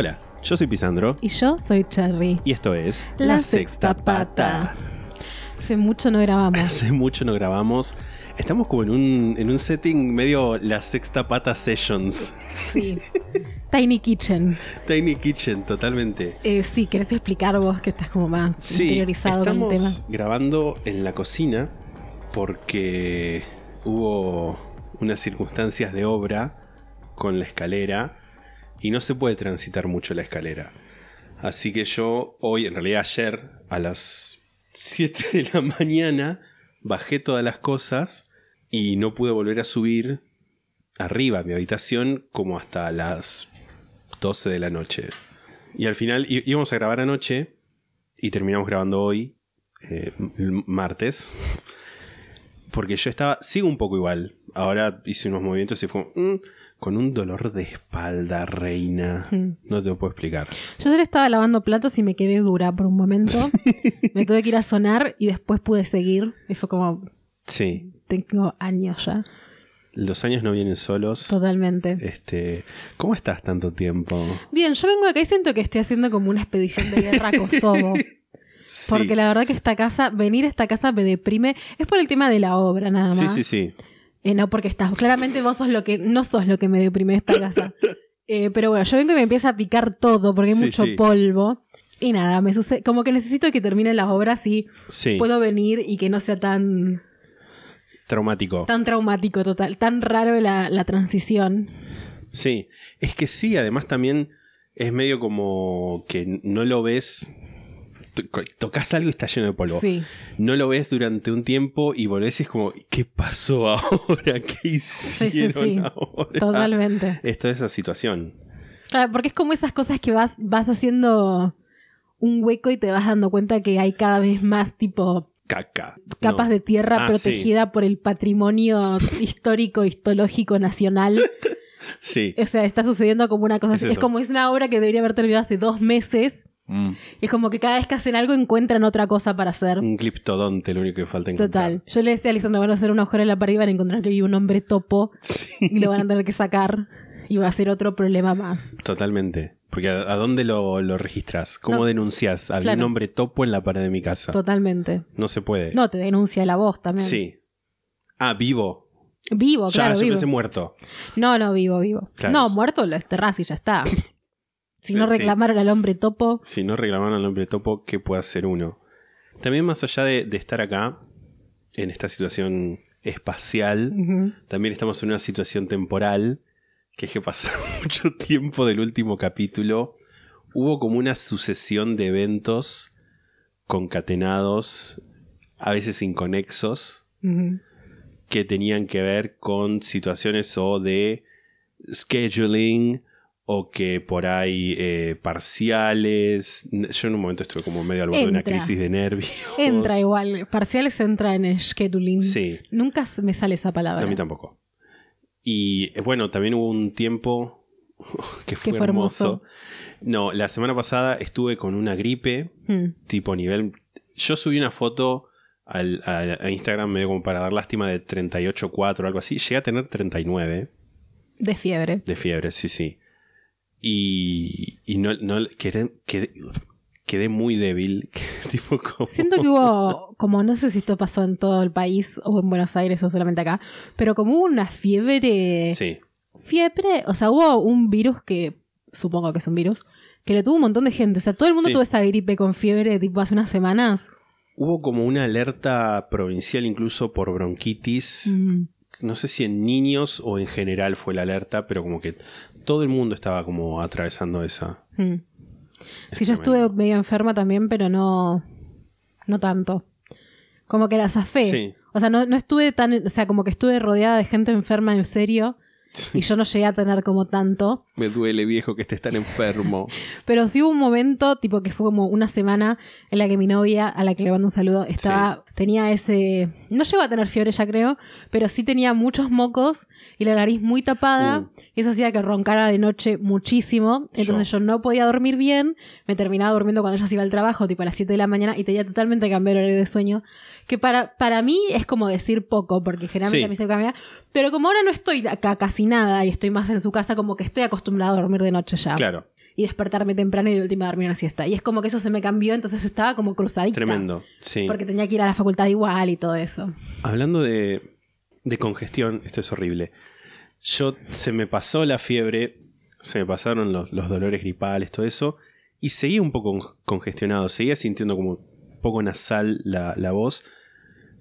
Hola, yo soy Pisandro Y yo soy Cherry. y esto es La Sexta Pata. Hace mucho no grabamos. Hace mucho no grabamos. Estamos como en un, en un setting medio la Sexta Pata Sessions. Sí. Tiny Kitchen. Tiny Kitchen, totalmente. Eh, sí, ¿querés explicar vos que estás como más Sí, interiorizado con el tema? estamos grabando en la cocina porque hubo unas circunstancias de obra con la escalera y no se puede transitar mucho la escalera. Así que yo hoy, en realidad ayer, a las 7 de la mañana, bajé todas las cosas y no pude volver a subir arriba a mi habitación como hasta las 12 de la noche. Y al final íbamos a grabar anoche y terminamos grabando hoy, eh, martes. Porque yo estaba, sigo un poco igual. Ahora hice unos movimientos y fue mm, con un dolor de espalda, reina. Mm. No te lo puedo explicar. Yo ayer estaba lavando platos y me quedé dura por un momento. me tuve que ir a sonar y después pude seguir. Y fue como, Sí, tengo años ya. los años no vienen solos. Totalmente. Este, ¿cómo estás tanto tiempo? Bien, yo vengo acá y siento que estoy haciendo como una expedición de guerra a Kosovo. Sí. Porque la verdad que esta casa, venir a esta casa me deprime. Es por el tema de la obra, nada más. Sí, sí, sí. Eh, no, porque estás. Claramente vos sos lo que. No sos lo que me deprime de esta casa. Eh, pero bueno, yo vengo y me empieza a picar todo porque hay Sí, mucho sí. polvo. Y nada, me sucede. Como que necesito que terminen las obras y Sí, puedo venir y que no sea tan. traumático. tan traumático, total. Tan raro la, la transición. Sí, es que sí, además también es medio como que no lo ves. To- Tocas algo y está lleno de polvo. Sí. No lo ves durante un tiempo y volvés y es como, ¿qué pasó ahora? ¿Qué hicieron sí, sí. ahora? Totalmente. Es toda esa situación. Claro, porque es como esas cosas que vas, vas haciendo un hueco y te vas dando cuenta que hay cada vez más tipo Caca. capas No. de tierra Ah, sí. protegida por el patrimonio histórico, histológico nacional. Sí. O sea, está sucediendo como una cosa Es así. Es como es una obra que debería haber terminado hace dos meses. Mm, Y es como que cada vez que hacen algo encuentran otra cosa para hacer. un cliptodonte, lo único que falta encontrar. Total. Yo le decía a Lisandro, van a hacer un agujero en la pared y van a encontrar que vive un hombre topo Sí, y lo van a tener que sacar. Y va a ser otro problema más. totalmente. Porque ¿a, a dónde lo, lo registras? ¿Cómo No. denuncias? Había Claro. un hombre topo en la pared de mi casa. Totalmente. No se puede. No, te denuncia la voz también. Sí. Ah, vivo. Vivo, ya, claro, yo vivo. pensé muerto. No, no, vivo, vivo. Claro. No, muerto lo enterrás y ya está. Si no sí. reclamaron al hombre topo, Si no reclamaron al hombre topo, ¿qué puede hacer uno? También más allá de, de estar acá, en esta situación espacial, también estamos en una situación temporal, que es que pasó mucho tiempo del último capítulo. Hubo como una sucesión de eventos concatenados, a veces inconexos, que tenían que ver con situaciones o de scheduling o que por ahí eh, parciales. Yo en un momento estuve como medio al borde de una crisis de nervios. entra igual. Parciales entra en el scheduling. Sí, Nunca me sale esa palabra. a mí tampoco. Y eh, bueno, también hubo un tiempo que fue, fue hermoso. hermoso. No, la semana pasada estuve con una gripe, Mm. tipo nivel... Yo subí una foto al, a, a Instagram medio como para dar lástima de 38.4 o algo así. Llegué a tener 39 De fiebre. de fiebre, sí, sí. Y, y no, no quedé, quedé, quedé muy débil. tipo como... Siento que hubo, como no sé si esto pasó en todo el país o en Buenos Aires o solamente acá, pero como hubo una fiebre. Sí, Fiebre, o sea, hubo un virus que, supongo que es un virus, que lo tuvo un montón de gente. O sea, todo el mundo Sí. tuvo esa gripe con fiebre tipo hace unas semanas. hubo como una alerta provincial incluso por bronquitis. Mm. No sé si en niños o en general fue la alerta, pero como que todo el mundo estaba como atravesando esa. Mm. Sí, yo estuve tremendo. medio enferma también, pero no, no tanto. Como que la zafé. Sí. O sea, no, no estuve tan, o sea, como que estuve rodeada de gente enferma en serio y yo no llegué a tener como tanto. Me duele, viejo, que estés tan enfermo. Pero sí hubo un momento, tipo que fue como una semana en la que mi novia, a la que le mando un saludo, estaba, tenía ese, no llegó a tener fiebre ya creo, pero sí tenía muchos mocos y la nariz muy tapada. Uh. Eso hacía que roncara de noche muchísimo. Entonces yo. no podía dormir bien. Me terminaba durmiendo cuando ella se iba al trabajo, tipo a las 7 de la mañana, y tenía totalmente que cambiar el horario de sueño. Que para, para mí es como decir poco, porque generalmente Sí. a mí se cambia. Pero como ahora no estoy acá casi nada y estoy más en su casa, como que estoy acostumbrado a dormir de noche ya Claro, y despertarme temprano y de última dormir una siesta. Y es como que eso se me cambió, entonces estaba como cruzadita. tremendo. Sí. Porque tenía que ir a la facultad igual y todo eso. Hablando de, de congestión, esto es horrible. Yo se me pasó la fiebre, se me pasaron los, los dolores gripales, todo eso, y seguía un poco con- congestionado, seguía sintiendo como un poco nasal la, la voz,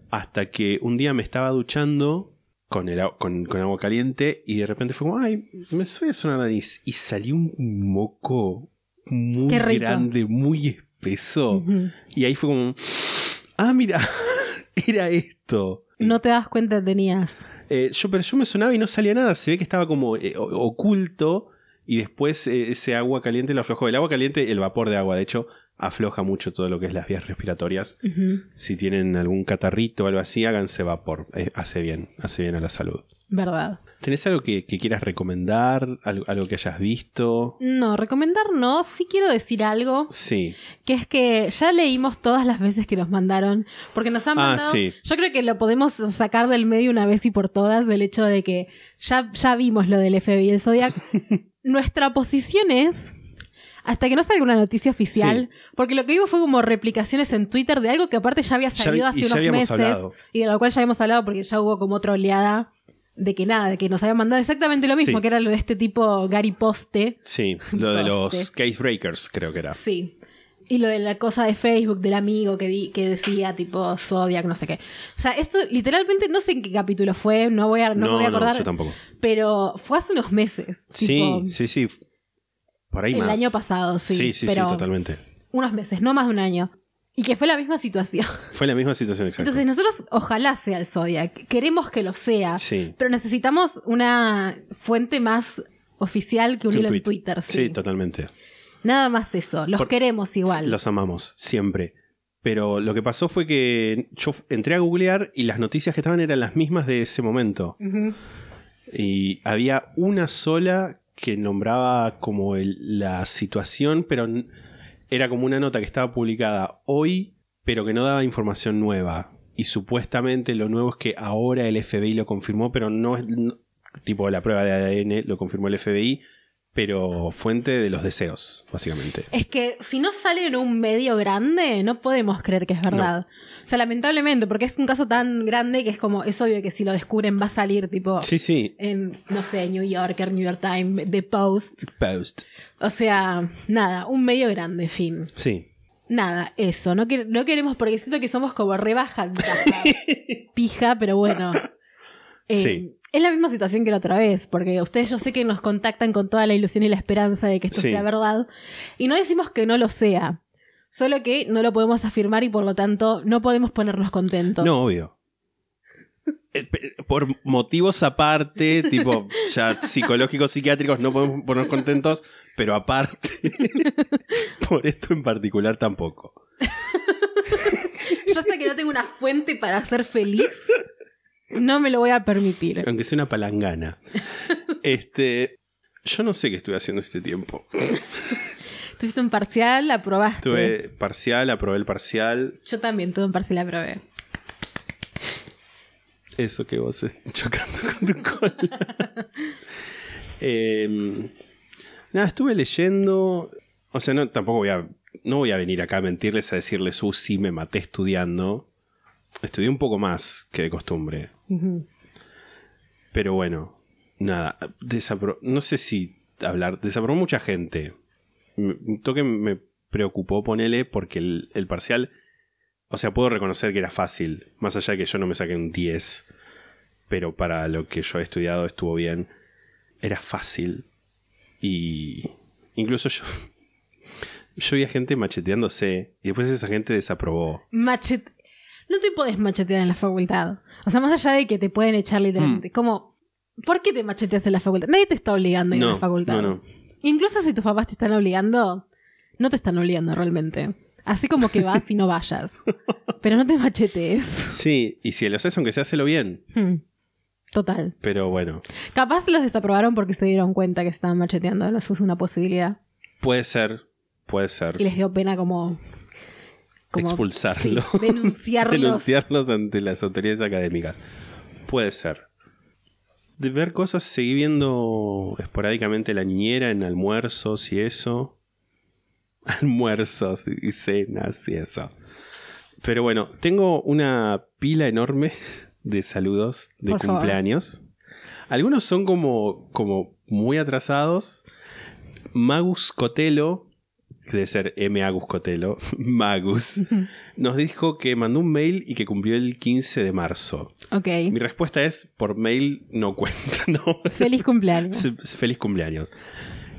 hasta que un día me estaba duchando con, el, con, con agua caliente y de repente fue como, ay, me suele sonar la nariz, y salió un moco muy grande, muy espeso, y ahí fue como, ah, mira, era esto. No te das cuenta tenías. Eh, yo, pero yo me sonaba y no salía nada. Se ve que estaba como eh, oculto. Y después eh, ese agua caliente lo aflojó. El agua caliente, el vapor de agua, de hecho, afloja mucho todo lo que es las vías respiratorias. Si tienen algún catarrito o algo así, háganse vapor. Eh, hace bien, hace bien a la salud. Verdad. ¿Tenés algo que, que quieras recomendar? ¿Algo, algo que hayas visto? No, recomendar no. Sí quiero decir algo. Sí. Que es que ya leímos todas las veces que nos mandaron. Porque nos han Ah, mandado. sí. Yo creo que lo podemos sacar del medio una vez y por todas. Del hecho de que ya, ya vimos lo del FBI y el Zodiac. Nuestra posición es. Hasta que no salga una noticia oficial. Porque lo que vimos fue como replicaciones en Twitter de algo que aparte ya había salido hace unos meses. hablado. Y de lo cual ya habíamos hablado porque ya hubo como otra oleada. De que nada, de que nos habían mandado exactamente lo mismo, Sí. que era lo de este tipo Gary Poste. Sí, lo de los Poste. case breakers, creo que era. Sí. Y lo de la cosa de Facebook del amigo que, di- que decía tipo Zodiac, no sé qué. O sea, esto literalmente no sé en qué capítulo fue, no voy a, no, me voy a acordar. yo tampoco. Pero fue hace unos meses. tipo, Sí, sí, sí. Por ahí El más. año pasado, sí. Sí, sí, pero sí, totalmente. Unos meses, no más de un año. Y que fue la misma situación. Fue la misma situación exacta. Entonces nosotros ojalá sea el Zodiac. Queremos que lo sea. Sí. Pero necesitamos una fuente más oficial que un hilo en. Twitter. Sí, Sí. totalmente. Nada más eso. Los Por- queremos igual. Los amamos, siempre. Pero lo que pasó fue que yo entré a googlear y las noticias que estaban eran las mismas de ese momento. Y había una sola que nombraba como el- la situación, pero era como una nota que estaba publicada hoy, pero que no daba información nueva. Y supuestamente lo nuevo es que ahora el FBI lo confirmó, pero no es no- tipo la prueba de ADN lo confirmó el FBI, pero fuente de los deseos, básicamente. Es que si no sale en un medio grande, no podemos creer que es verdad. O sea, lamentablemente, porque es un caso tan grande que es como, es obvio que si lo descubren va a salir tipo Sí, sí. en, no sé, New Yorker, New York Times, The Post. Post. O sea, nada, un medio grande, fin. Sí. Nada, eso. No, no queremos porque siento que somos como rebaja pija, pero bueno. Eh, Sí. Es la misma situación que la otra vez, porque ustedes yo sé que nos contactan con toda la ilusión y la esperanza de que esto Sí. sea verdad. Y no decimos que no lo sea. Solo que no lo podemos afirmar y por lo tanto no podemos ponernos contentos. No, obvio. Eh, Por motivos aparte, tipo ya psicológicos, psiquiátricos, no podemos ponernos contentos, pero aparte, por esto en particular tampoco. Yo hasta que no tengo una fuente para ser feliz, no me lo voy a permitir. Aunque sea una palangana. Este. Yo no sé qué estuve haciendo este tiempo. Tuviste un parcial, aprobaste. Tuve parcial, aprobé el parcial. Yo también tuve un parcial, aprobé. Eso que vos chocando con tu cola. Em, nada, estuve leyendo. O sea, no, tampoco voy a. No voy a venir acá a mentirles a decirles, uh, sí, me maté estudiando. Estudié un poco más que de costumbre. Pero bueno, nada. desapro- no sé si hablar. Desaprobó mucha gente. Un toque me preocupó, ponele, porque el, el parcial. O sea, puedo reconocer que era fácil. Más allá de que yo no me saqué un 10. Pero para lo que yo he estudiado estuvo bien. Era fácil. Y. Incluso yo. Yo vi a gente macheteándose. Y después esa gente desaprobó. Machet. no te podés machetear en la facultad. O sea, más allá de que te pueden echar Mm. literalmente. Como, ¿por qué te macheteas en la facultad? Nadie te está obligando a ir a No, la facultad. no, no. Incluso si tus papás te están obligando, no te están obligando realmente. Así como que vas y no vayas. Pero no te machetees. Sí, y si lo haces, aunque se hacelo bien. Hmm. Total. Pero bueno, Capaz los desaprobaron porque se dieron cuenta que estaban macheteando. No eso es una posibilidad. puede ser, puede ser. Y les dio pena como. como- Expulsarlo. sí, denunciarlos. Denunciarlos ante las autoridades académicas. Puede ser. De ver cosas, seguí viendo esporádicamente la niñera en almuerzos y eso. Almuerzos y cenas y eso. Pero bueno, tengo una pila enorme de saludos de Por favor. cumpleaños. Algunos son como, como muy atrasados. Magus Cotelo, que debe ser M. Agus Cotelo, Magus, nos dijo que mandó un mail y que cumplió el 15 de marzo. Ok. Mi respuesta es, por mail no cuenta, ¿no? Feliz cumpleaños. Feliz cumpleaños.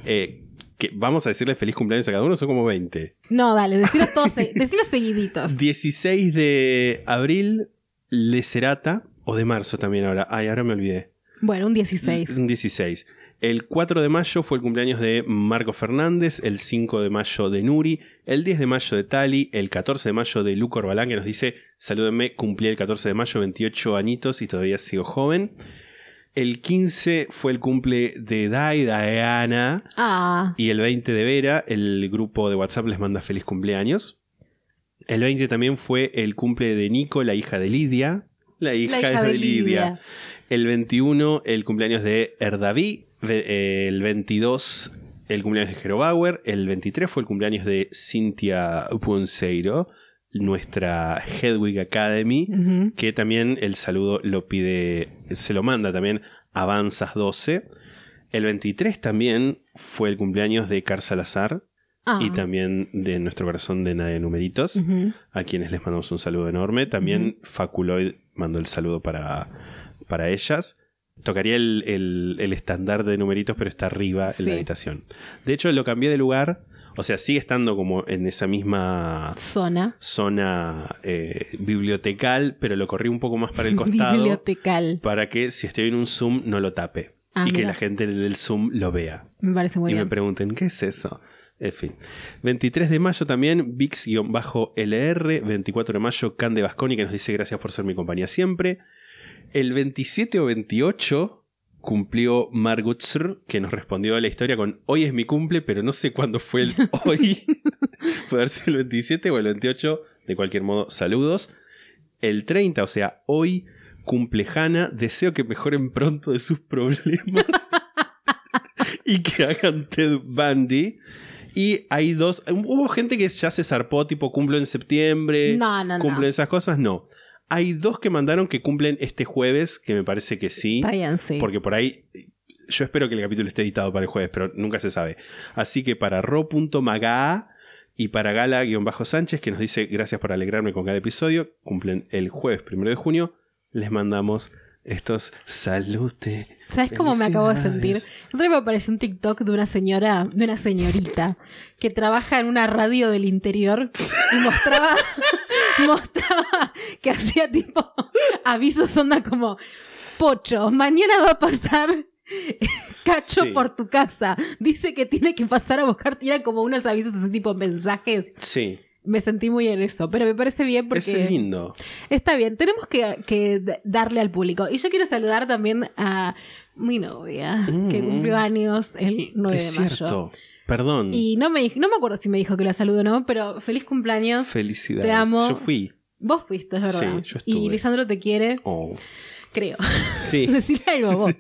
Eh, que vamos a decirle feliz cumpleaños a cada uno, son como 20. No, dale, decilos todos, decilos seguiditos. 16 de abril, Lecerata, o de marzo también ahora. Ay, ahora me olvidé. Bueno, un 16. Un 16. El 4 de mayo fue el cumpleaños de Marco Fernández, el 5 de mayo de Nuri, el 10 de mayo de Tali, el 14 de mayo de Luco Orbalán, que nos dice, salúdenme, cumplí el 14 de mayo, 28 añitos y todavía sigo joven. El 15 fue el cumple de Dai, Diana, Ah, y el 20 de Vera, el grupo de WhatsApp les manda feliz cumpleaños. El 20 también fue el cumple de Nico, la hija de Lidia. La hija, hija de, de Lidia. Lidia. El 21, el cumpleaños de Erdaví. Ve- El 22, el cumpleaños de Jero Bauer. El 23 fue el cumpleaños de Cintia Puenseiro, nuestra Hedwig Academy. Que también el saludo lo pide, se lo manda también Avanzas 12. El 23 también fue el cumpleaños de Car Salazar Ah, y también de nuestro corazón de Nada de Numeritos, a quienes les mandamos un saludo enorme. También Faculoid mandó el saludo para, para ellas. Tocaría el, el- el estándar de numeritos, pero está arriba Sí. en la habitación. De hecho, lo cambié de lugar. O sea, sigue estando como en esa misma Zona. zona eh, bibliotecal, pero lo corrí un poco más para el costado Bibliotecal. para que si estoy en un Zoom no lo tape Ah, y que la gente del Zoom lo vea Me parece muy y me bien. pregunten, ¿qué es eso? En fin. 23 de mayo también, VIX-LR. 24 de mayo, Can de Vasconi, que nos dice gracias por ser mi compañía siempre. El 27 o 28 cumplió Margutzr, que nos respondió a la historia con hoy es mi cumple, pero no sé cuándo fue el hoy. Puede haber sido el 27 o el 28. De cualquier modo, saludos. El 30, o sea, hoy cumple Hanna. Deseo que mejoren pronto de sus problemas y que hagan Ted Bundy. Y hay dos. Hubo gente que ya se zarpó, tipo cumplo en septiembre. No, no, no. Esas cosas, no. Hay dos que mandaron que cumplen este jueves, que me parece que sí. Está bien, sí. Porque por ahí. Yo espero que el capítulo esté editado para el jueves, pero nunca se sabe. Así que para ro.magaa y para Gala-Sánchez, que nos dice gracias por alegrarme con cada episodio, cumplen el jueves primero de junio. Les mandamos estos salute. ¿Sabes cómo me acabo de sentir? Otro me apareció un TikTok de una señora, de una señorita, que trabaja en una radio del interior y mostraba, mostraba que hacía tipo avisos onda como Pocho, mañana va a pasar Cacho Sí. por tu casa. Dice que tiene que pasar a buscar, tira como unos avisos ese tipo de mensajes. Sí, Me sentí muy en eso, pero me parece bien porque es lindo. Está bien, tenemos que, darle al público. Y yo quiero saludar también a mi novia, que Mm. cumplió años el 9 Es de mayo. cierto. Perdón. Y no me, no me acuerdo si me dijo que la saludo o no, pero feliz cumpleaños. Felicidades. Te amo. Yo fui. Vos fuiste, es verdad. Sí, yo y estuve. Lisandro te quiere, Oh. creo. Sí. Decirle algo vos.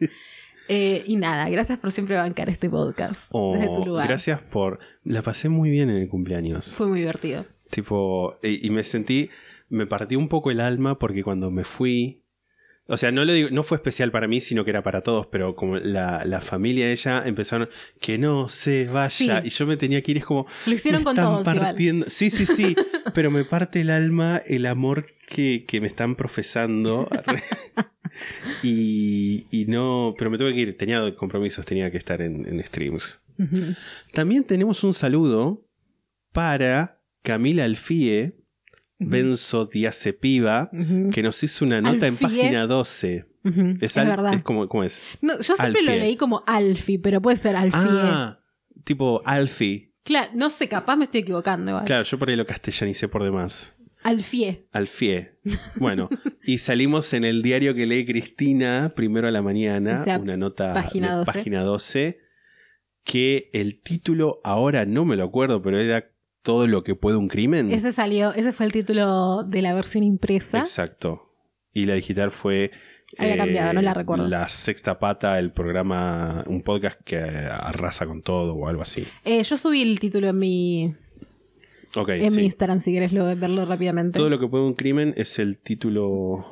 Eh, y nada, gracias por siempre bancar este podcast Oh, desde tu lugar. gracias por. La pasé muy bien en el cumpleaños. Fue muy divertido. Tipo, y, y me sentí, me partió un poco el alma porque cuando me fui, o sea, no lo digo, no fue especial para mí, sino que era para todos, pero como la, la familia de ella empezaron que no se vaya Sí. y yo me tenía que ir, es como Lo hicieron me con están todos igual. sí, sí, sí, pero me parte el alma el amor que, que me están profesando y, y no, pero me tuve que ir, tenía compromisos, tenía que estar en, en streams. También tenemos un saludo para Camila Alfie, benzodiazepina Ujú. que nos hizo una nota en página 12. Ujú, Es, es al- verdad. es como, ¿Cómo es? No, yo siempre lo leí como Alfie, pero puede ser Alfie. Ah, tipo Alfie. Claro, no sé, capaz me estoy equivocando. Claro, yo por ahí lo castellanicé por demás. Alfie. Alfie. Bueno, y salimos en el diario que lee Cristina, primero a la mañana, O sea, una nota página de 12. página 12, que el título ahora no me lo acuerdo, pero era todo lo que puede un crimen. Ese salió, ese fue el título de la versión impresa. Exacto. Y la digital fue... eh, Había cambiado, no la recuerdo. La sexta pata, el programa, un podcast que arrasa con todo o algo así. Eh, yo subí el título en mi, Ok, en sí. mi Instagram si quieres lo- verlo rápidamente. Todo lo que puede un crimen es el título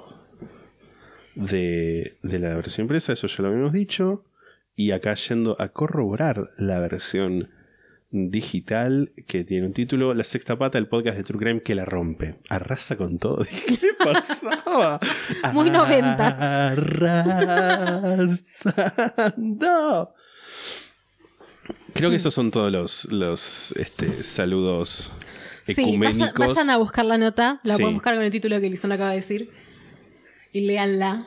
de, de la versión impresa, eso ya lo habíamos dicho. Y acá yendo a corroborar la versión digital que tiene un título, La Sexta Pata, el podcast de True Crime que la rompe. Arrasa con todo. ¿Qué le pasaba? Muy noventas. Arrasando. Creo que esos son todos los, los este, saludos Sí, ecuménicos. vayan, vayan a buscar la nota, la Sí. pueden buscar con el título que Lizón acaba de decir. Y léanla.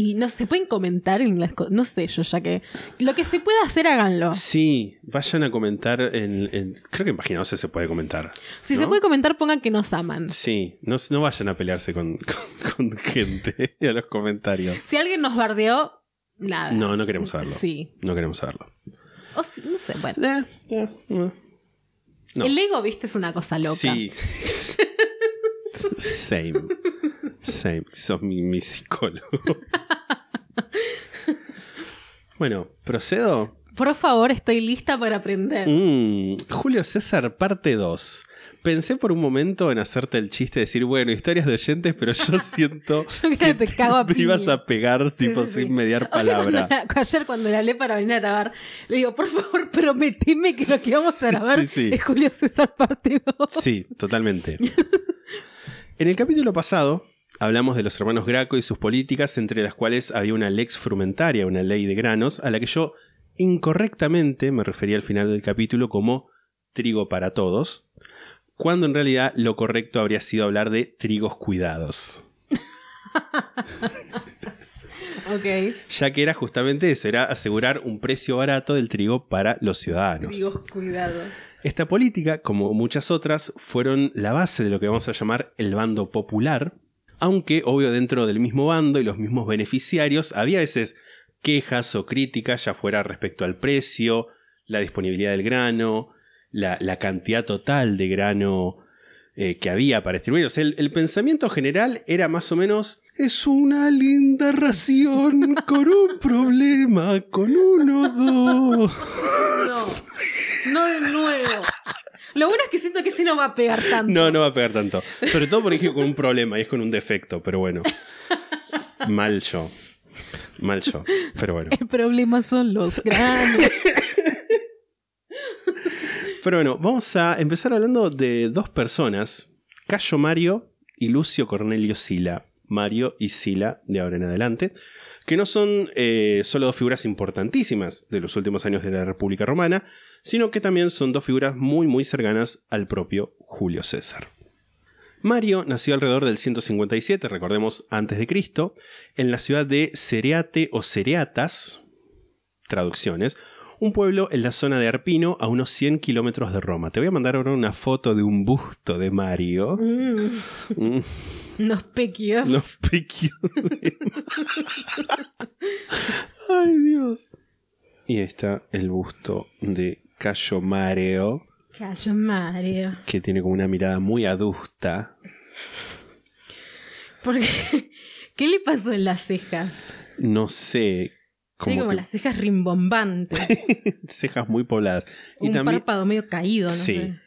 Y no se pueden comentar en las cosas. No sé yo, ya que. Lo que se pueda hacer, háganlo. Sí, vayan a comentar en, en- creo que en página 12 se puede comentar. Si ¿no? se puede comentar, pongan que nos aman. Sí, no, no vayan a pelearse con, con- con gente a los comentarios. Si alguien nos bardeó, nada. No, no queremos saberlo. Sí. No queremos saberlo. O si- no sé, bueno. Eh, eh, eh. No. El ego, viste, es una cosa loca. Sí. Same. Same. Sos mi, mi psicólogo. bueno, procedo. Por favor, estoy lista para aprender. Mm, Julio César, parte 2. Pensé por un momento en hacerte el chiste de decir, bueno, historias de oyentes, pero yo siento Yo que te cago a te piña. ibas a pegar Sí, tipo sí, sí. sin mediar palabra. la- ayer cuando le hablé para venir a grabar, le digo, por favor, prometeme que lo que vamos a grabar sí, sí. es Julio César parte 2. Sí, totalmente. En el capítulo pasado hablamos de los hermanos Graco y sus políticas, entre las cuales había una lex frumentaria, una ley de granos, a la que yo incorrectamente me refería al final del capítulo como trigo para todos, cuando en realidad lo correcto habría sido hablar de trigos cuidados. Ya que era justamente eso, era asegurar un precio barato del trigo para los ciudadanos. Digo, cuidado. Esta política, como muchas otras, fueron la base de lo que vamos a llamar el bando popular, aunque obvio dentro del mismo bando y los mismos beneficiarios había a veces quejas o críticas, ya fuera respecto al precio, la disponibilidad del grano, la, cantidad total de grano eh, que había para distribuir. O sea, el, el pensamiento general era más o menos, es una linda ración con un problema, con uno, dos. No, no de nuevo. Lo bueno es que siento que sí no va a pegar tanto. No, no va a pegar tanto. Sobre todo porque dije con un problema y es con un defecto, pero bueno. Mal yo. Mal yo. Pero bueno. El problema son los granos. Pero bueno, vamos a empezar hablando de dos personas. Cayo Mario y Lucio Cornelio Sila. Mario y Sila de ahora en adelante. Que no son eh, solo dos figuras importantísimas de los últimos años de la República Romana, sino que también son dos figuras muy muy cercanas al propio Julio César. Mario nació alrededor del 157, recordemos antes de Cristo, en la ciudad de Cereate o Cereatas, traducciones, un pueblo en la zona de Arpino a unos 100 kilómetros de Roma. Te voy a mandar ahora una foto de un busto de Mario. Mm, Mm, unos pequios. Ay, Dios. Y está el busto de Cayo Mario, Cayo Mario. que tiene como una mirada muy adusta. Porque, ¿qué le pasó en las cejas? No sé. Tiene Como como que las cejas rimbombantes. cejas muy pobladas. Y un también, párpado medio caído, no Sí. sé.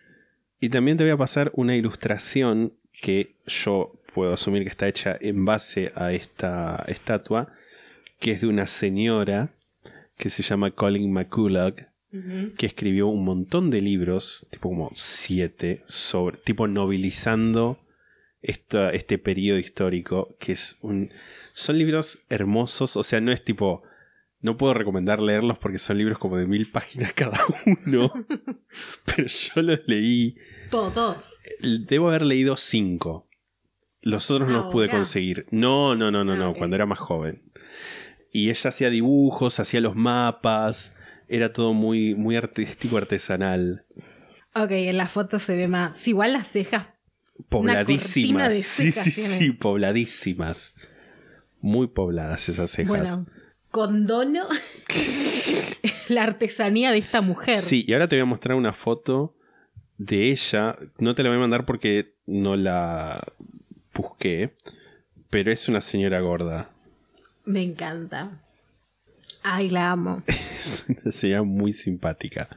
y también te voy a pasar una ilustración que yo puedo asumir que está hecha en base a esta estatua, que es de una señora que se llama Colin McCulloch, Que escribió un montón de libros, tipo como siete, sobre, tipo novelizando esta- este periodo histórico, que es un... Son libros hermosos, o sea, no es tipo No puedo recomendar leerlos porque son libros como de mil páginas cada uno. Pero yo los leí. Todos. Debo haber leído cinco. Los otros no los pude conseguir. No, no, no, no, Ah, no, ok. cuando era más joven. Y ella hacía dibujos, hacía los mapas. Era todo muy, muy artístico, artesanal. Ok, en la foto se ve más. Igual las cejas. Pobladísimas. de Sí, cejas sí, sí, pobladísimas. Muy pobladas esas cejas. Bueno, condono la artesanía de esta mujer. Sí, y ahora te voy a mostrar una foto de ella. No te la voy a mandar porque no la busqué. Pero es una señora gorda. Me encanta. Ay, la amo. Es una señora muy simpática.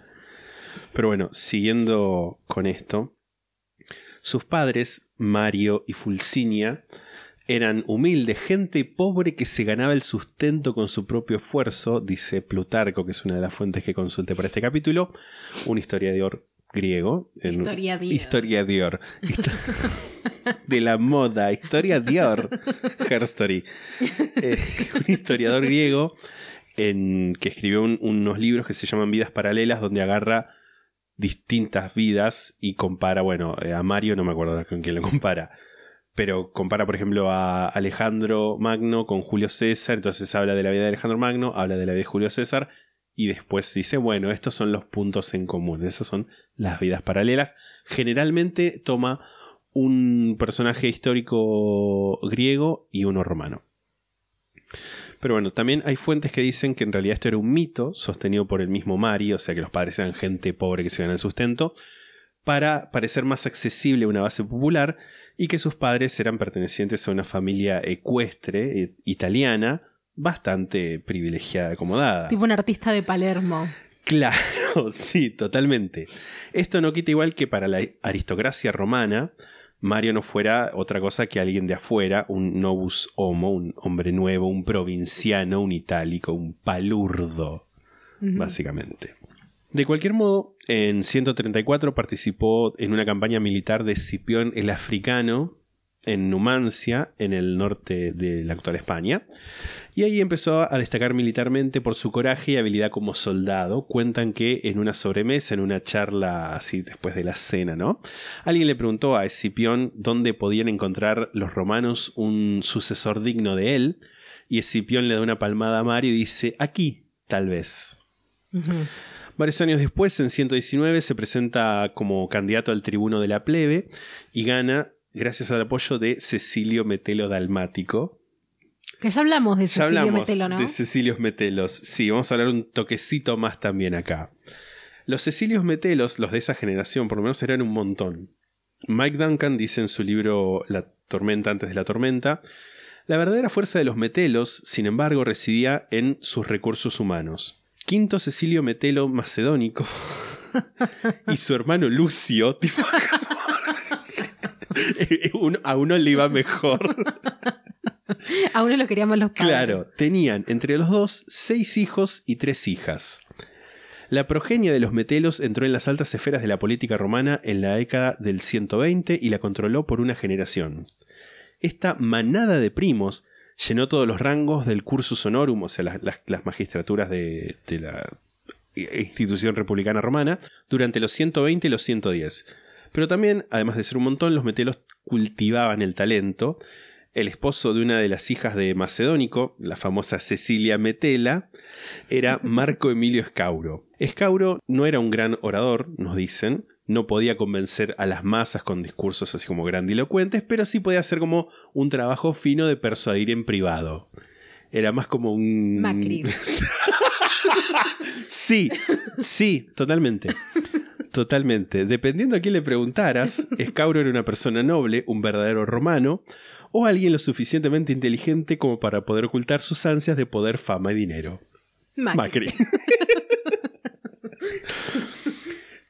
Pero bueno, siguiendo con esto. Sus padres, Mario y Fulcinia, eran humildes, gente pobre que se ganaba el sustento con su propio esfuerzo, dice Plutarco, que es una de las fuentes que consulté para este capítulo, un historiador griego. en- Historiador. Historiador. Histo- de la moda, historiador. Herstory. Eh, un historiador griego en, que escribió un- unos libros que se llaman Vidas Paralelas, donde agarra distintas vidas y compara, bueno, eh, a Mario no me acuerdo con quién lo compara, pero compara, por ejemplo, a Alejandro Magno con Julio César, entonces habla de la vida de Alejandro Magno, habla de la vida de Julio César, y después dice, bueno, estos son los puntos en común, esas son las vidas paralelas. Generalmente toma un personaje histórico griego y uno romano. Pero bueno, también hay fuentes que dicen que en realidad esto era un mito sostenido por el mismo Mario, o sea que los padres eran gente pobre que se gana el sustento, para parecer más accesible a una base popular y que sus padres eran pertenecientes a una familia ecuestre eh, italiana bastante privilegiada, acomodada. Tipo un artista de Palermo. Claro, sí, totalmente. Esto no quita igual que para la aristocracia romana, Mario no fuera otra cosa que alguien de afuera, un novus homo, un hombre nuevo, un provinciano, un itálico, un palurdo, básicamente. De cualquier modo, en 134 participó en una campaña militar de Escipión el Africano en Numancia, en el norte de la actual España, y ahí empezó a destacar militarmente por su coraje y habilidad como soldado. Cuentan que en una sobremesa, en una charla así después de la cena, ¿no? Alguien le preguntó a Escipión dónde podían encontrar los romanos un sucesor digno de él, y Escipión le da una palmada a Mario y dice, aquí, tal vez. Varios años después, en 119, se presenta como candidato al tribuno de la plebe y gana gracias al apoyo de Cecilio Metelo Dalmático. Que ya hablamos de Ya Cecilio hablamos Metelo, ¿no? de Cecilios Metelos. Sí, vamos a hablar un toquecito más también acá. Los Cecilios Metelos, los de esa generación, por lo menos eran un montón. Mike Duncan dice en su libro La tormenta antes de la tormenta, la verdadera fuerza de los Metelos, sin embargo, residía en sus recursos humanos. Quinto Cecilio Metelo Macedónico y su hermano Lucio, tipo, uno- a uno le iba mejor. A uno lo queríamos los padres. Claro, tenían entre los dos seis hijos y tres hijas. La progenie de los metelos entró en las altas esferas de la política romana en la década del 120 y la controló por una generación. Esta manada de primos llenó todos los rangos del cursus honorum, o sea, las, las- las magistraturas de, de la institución republicana romana, durante los 120 y los 110. Pero también, además de ser un montón, los metelos cultivaban el talento. El esposo de una de las hijas de Macedónico, la famosa Cecilia Metela, era Marco Emilio Escauro. Escauro no era un gran orador, nos dicen, no podía convencer a las masas con discursos así como grandilocuentes, pero sí podía hacer como un trabajo fino de persuadir en privado. Era más como un... Macri. sí, sí, totalmente. Totalmente. Dependiendo a quién le preguntaras, Escauro era una persona noble, un verdadero romano, o alguien lo suficientemente inteligente como para poder ocultar sus ansias de poder, fama y dinero. Macri. Macri.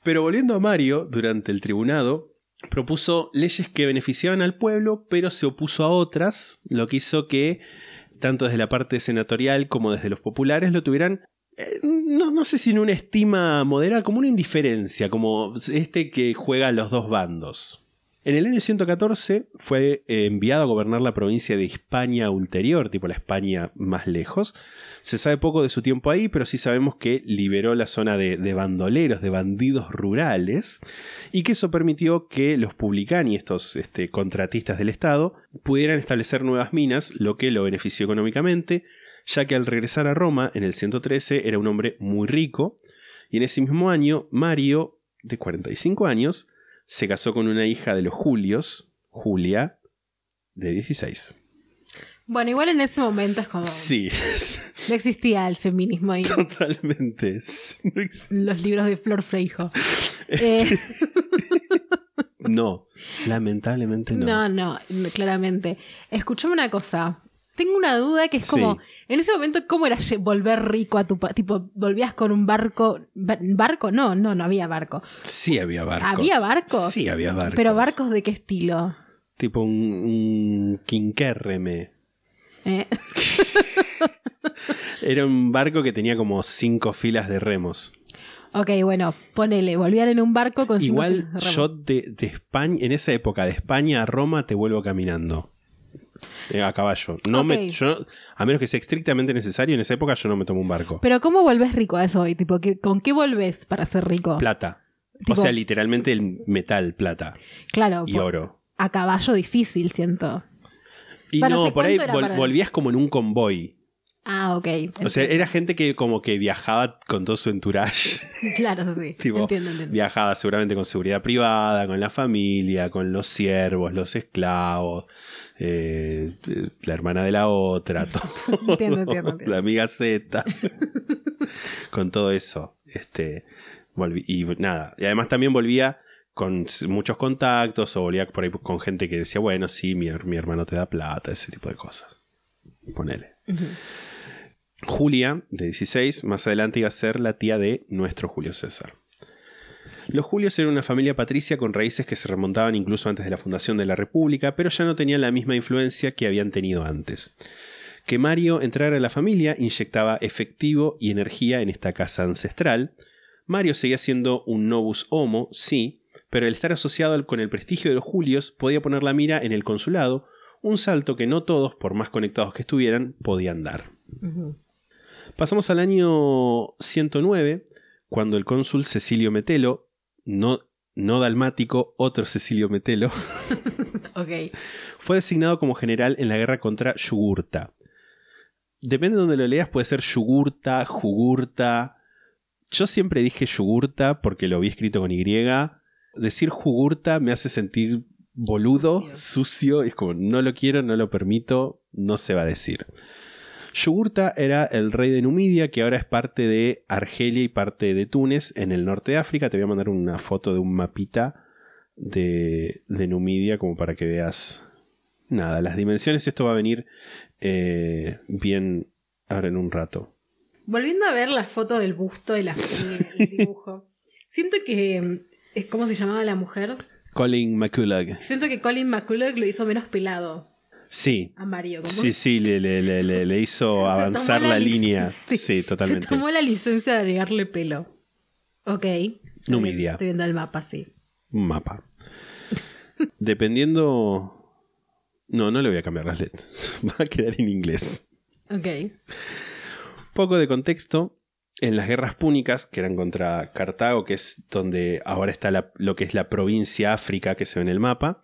Pero volviendo a Mario, durante el tribunado, propuso leyes que beneficiaban al pueblo, pero se opuso a otras, lo que hizo que, tanto desde la parte senatorial como desde los populares, lo tuvieran, eh, no, no sé si en una estima moderada, como una indiferencia, como este que juega a los dos bandos. En el año 114 fue eh, enviado a gobernar la provincia de Hispania Ulterior, tipo la España más lejos. Se sabe poco de su tiempo ahí, pero sí sabemos que liberó la zona de, de bandoleros, de bandidos rurales, y que eso permitió que los publicani, estos este, contratistas del Estado, pudieran establecer nuevas minas, lo que lo benefició económicamente, ya que al regresar a Roma en el 113 era un hombre muy rico, y en ese mismo año Mario, de 45 años, se casó con una hija de los Julios, Julia, de 16. Bueno, igual en ese momento es como. Sí, No existía el feminismo ahí. totalmente. No Los libros de Flor Freijo. Eh, No, lamentablemente no. no, no, no, claramente. Escuchame una cosa. Tengo una duda que es Sí. como, en ese momento, ¿cómo era volver rico a tu país? Tipo, volvías con un barco. ba- ¿Barco? No, no, no había barco. Sí había barcos. ¿Había barcos? Sí había barcos. Pero barcos de qué estilo? Tipo un, un quinquérreme. Eh, Era un barco que tenía como cinco filas de remos. Ok, bueno, ponele, volvían en un barco con cinco Igual filas de remo. yo de, de España, en esa época, de España a Roma, te vuelvo caminando. Eh, A caballo. No me, yo, a menos que sea estrictamente necesario, en esa época yo no me tomo un barco. Pero ¿cómo volvés rico a eso hoy? Tipo, ¿qué- ¿con qué volvés para ser rico? Plata. Tipo- o sea, literalmente el metal, plata Claro, y oro. a caballo difícil, siento. Y Bueno, no, por ahí vol- para- volvías como en un convoy. Ah, ok. O sea, era gente que como que viajaba con todo su entourage. Claro, sí. Tipo, entiendo, entiendo. Viajaba seguramente con seguridad privada, con la familia, con los siervos, los esclavos, eh, la hermana de la otra, todo. Entiendo, entiendo, la amiga Z. con todo eso. Este, volví- y nada. Y además también volvía con muchos contactos o volvía por ahí con gente que decía, bueno, sí, mi, mi hermano te da plata, ese tipo de cosas. Ponele. Julia, de 16, más adelante iba a ser la tía de nuestro Julio César. Los Julios eran una familia patricia con raíces que se remontaban incluso antes de la fundación de la República, pero ya no tenían la misma influencia que habían tenido antes. Que Mario entrara a la familia inyectaba efectivo y energía en esta casa ancestral. Mario seguía siendo un novus homo, sí, pero el estar asociado con el prestigio de los Julios podía poner la mira en el consulado, un salto que no todos, por más conectados que estuvieran, podían dar. Pasamos al año 109, cuando el cónsul Cecilio Metelo, no, no dalmático, otro Cecilio Metelo, Ok. fue designado como general en la guerra contra Yugurta. Depende de donde lo leas, puede ser Yugurta, Jugurta. Yo siempre dije Yugurta porque lo vi escrito con Y. Decir Jugurta me hace sentir boludo, Sucio. sucio. Es como, no lo quiero, no lo permito, no se va a decir. Yugurta era el rey de Numidia, que ahora es parte de Argelia y parte de Túnez, en el norte de África. Te voy a mandar una foto de un mapita de, de Numidia como para que veas nada, las dimensiones. Esto va a venir eh, bien ahora en un rato. Volviendo a ver la foto del busto y la el dibujo. Siento que. eh, ¿Cómo se llamaba la mujer? Colin McCulloch. Siento que Colin McCulloch lo hizo menos pelado Sí. Sí, sí, le, le- le- le- hizo avanzar la, línea. sí, Sí, totalmente. Se tomó la licencia de agregarle pelo. Ok. Numidia. Estoy viendo el mapa, sí. Un mapa. Dependiendo. No, no le voy a cambiar las letras. Va a quedar en inglés. Ok. Poco de contexto. En las guerras púnicas, que eran contra Cartago, que es donde ahora está la- lo que es la provincia África que se ve en el mapa,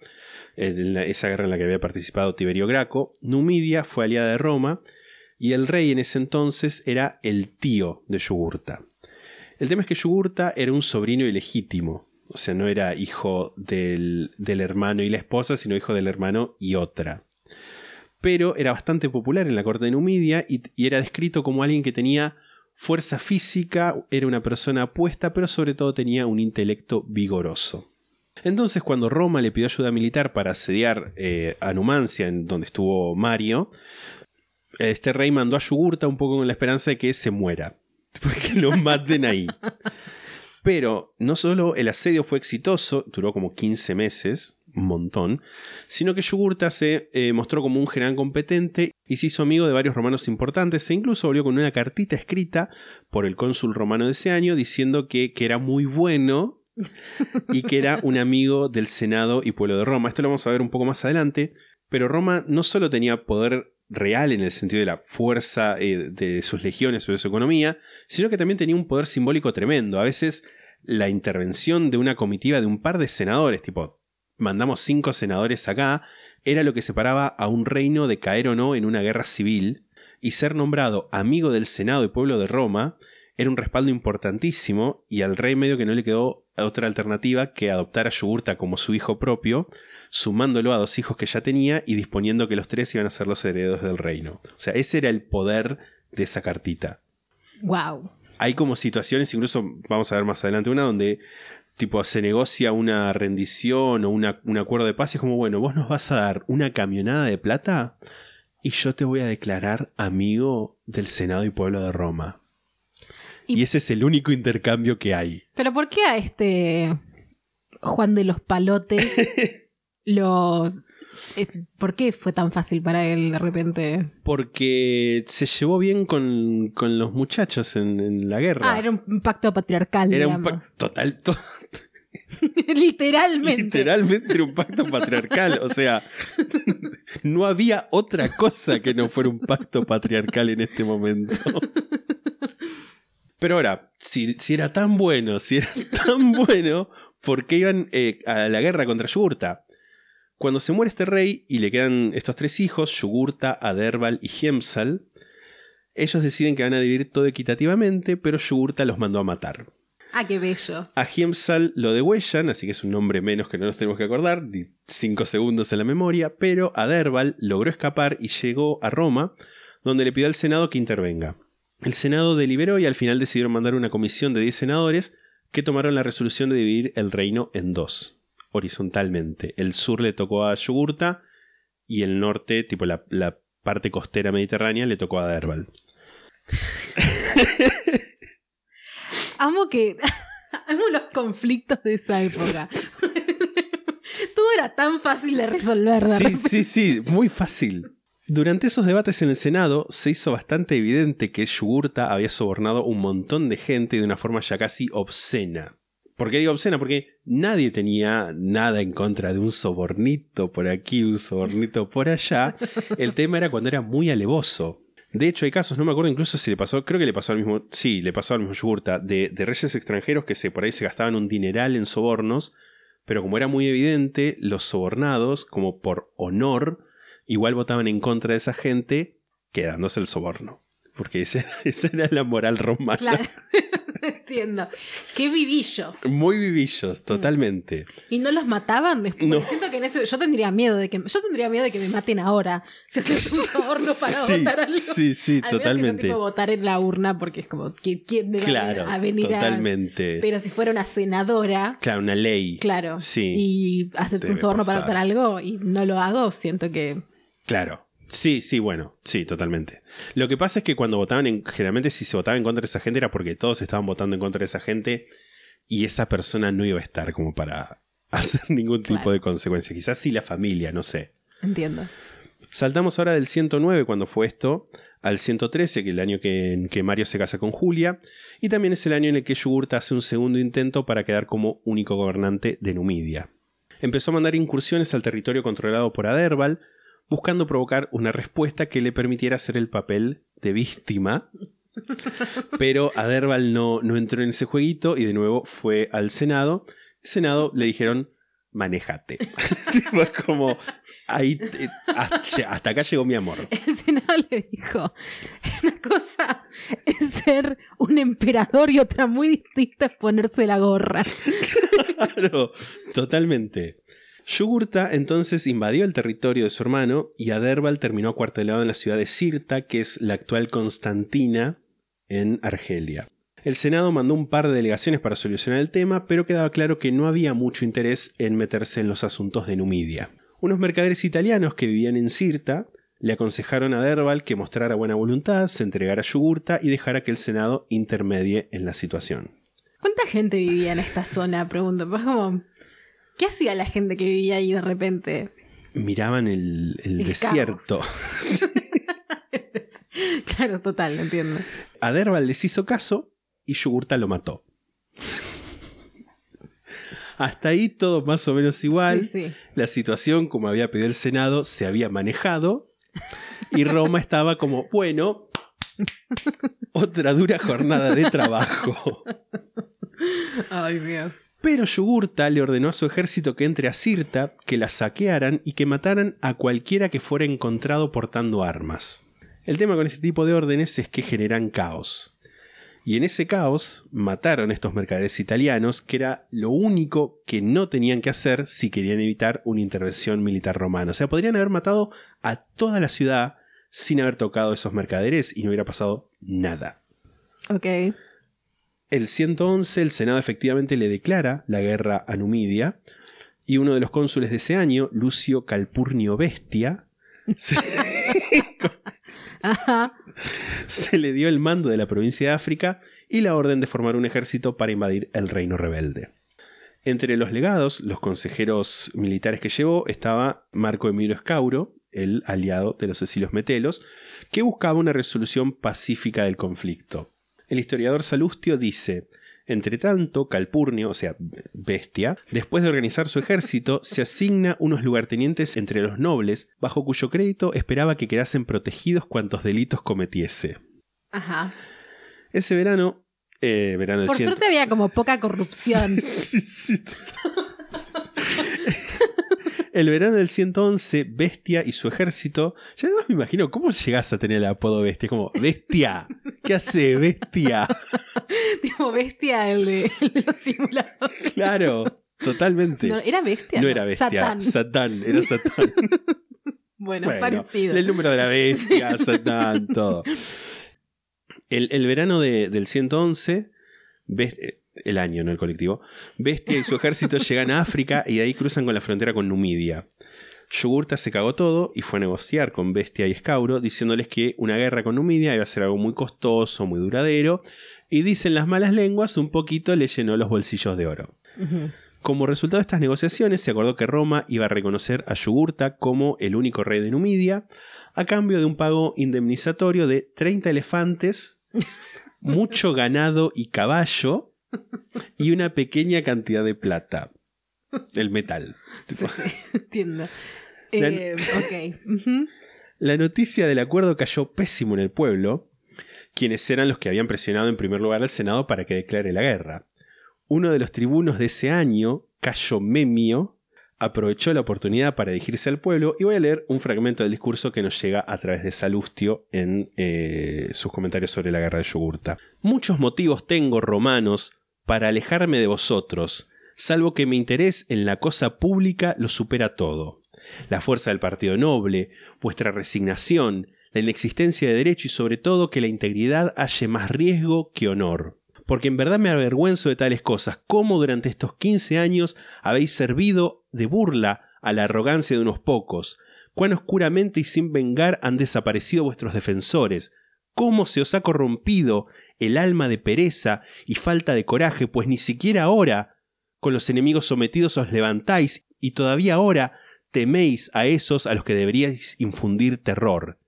en esa guerra en la que había participado Tiberio Graco, Numidia fue aliada de Roma y el rey en ese entonces era el tío de Yugurta. El tema es que Yugurta era un sobrino ilegítimo, o sea, no era hijo del, del hermano y la esposa, sino hijo del hermano y otra. Pero era bastante popular en la corte de Numidia y era descrito como alguien que tenía fuerza física, era una persona apuesta, pero sobre todo tenía un intelecto vigoroso. Entonces, cuando Roma le pidió ayuda militar para asediar eh, a Numancia, en donde estuvo Mario, este rey mandó a Yugurta un poco con la esperanza de que se muera, porque lo maten ahí. Pero no solo el asedio fue exitoso, duró como 15 meses, un montón, sino que Yugurta se eh, mostró como un general competente y se hizo amigo de varios romanos importantes e incluso volvió con una cartita escrita por el cónsul romano de ese año diciendo que, que era muy bueno y que era un amigo del Senado y pueblo de Roma. Esto lo vamos a ver un poco más adelante, pero Roma no solo tenía poder real en el sentido de la fuerza eh, de sus legiones o de su economía, sino que también tenía un poder simbólico tremendo. A veces la intervención de una comitiva de un par de senadores, tipo, mandamos cinco senadores acá, era lo que separaba a un reino de caer o no en una guerra civil, y ser nombrado amigo del Senado y pueblo de Roma era un respaldo importantísimo, y al rey medio que no le quedó otra alternativa que adoptar a Yugurta como su hijo propio, sumándolo a dos hijos que ya tenía y disponiendo que los tres iban a ser los herederos del reino. O sea, ese era el poder de esa cartita. Wow. Hay como situaciones, incluso vamos a ver más adelante una, donde tipo se negocia una rendición o una- un acuerdo de paz y es como, bueno, vos nos vas a dar una camionada de plata y yo te voy a declarar amigo del Senado y pueblo de Roma. Y- Y ese es el único intercambio que hay. Pero ¿por qué a este Juan de los Palotes lo... ¿Por qué fue tan fácil para él de repente? Porque se llevó bien con, con los muchachos en, en la guerra. Ah, era un pacto patriarcal, Era un pacto total, to- Literalmente. literalmente era un pacto patriarcal. O sea, no había otra cosa que no fuera un pacto patriarcal en este momento. Pero ahora, si, si era tan bueno, si era tan bueno, ¿por qué iban eh, a la guerra contra Yugurta? Cuando se muere este rey y le quedan estos tres hijos, Yugurta, Aderbal y Hiemsal, ellos deciden que van a dividir todo equitativamente, pero Yugurta los mandó a matar. Ah, qué bello. A Hiemsal lo degüellan, así que es un nombre menos que no nos tenemos que acordar, ni cinco segundos en la memoria, pero Aderbal logró escapar y llegó a Roma, donde le pidió al Senado que intervenga. El Senado deliberó y al final decidieron mandar una comisión de 10 senadores que tomaron la resolución de dividir el reino en dos, horizontalmente. El sur le tocó a Yugurta y el norte, tipo la, la parte costera mediterránea, le tocó a Aderbal. Amo que. Amo los conflictos de esa época. Todo era tan fácil de resolver. de Sí, repente. sí, sí, muy fácil. Durante esos debates en el Senado se hizo bastante evidente que Yugurta había sobornado un montón de gente de una forma ya casi obscena. ¿Por qué digo obscena? Porque nadie tenía nada en contra de un sobornito por aquí, un sobornito por allá. El tema era cuando era muy alevoso. De hecho, hay casos, no me acuerdo incluso si le pasó, creo que le pasó al mismo, sí, le pasó al mismo Yugurta, de, de reyes extranjeros que se, por ahí se gastaban un dineral en sobornos, pero como era muy evidente, los sobornados, como por honor, igual votaban en contra de esa gente, quedándose el soborno. Porque esa, esa era la moral romana. Claro. Entiendo. Qué vivillos. Muy vivillos, totalmente. ¿Y no los mataban después? No. Siento que en ese, yo tendría miedo de que yo tendría miedo de que me maten ahora. Si haces un soborno para Sí, votar algo. sí, sí, Al menos que totalmente. tipo votar en la urna porque es como ¿quién, me va Claro, a venir totalmente. a Pero si fuera una senadora, Claro, una ley. claro, Sí. y acepto un soborno para votar algo y no lo hago, siento que Claro. Sí, sí, bueno, sí, totalmente. Lo que pasa es que cuando votaban, en, generalmente si se votaba en contra de esa gente era porque todos estaban votando en contra de esa gente y esa persona no iba a estar como para hacer ningún tipo Claro. de consecuencia. Quizás sí la familia, no sé. entiendo. Saltamos ahora del 109, cuando fue esto, al 113, que es el año que, en que Mario se casa con Julia, y también es el año en el que Yugurta hace un segundo intento para quedar como único gobernante de Numidia. Empezó a mandar incursiones al territorio controlado por Aderbal, buscando provocar una respuesta que le permitiera hacer el papel de víctima. Pero Aderbal no, no entró en ese jueguito y de nuevo fue al Senado. El Senado le dijeron, manejate. Como, ahí, hasta, hasta acá llegó mi amor. El Senado le dijo, una cosa es ser un emperador y otra muy distinta es ponerse la gorra. Claro, totalmente. Yugurta entonces invadió el territorio de su hermano y Aderbal terminó acuartelado en la ciudad de Sirta, que es la actual Constantina, en Argelia. El Senado mandó un par de delegaciones para solucionar el tema, pero quedaba claro que no había mucho interés en meterse en los asuntos de Numidia. Unos mercaderes italianos que vivían en Sirta le aconsejaron a Aderbal que mostrara buena voluntad, se entregara a Yugurta y dejara que el Senado intermedie en la situación. ¿Cuánta gente vivía en esta zona? Pregunto. Pues como, ¿qué hacía la gente que vivía ahí de repente? Miraban el, el El desierto. claro, total, entiendo. Aderbal les hizo caso y Yugurta lo mató. Hasta ahí todo más o menos igual. Sí, sí. La situación, como había pedido el Senado, se había manejado. Y Roma estaba como, bueno, otra dura jornada de trabajo. Ay, Dios. Pero Yugurta le ordenó a su ejército que entre a Sirta, que la saquearan y que mataran a cualquiera que fuera encontrado portando armas. El tema con este tipo de órdenes es que generan caos. Y en ese caos mataron a estos mercaderes italianos, que era lo único que no tenían que hacer si querían evitar una intervención militar romana. O sea, podrían haber matado a toda la ciudad sin haber tocado a esos mercaderes y no hubiera pasado nada. Ok. El 111, el Senado efectivamente le declara la guerra a Numidia y uno de los cónsules de ese año, Lucio Calpurnio Bestia, se, Ajá. se le dio el mando de la provincia de África y la orden de formar un ejército para invadir el reino rebelde. Entre los legados, los consejeros militares que llevó, estaba Marco Emilio Escauro, el aliado de los Cecilios Metelos, que buscaba una resolución pacífica del conflicto. El historiador Salustio dice, entre tanto, Calpurnio, o sea, Bestia, después de organizar su ejército, se asigna unos lugartenientes entre los nobles, bajo cuyo crédito esperaba que quedasen protegidos cuantos delitos cometiese. Ajá. Ese verano, eh, verano Por suerte había como poca corrupción. Sí, sí. El verano del 111, Bestia y su ejército. Ya no me imagino cómo llegas a tener el apodo Bestia. Como, Bestia, ¿qué hace Bestia? tipo bestia el de, el de los simuladores. Claro, totalmente. No, ¿Era bestia? No era Bestia, Satán. Satán, era Satán. Bueno, Bueno, parecido. El número de la bestia, Satán, todo. El, el verano de- del 111, Bes- eh, el año, no el colectivo, Bestia y su ejército llegan a África y de ahí cruzan con la frontera con Numidia. Yugurta se cagó todo y fue a negociar con Bestia y Escauro, diciéndoles que una guerra con Numidia iba a ser algo muy costoso, muy duradero, y dicen las malas lenguas, un poquito le llenó los bolsillos de oro. Como resultado de estas negociaciones, se acordó que Roma iba a reconocer a Yugurta como el único rey de Numidia, a cambio de un pago indemnizatorio de 30 elefantes, mucho ganado y caballo, y una pequeña cantidad de plata. El metal. Tipo, Entiendo. La- Eh, ok. Ujú. La noticia del acuerdo cayó pésimo en el pueblo, quienes eran los que habían presionado en primer lugar al Senado para que declare la guerra. Uno de los tribunos de ese año, Cayo Memio, aprovechó la oportunidad para dirigirse al pueblo y voy a leer un fragmento del discurso que nos llega a través de Salustio en eh, sus comentarios sobre la guerra de Yugurta. Muchos motivos tengo, romanos, para alejarme de vosotros, salvo que mi interés en la cosa pública lo supera todo. La fuerza del partido noble, vuestra resignación, la inexistencia de derecho y sobre todo que la integridad halle más riesgo que honor. Porque en verdad me avergüenzo de tales cosas, cómo durante estos 15 años habéis servido de burla a la arrogancia de unos pocos, cuán oscuramente y sin vengar han desaparecido vuestros defensores, cómo se os ha corrompido el alma de pereza y falta de coraje, pues ni siquiera ahora, con los enemigos sometidos os levantáis y todavía ahora teméis a esos a los que deberíais infundir terror.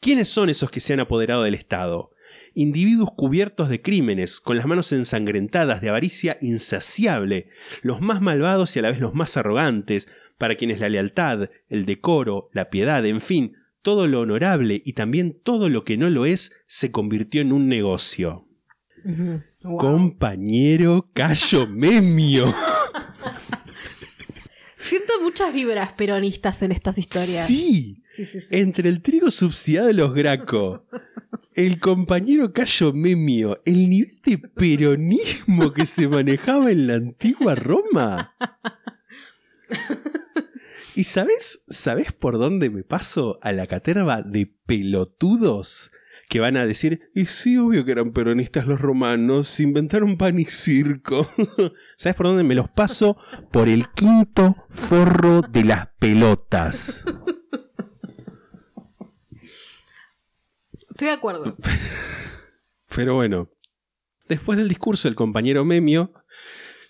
¿Quiénes son esos que se han apoderado del Estado? Individuos cubiertos de crímenes, con las manos ensangrentadas de avaricia insaciable, los más malvados y a la vez los más arrogantes, para quienes la lealtad, el decoro, la piedad, en fin, todo lo honorable y también todo lo que no lo es, se convirtió en un negocio. Wow. Compañero Cayo Memio. Siento muchas vibras peronistas en estas historias. Sí, Sí, sí, sí. entre el trigo subsidiado de los Graco, el compañero Cayo Memio, el nivel de peronismo que se manejaba en la antigua Roma. ¿Y sabes, sabes por dónde me paso a la caterva de pelotudos? Que van a decir, y sí, obvio que eran peronistas los romanos, inventaron pan y circo. ¿Sabes por dónde me los paso? Por el quinto forro de las pelotas. Estoy de acuerdo. Pero bueno, después del discurso el compañero Memio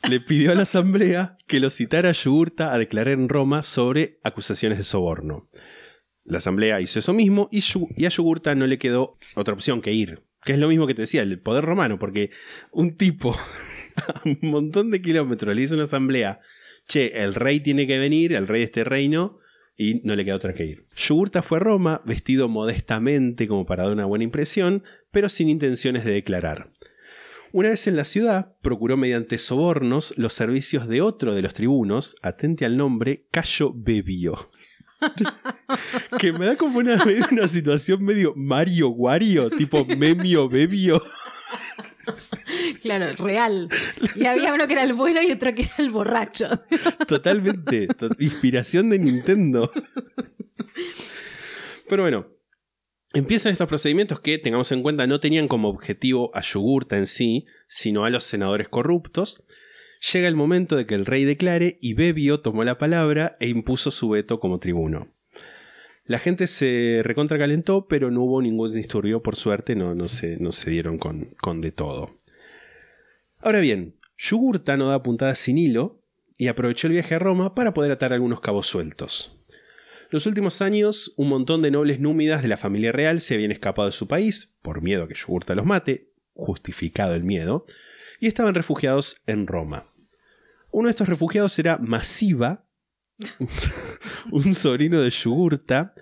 le pidió a la asamblea que lo citara a Yugurta a declarar en Roma sobre acusaciones de soborno. La asamblea hizo eso mismo y, y a Yugurta no le quedó otra opción que ir. Que es lo mismo que te decía, el poder romano, porque un tipo a un montón de kilómetros, le hizo una asamblea. Che, el rey tiene que venir, el rey de este reino, y no le queda otra que ir. Yugurta fue a Roma, vestido modestamente como para dar una buena impresión, pero sin intenciones de declarar. Una vez en la ciudad, procuró mediante sobornos los servicios de otro de los tribunos, atente al nombre, Cayo Bebio. que me da como una, una situación medio Mario Wario, tipo Memio Bebio. Claro, real. Y había uno que era el bueno y otro que era el borracho. Totalmente. to- inspiración de Nintendo. Pero bueno. Empiezan estos procedimientos que, tengamos en cuenta, no tenían como objetivo a Yugurta en sí, sino a los senadores corruptos. Llega el momento de que el rey declare y Bebio tomó la palabra e impuso su veto como tribuno. La gente se recontracalentó, pero no hubo ningún disturbio, por suerte, no, se dieron con, con de todo. Ahora bien, Yugurta no da puntadas sin hilo y aprovechó el viaje a Roma para poder atar algunos cabos sueltos. Los últimos años, un montón de nobles númidas de la familia real se habían escapado de su país, por miedo a que Yugurta los mate, justificado el miedo, y estaban refugiados en Roma. Uno de estos refugiados era Masiva, un sobrino de Yugurta,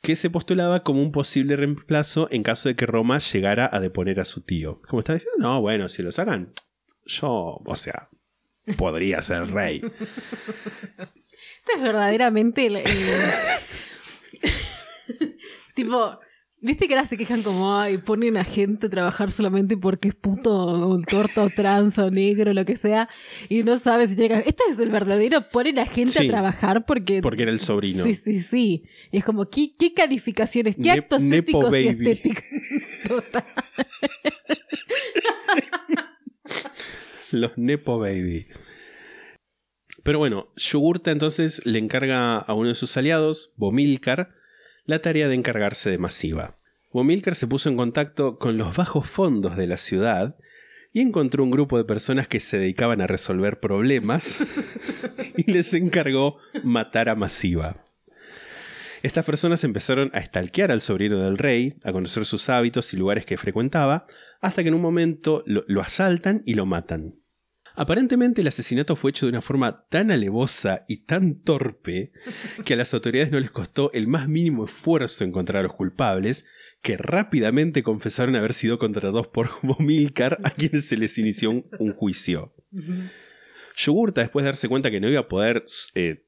que se postulaba como un posible reemplazo en caso de que Roma llegara a deponer a su tío. Como estaba diciendo, no, bueno, si lo sacan, yo, o sea, podría ser rey. Este es verdaderamente el, el- tipo, viste que ahora se quejan como, ay, ponen a gente a trabajar solamente porque es puto o torta o trans o negro, lo que sea, y no sabes si llega. Esto es el verdadero, ponen a gente Sí. a trabajar porque. Porque era el sobrino. Sí, sí, sí. Y es como, ¿qué, qué calificaciones, qué Ne- actos éticos y baby. estéticos? Total. Los Nepo Baby. Pero bueno, Yugurta entonces le encarga a uno de sus aliados, Bomilcar, la tarea de encargarse de Masiva. Bomilcar se puso en contacto con los bajos fondos de la ciudad y encontró un grupo de personas que se dedicaban a resolver problemas y les encargó matar a Masiva. Estas personas empezaron a estalquear al sobrino del rey, a conocer sus hábitos y lugares que frecuentaba, hasta que en un momento lo, lo asaltan y lo matan. Aparentemente el asesinato fue hecho de una forma tan alevosa y tan torpe que a las autoridades no les costó el más mínimo esfuerzo encontrar a los culpables, que rápidamente confesaron haber sido contratados por Bomilcar, a quienes se les inició un, juicio. Yugurta, después de darse cuenta que no iba a poder eh,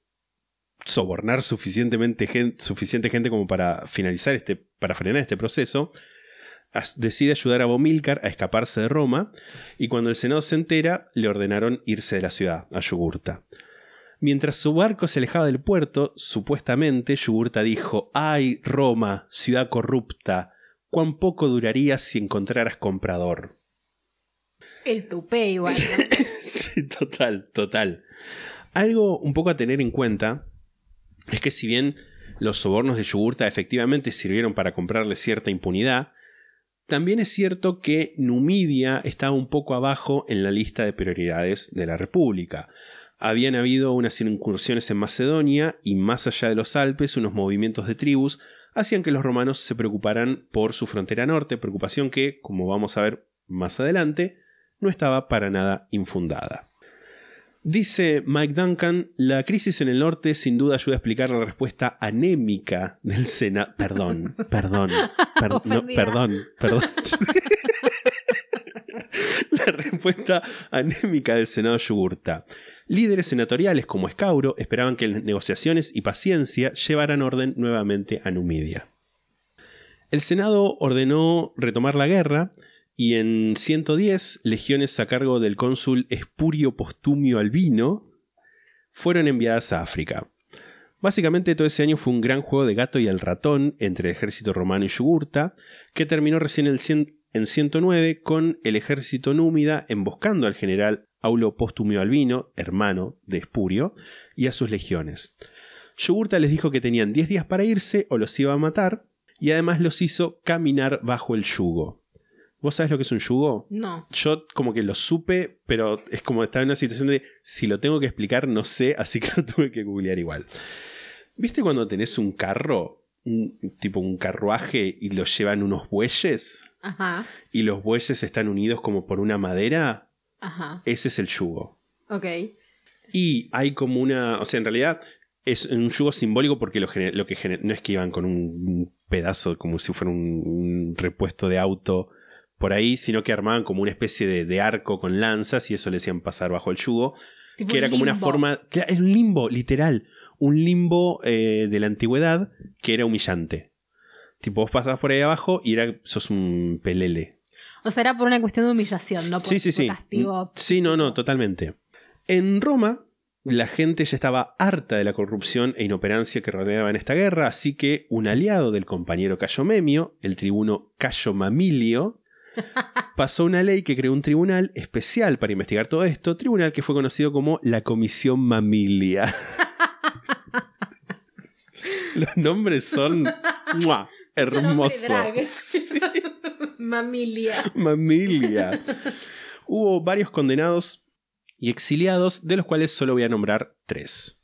sobornar suficientemente suficiente gente como para finalizar este, para frenar este proceso, decide ayudar a Bomilcar a escaparse de Roma y cuando el Senado se entera le ordenaron irse de la ciudad, a Yugurta. Mientras su barco se alejaba del puerto, supuestamente Yugurta dijo, ¡Ay, Roma, ciudad corrupta! ¿Cuán poco duraría si encontraras comprador? El tupé igual. Sí, total, total. Algo un poco a tener en cuenta es que si bien los sobornos de Yugurta efectivamente sirvieron para comprarle cierta impunidad, también es cierto que Numidia estaba un poco abajo en la lista de prioridades de la República. Habían habido unas incursiones en Macedonia y más allá de los Alpes unos movimientos de tribus hacían que los romanos se preocuparan por su frontera norte, preocupación que, como vamos a ver más adelante, no estaba para nada infundada. Dice Mike Duncan, la crisis en el norte sin duda ayuda a explicar la respuesta anémica del Senado. Perdón, perdón, per- no, Ofendida. perdón, perdón. la respuesta anémica del Senado Yugurta. Líderes senatoriales como Escauro esperaban que las negociaciones y paciencia llevaran orden nuevamente a Numidia. El Senado ordenó retomar la guerra y en 110 legiones a cargo del cónsul Espurio Postumio Albino fueron enviadas a África. Básicamente todo ese año fue un gran juego de gato y el ratón entre el ejército romano y Yugurta, que terminó recién en 109 con el ejército númida emboscando al general Aulo Postumio Albino, hermano de Espurio, y a sus legiones. Yugurta les dijo que tenían 10 días para irse o los iba a matar, y además los hizo caminar bajo el yugo. ¿Vos sabés lo que es un yugo? No. Yo como que lo supe, pero es como estaba en una situación de si lo tengo que explicar no sé, así que lo tuve que googlear igual. ¿Viste cuando tenés un carro, un, tipo un carruaje y lo llevan unos bueyes? Ajá. Y los bueyes están unidos como por una madera. Ajá. Ese es el yugo. Ok. Y hay como una. O sea, en realidad es un yugo simbólico porque lo, lo que no es que iban con un pedazo como si fuera un, un repuesto de auto por ahí, sino que armaban como una especie de, de arco con lanzas y eso le hacían pasar bajo el yugo. Tipo que era como una forma. Es un limbo, literal. Un limbo eh, de la antigüedad que era humillante. Tipo, vos pasabas por ahí abajo y era, sos un pelele. O sea, era por una cuestión de humillación, no por, Sí, sí, sí. castigo. Sí, no, no, totalmente. En Roma, la gente ya estaba harta de la corrupción e inoperancia que rodeaban esta guerra, así que un aliado del compañero Cayo Memio, el tribuno Cayo Mamilio, pasó una ley que creó un tribunal especial para investigar todo esto, tribunal que fue conocido como la Comisión Mamilia. Los nombres son hermosos. Mamilia. Mamilia. Hubo varios condenados y exiliados, de los cuales solo voy a nombrar tres.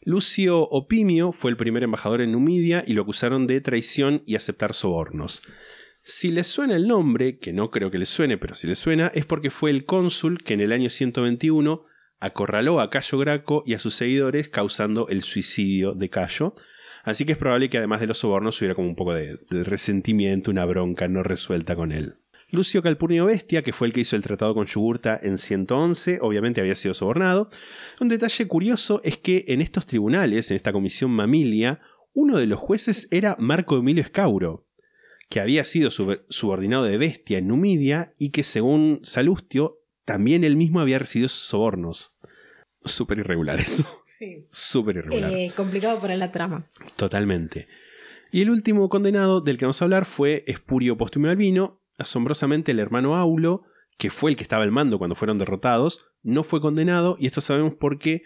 Lucio Opimio fue el primer embajador en Numidia y lo acusaron de traición y aceptar sobornos. Si les suena el nombre, que no creo que les suene, pero si les suena, es porque fue el cónsul que en el año 121 acorraló a Cayo Graco y a sus seguidores, causando el suicidio de Cayo. Así que es probable que además de los sobornos hubiera como un poco de, resentimiento, una bronca no resuelta con él. Lucio Calpurnio Bestia, que fue el que hizo el tratado con Yugurta en 111, obviamente había sido sobornado. Un detalle curioso es que en estos tribunales, en esta comisión Mamilia, uno de los jueces era Marco Emilio Escauro, que había sido sub- subordinado de Bestia en Numidia y que según Salustio, también él mismo había recibido sobornos. Súper irregulares. Sí. Súper irregular. Eh, complicado para la trama. Totalmente. Y el último condenado del que vamos a hablar fue Espurio Postumio Albino. Asombrosamente, el hermano Aulo, que fue el que estaba al mando cuando fueron derrotados, no fue condenado, y esto sabemos porque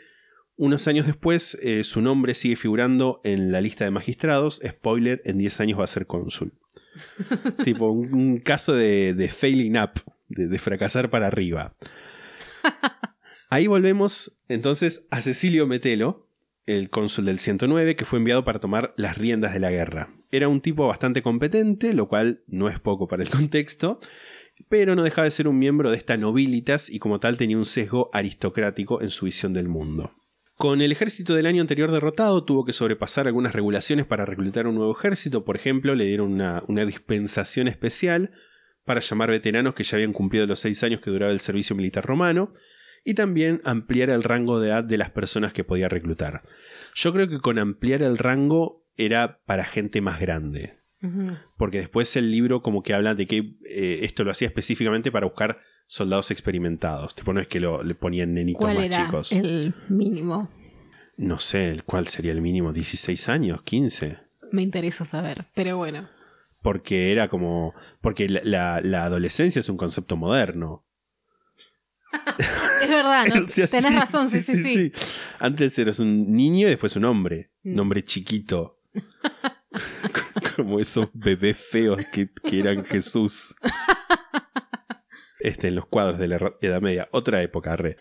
unos años después eh, su nombre sigue figurando en la lista de magistrados. Spoiler, en 10 años va a ser cónsul. tipo, un, un caso de, de failing up, de, de fracasar para arriba. Ahí volvemos entonces a Cecilio Metelo, el cónsul del 109, que fue enviado para tomar las riendas de la guerra. Era un tipo bastante competente, lo cual no es poco para el contexto, pero no dejaba de ser un miembro de esta nobilitas y como tal tenía un sesgo aristocrático en su visión del mundo. Con el ejército del año anterior derrotado, tuvo que sobrepasar algunas regulaciones para reclutar un nuevo ejército. Por ejemplo, le dieron una, dispensación especial para llamar veteranos que ya habían cumplido los seis años que duraba el servicio militar romano y también ampliar el rango de edad de las personas que podía reclutar. Yo creo que con ampliar el rango era para gente más grande. Porque después el libro como que habla de que eh, esto lo hacía específicamente para buscar soldados experimentados. Tipo, no es que lo, le ponían nenitos ¿Cuál más era chicos. el mínimo? No sé, ¿el ¿cuál sería el mínimo? ¿16 años? ¿15? Me interesa saber, pero bueno. Porque era como... Porque la, la- la adolescencia es un concepto moderno. Es verdad, ¿no? O sea, tenés sí, razón, sí sí, sí, Antes eras un niño y después un hombre. Un Mm. hombre chiquito. Como esos bebés feos que, eran Jesús. Este, en los cuadros de la Edad Media. Otra época, re.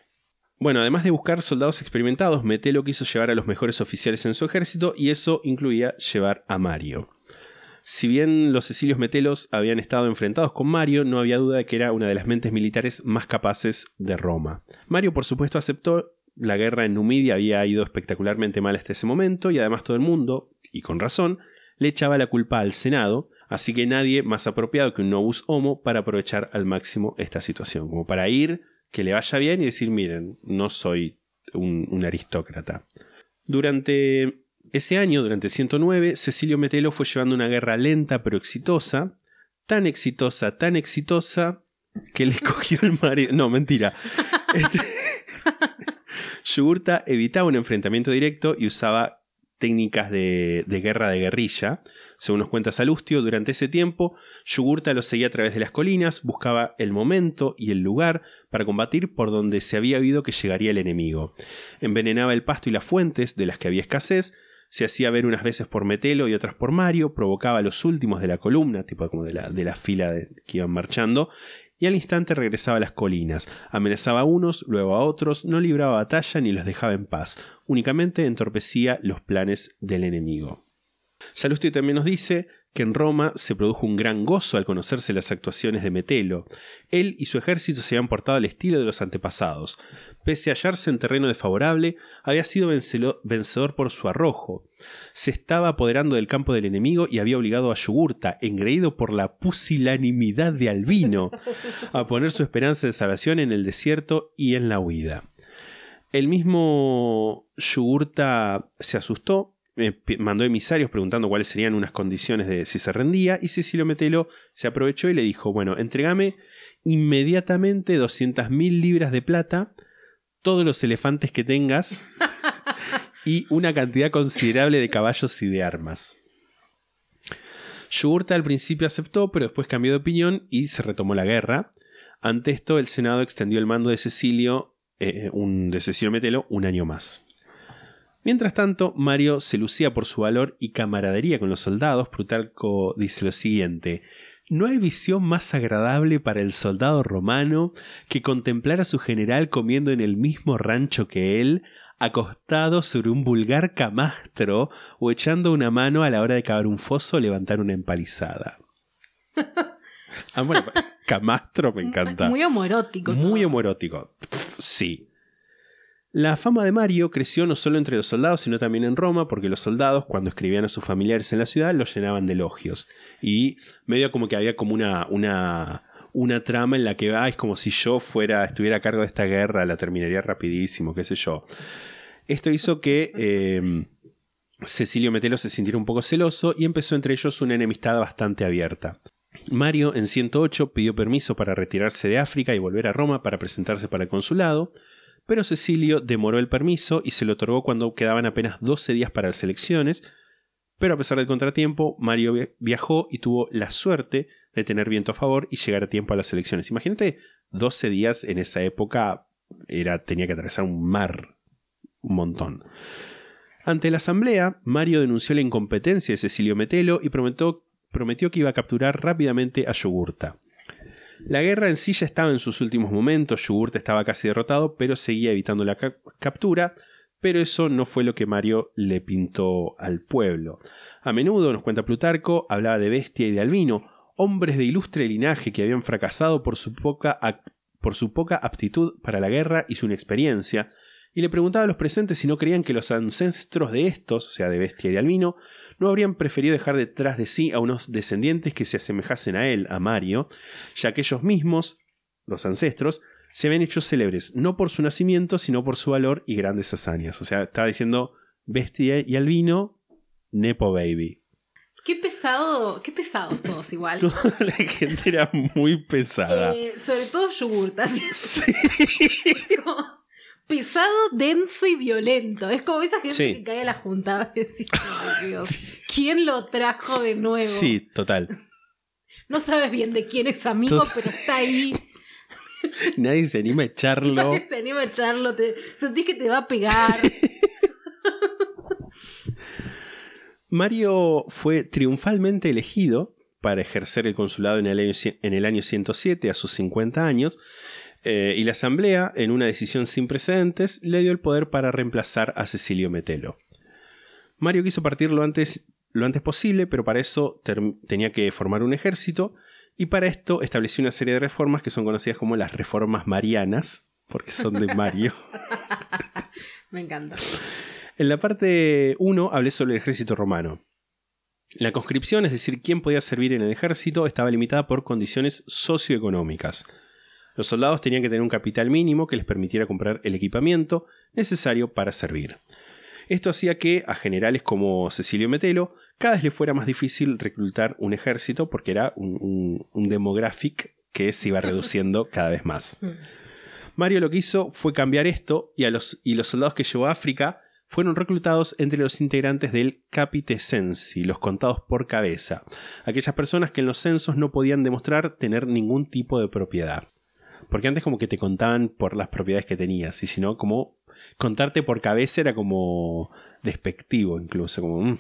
Bueno, además de buscar soldados experimentados, Metelo quiso llevar a los mejores oficiales en su ejército y eso incluía llevar a Mario. Si bien los Cecilios Metelos habían estado enfrentados con Mario, no había duda de que era una de las mentes militares más capaces de Roma. Mario, por supuesto, aceptó. La guerra en Numidia había ido espectacularmente mal hasta ese momento y además todo el mundo, y con razón, le echaba la culpa al Senado, así que nadie más apropiado que un novus homo para aprovechar al máximo esta situación, como para ir, que le vaya bien y decir, miren, no soy un, aristócrata. Durante ese año, durante 109, Cecilio Metelo fue llevando una guerra lenta pero exitosa, tan exitosa, tan exitosa, que le cogió el marido. No, mentira. Este- Yugurta evitaba un enfrentamiento directo y usaba técnicas de, guerra de guerrilla. Según nos cuenta Salustio, durante ese tiempo, Yugurta lo seguía a través de las colinas, buscaba el momento y el lugar para combatir por donde se había oído que llegaría el enemigo. Envenenaba el pasto y las fuentes, de las que había escasez, se hacía ver unas veces por Metelo y otras por Mario, provocaba a los últimos de la columna, tipo como de la, fila que iban marchando, y al instante regresaba a las colinas, amenazaba a unos, luego a otros, no libraba batalla ni los dejaba en paz, únicamente entorpecía los planes del enemigo. Salustio también nos dice que en Roma se produjo un gran gozo al conocerse las actuaciones de Metelo. Él y su ejército se habían portado al estilo de los antepasados. Pese a hallarse en terreno desfavorable, había sido vencedor por su arrojo. Se estaba apoderando del campo del enemigo y había obligado a Yugurta, engreído por la pusilanimidad de Albino, a poner su esperanza de salvación en el desierto y en la huida. El mismo Yugurta se asustó, eh, mandó emisarios preguntando cuáles serían unas condiciones de si se rendía, y Cecilio Metelo se aprovechó y le dijo: Bueno, entregame inmediatamente 200.000 libras de plata, todos los elefantes que tengas y una cantidad considerable de caballos y de armas. Yugurta al principio aceptó, pero después cambió de opinión y se retomó la guerra. Ante esto, el Senado extendió el mando de Cecilio, eh, un, de Cecilio Metelo un año más. Mientras tanto, Mario se lucía por su valor y camaradería con los soldados. Plutarco dice lo siguiente: No hay visión más agradable para el soldado romano que contemplar a su general comiendo en el mismo rancho que él, acostado sobre un vulgar camastro o echando una mano a la hora de cavar un foso o levantar una empalizada. Pa- camastro me encanta. Muy homoerótico. Muy homoerótico. Sí. La fama de Mario creció no solo entre los soldados, sino también en Roma, porque los soldados, cuando escribían a sus familiares en la ciudad, los llenaban de elogios. Y medio como que había como una, una, una trama en la que ah, es como si yo fuera, estuviera a cargo de esta guerra, la terminaría rapidísimo, qué sé yo. Esto hizo que eh, Cecilio Metelo se sintiera un poco celoso y empezó entre ellos una enemistad bastante abierta. Mario en 108 pidió permiso para retirarse de África y volver a Roma para presentarse para el consulado, pero Cecilio demoró el permiso y se lo otorgó cuando quedaban apenas 12 días para las elecciones, pero a pesar del contratiempo, Mario vi- viajó y tuvo la suerte de tener viento a favor y llegar a tiempo a las elecciones. Imagínate 12 días en esa época, era, tenía que atravesar un mar, un montón. Ante la asamblea, Mario denunció la incompetencia de Cecilio Metelo y prometió, prometió que iba a capturar rápidamente a Yugurta. La guerra en sí ya estaba en sus últimos momentos, Yugurta estaba casi derrotado, pero seguía evitando la ca- captura, pero eso no fue lo que Mario le pintó al pueblo. A menudo, nos cuenta Plutarco, hablaba de Bestia y de Albino, hombres de ilustre linaje que habían fracasado por su poca, por su poca aptitud para la guerra y su inexperiencia, y le preguntaba a los presentes si no creían que los ancestros de estos, o sea, de Bestia y de Albino, no habrían preferido dejar detrás de sí a unos descendientes que se asemejasen a él, a Mario, ya que ellos mismos, los ancestros, se habían hecho célebres no por su nacimiento, sino por su valor y grandes hazañas. O sea, estaba diciendo Bestia y Albino, Nepo Baby. Qué pesado, qué pesados todos igual. Toda la gente era muy pesada. Eh, sobre todo yogurtas. Sí. Pesado, denso y violento. Es como esa gente Sí. que cae a la juntada y decís, "Ay, Dios, ¿quién lo trajo de nuevo? Sí, total. No sabes bien de quién es amigo, Total. pero está ahí. Nadie se anima a echarlo. Nadie se anima a echarlo. Te, sentís que te va a pegar. Mario fue triunfalmente elegido para ejercer el consulado en el año, en el año 107 a sus 50 años, eh, y la Asamblea, en una decisión sin precedentes, le dio el poder para reemplazar a Cecilio Metelo. Mario quiso partir lo antes, lo antes posible, pero para eso tenía que formar un ejército, y para esto estableció una serie de reformas que son conocidas como las reformas marianas, porque son de Mario. Me encanta. En la parte 1 hablé sobre el ejército romano. La conscripción, es decir, quién podía servir en el ejército, estaba limitada por condiciones socioeconómicas. Los soldados tenían que tener un capital mínimo que les permitiera comprar el equipamiento necesario para servir. Esto hacía que a generales como Cecilio Metelo cada vez le fuera más difícil reclutar un ejército porque era un, un, un demographic que se iba reduciendo cada vez más. Mario lo que hizo fue cambiar esto y, a los, y los soldados que llevó a África fueron reclutados entre los integrantes del Capitecensi, los contados por cabeza, aquellas personas que en los censos no podían demostrar tener ningún tipo de propiedad. Porque antes como que te contaban por las propiedades que tenías, y si no, como contarte por cabeza era como despectivo incluso, como... mm.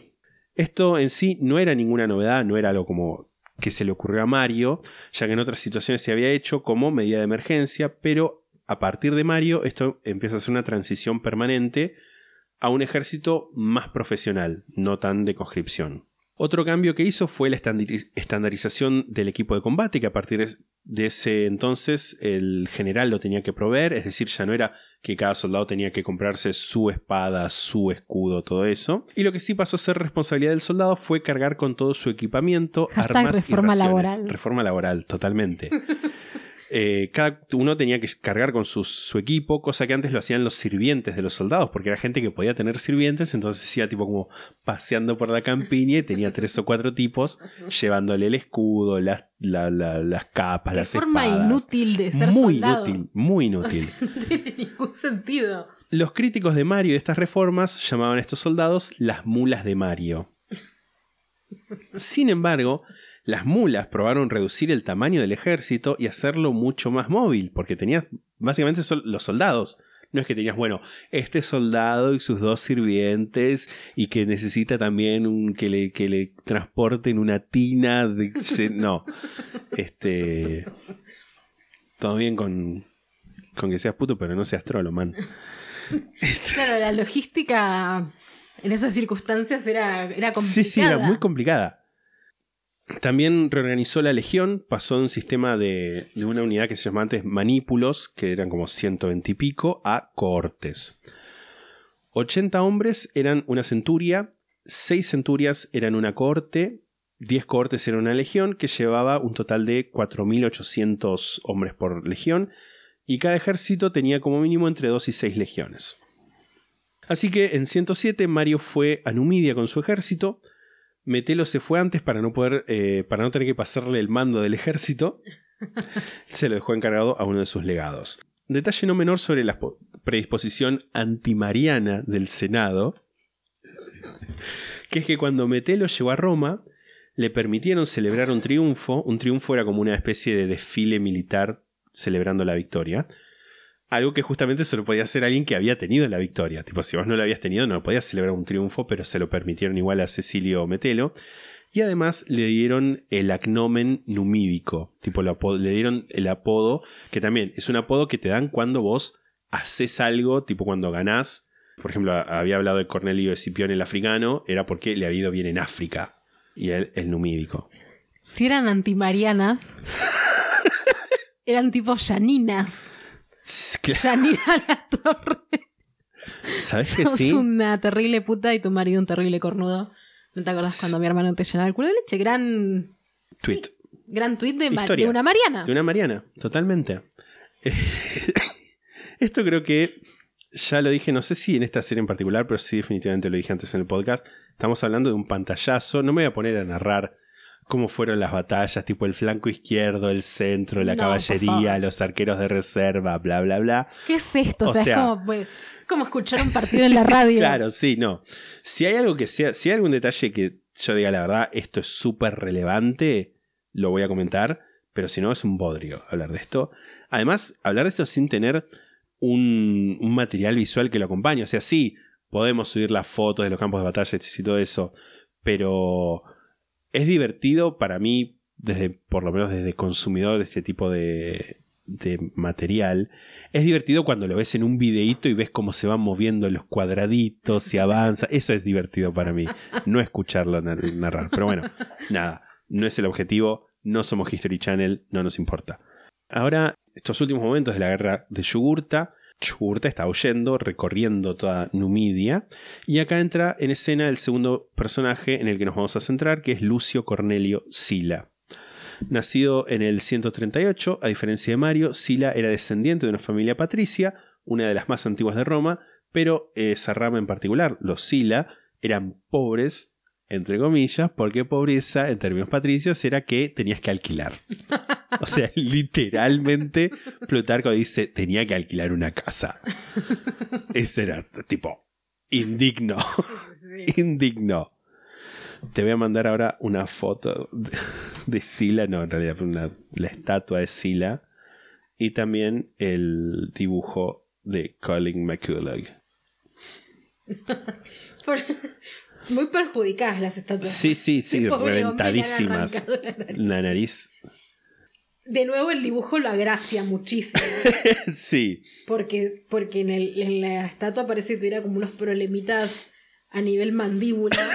Esto en sí no era ninguna novedad, no era algo como que se le ocurrió a Mario, ya que en otras situaciones se había hecho como medida de emergencia, pero a partir de Mario esto empieza a ser una transición permanente a un ejército más profesional, no tan de conscripción. Otro cambio que hizo fue la estandariz- estandarización del equipo de combate, que a partir de- de ese entonces el general lo tenía que proveer, es decir, ya no era que cada soldado tenía que comprarse su espada, su escudo, todo eso. Y lo que sí pasó a ser responsabilidad del soldado fue cargar con todo su equipamiento, Hashtag armas reforma y raciones. laboral. Reforma laboral, totalmente. Eh, cada uno tenía que cargar con su, su equipo, cosa que antes lo hacían los sirvientes de los soldados, porque era gente que podía tener sirvientes, entonces iba tipo como paseando por la campiña y tenía tres o cuatro tipos llevándole el escudo, las, la- la- las capas, las forma espadas. inútil de ser muy soldado. inútil, muy O inútil. sea, no tiene ningún sentido. Los críticos de Mario y de estas reformas llamaban a estos soldados las mulas de Mario. Sin embargo, las mulas probaron reducir el tamaño del ejército y hacerlo mucho más móvil, porque tenías básicamente sol- los soldados. No es que tenías, bueno, este soldado y sus dos sirvientes y que necesita también un, que, le, que le transporten una tina de... No. Este... Todo bien con, con que seas puto, pero no seas trolo, man. Claro, la logística en esas circunstancias era, era complicada. Sí, sí, era muy complicada. También reorganizó la legión, pasó de un sistema de, una unidad que se llamaba antes manípulos, que eran como 120 y pico, a cohortes. 80 hombres eran una centuria, 6 centurias eran una cohorte, 10 cohortes eran una legión, que llevaba un total de 4.800 hombres por legión, y cada ejército tenía como mínimo entre 2 y 6 legiones. Así que en 107 Mario fue a Numidia con su ejército. Metelo se fue antes para no poder, eh, para no tener que pasarle el mando del ejército. se lo dejó encargado a uno de sus legados. Detalle no menor sobre la po- predisposición antimariana del Senado, que es que cuando Metelo llegó a Roma, le permitieron celebrar un triunfo. Un triunfo era como una especie de desfile militar celebrando la victoria. Algo que justamente solo podía hacer alguien que había tenido la victoria. Tipo, si vos no lo habías tenido, no podías celebrar un triunfo, pero se lo permitieron igual a Cecilio Metelo. Y además le dieron el acnomen numídico. Tipo, lo le dieron el apodo, que también es un apodo que te dan cuando vos haces algo, tipo cuando ganás. Por ejemplo, había hablado de Cornelio Escipión el africano, era porque le había ido bien en África. Y él el numídico. Si eran antimarianas, eran tipo Yanina la torre. ¿Sabes que Sos sí? una terrible puta y tu marido un terrible cornudo. ¿No te acordás cuando mi hermano te llenaba el culo de leche? Gran, Tweet. gran tweet de, Historia. de una Mariana. De una Mariana, totalmente. Esto creo que ya lo dije, no sé si en esta serie en particular, pero sí definitivamente lo dije antes en el podcast. Estamos hablando de un pantallazo. No me voy a poner a narrar cómo fueron las batallas, tipo el flanco izquierdo, el centro, la No, caballería, los arqueros de reserva, bla, bla, bla. ¿Qué es esto? O, O sea, sea- es como, como escuchar un partido en la radio. Claro, sí, no. Si hay algo que sea, si hay algún detalle que yo diga la verdad, esto es súper relevante, lo voy a comentar, pero si no es un bodrio hablar de esto. Además, hablar de esto sin tener un, un material visual que lo acompañe. O sea, sí, podemos subir las fotos de los campos de batalla y todo eso, pero es divertido para mí, desde, por lo menos desde consumidor de este tipo de, material. Es divertido cuando lo ves en un videíto y ves cómo se van moviendo los cuadraditos y avanza. Eso es divertido para mí. No escucharlo nar- narrar. Pero bueno, nada. No es el objetivo. No somos History Channel. No nos importa. Ahora, estos últimos momentos de la guerra de Yugurta. Yugurta está huyendo, recorriendo toda Numidia. Y acá entra en escena el segundo personaje en el que nos vamos a centrar, que es Lucio Cornelio Sila. Nacido en el 138, a diferencia de Mario, Sila era descendiente de una familia patricia, una de las más antiguas de Roma, pero esa rama en particular, los Sila, eran pobres, entre comillas, porque pobreza, en términos patricios, era que tenías que alquilar. O sea, literalmente, Plutarco dice, tenía que alquilar una casa. Eso era tipo indigno. indigno. Te voy a mandar ahora una foto de, de Sila, no, en realidad fue una, la estatua de Sila y también el dibujo de Colin McCullough. Por- Muy perjudicadas las estatuas. Sí, sí, sí, reventadísimas. la nariz. La nariz. De nuevo el dibujo lo agracia muchísimo. sí, Porque, porque en, el- en la estatua parece que tuviera como unos problemitas a nivel mandíbula.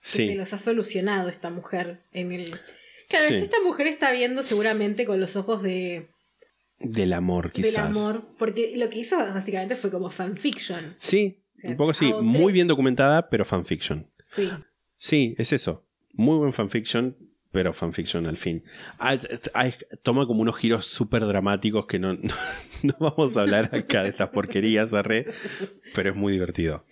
Sí. se los ha solucionado esta mujer en el. Claro, Sí. es que esta mujer está viendo seguramente con los ojos de, Del amor, quizás. del amor, porque lo que hizo básicamente fue como fanfiction. Sí, un poco sí. hago Muy bien documentada, pero fanfiction. Sí. Sí, es eso. Muy buen fanfiction, pero fanfiction al fin. Ah, ah, toma como unos giros súper dramáticos que no, no, no vamos a hablar acá de estas porquerías, arre, pero es muy divertido.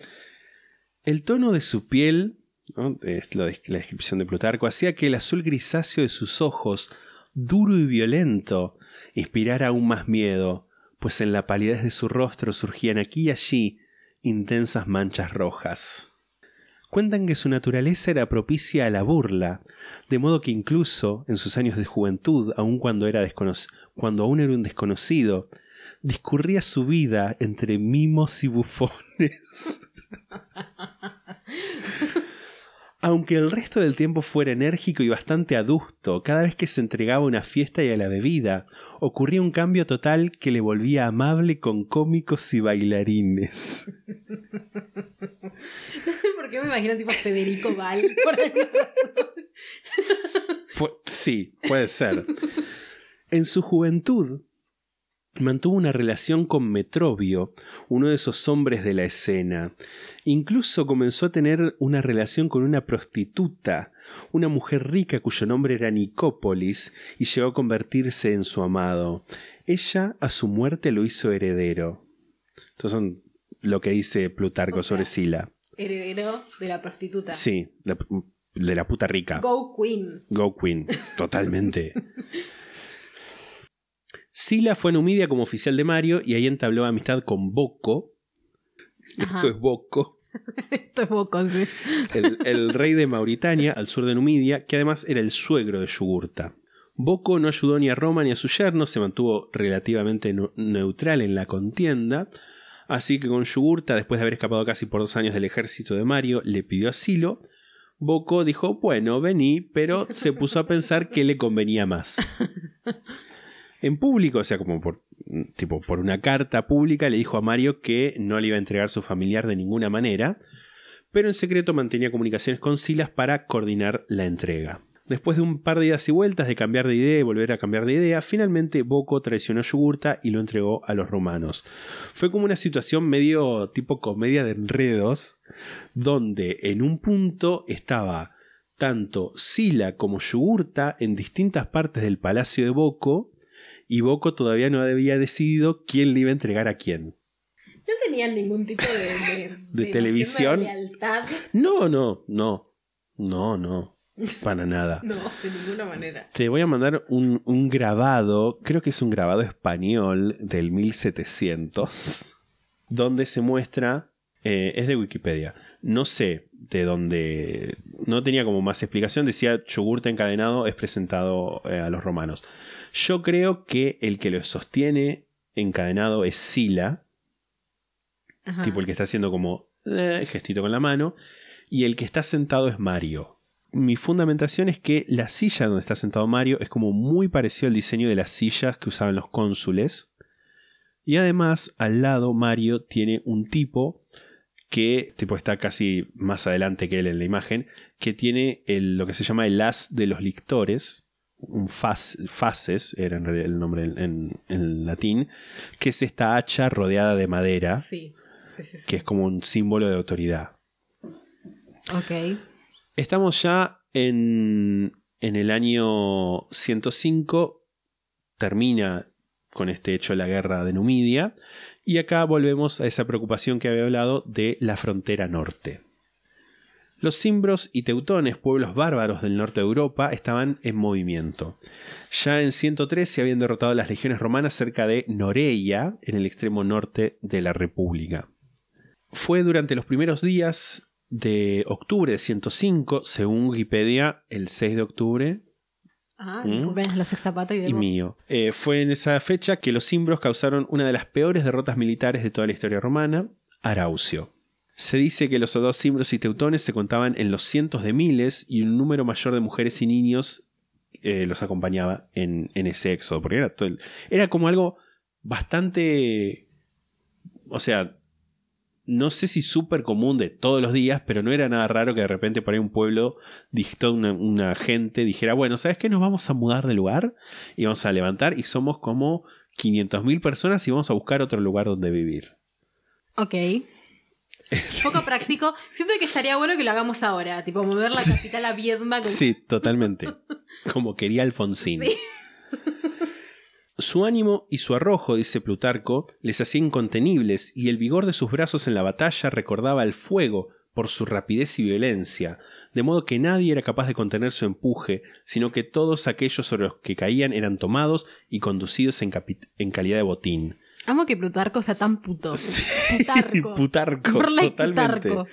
El tono de su piel, ¿no? es la descripción de Plutarco, hacía que el azul grisáceo de sus ojos, duro y violento, inspirara aún más miedo, pues en la palidez de su rostro surgían aquí y allí intensas manchas rojas. Cuentan que su naturaleza era propicia a la burla, de modo que incluso en sus años de juventud, aun cuando, era cuando aún era un desconocido, discurría su vida entre mimos y bufones. Aunque el resto del tiempo fuera enérgico y bastante adusto, cada vez que se entregaba a una fiesta y a la bebida, ocurría un cambio total que le volvía amable con cómicos y bailarines. No sé por qué me imagino tipo Federico Val. por. Pu- sí, puede ser. En su juventud mantuvo una relación con Metrobio, uno de esos hombres de la escena. Incluso comenzó a tener una relación con una prostituta, una mujer rica cuyo nombre era Nicópolis, y llegó a convertirse en su amado. Ella a su muerte lo hizo heredero. Entonces son lo que dice Plutarco O sea, sobre Sila. Heredero de la prostituta. Sí, la- de la puta rica. Go Queen. Go Queen, totalmente. Sila fue a Numidia como oficial de Mario y ahí entabló amistad con Boco. Ajá. Esto es Boco, Esto es Boco, sí. el, el rey de Mauritania, al sur de Numidia, que además era el suegro de Yugurta. Boco no ayudó ni a Roma ni a su yerno, se mantuvo relativamente neutral en la contienda, así que con Yugurta, después de haber escapado casi por dos años del ejército de Mario, le pidió asilo. Boco dijo, bueno, vení, pero se puso a pensar que le convenía más. En público, o sea, como por, tipo, por una carta pública, le dijo a Mario que no le iba a entregar su familiar de ninguna manera, pero en secreto mantenía comunicaciones con Silas para coordinar la entrega. Después de un par de idas y vueltas de cambiar de idea y volver a cambiar de idea, finalmente Boco traicionó a Yugurta y lo entregó a los romanos. Fue como una situación medio tipo comedia de enredos, donde en un punto estaba tanto Sila como Yugurta en distintas partes del palacio de Boco, y Boco todavía no había decidido quién le iba a entregar a quién. No tenían ningún tipo de, de, ¿De televisión? de lealtad. No, no, no, no, no, para nada. No, de ninguna manera. Te voy a mandar un, un grabado, creo que es un grabado español del 1700, donde se muestra, eh, es de Wikipedia, no sé de dónde, no tenía como más explicación, decía yogurte encadenado es presentado eh, a los romanos. Yo creo que el que lo sostiene encadenado es Sila, Ajá. tipo el que está haciendo como eh, gestito con la mano, y el que está sentado es Mario. Mi fundamentación es que la silla donde está sentado Mario es como muy parecido al diseño de las sillas que usaban los cónsules. Y además, al lado Mario tiene un tipo que tipo está casi más adelante que él en la imagen, que tiene el- lo que se llama el as de los lictores, un fas, fases, era el nombre en, en- en latín, que es esta hacha rodeada de madera, Sí. Sí, sí, sí. que es como un símbolo de autoridad. Ok. Estamos ya en, en el año 105, termina con este hecho la guerra de Numidia, y acá volvemos a esa preocupación que había hablado de la frontera norte. Los cimbros y teutones, pueblos bárbaros del norte de Europa, estaban en movimiento. Ya en 103 se habían derrotado las legiones romanas cerca de Noreia, en el extremo norte de la República. Fue durante los primeros días de octubre de 105, según Wikipedia, el 6 de octubre Ah, ¿Mm? la sexta pata y y mío. Eh, fue en esa fecha que los cimbros causaron una de las peores derrotas militares de toda la historia romana, Araucio. Se dice que los dos cimbros y teutones se contaban en los cientos de miles y un número mayor de mujeres y niños eh, los acompañaba en, en ese éxodo, porque era, todo el- era como algo bastante... O sea, no sé si súper común de todos los días, pero no era nada raro que de repente por ahí un pueblo dictó una, una gente dijera, bueno, ¿sabes qué? Nos vamos a mudar de lugar y vamos a levantar y somos como 500.000 personas y vamos a buscar otro lugar donde vivir. Ok. Poco práctico. Siento que estaría bueno que lo hagamos ahora. Tipo, mover la capital a Viedma. Sí, totalmente. Como quería Alfonsín. Su ánimo y su arrojo, dice Plutarco, les hacía incontenibles y el vigor de sus brazos en la batalla recordaba el fuego por su rapidez y violencia, de modo que nadie era capaz de contener su empuje, sino que todos aquellos sobre los que caían eran tomados y conducidos en, calidad de botín. Amo que Plutarco sea tan puto. Putarco. Putarco, like totalmente.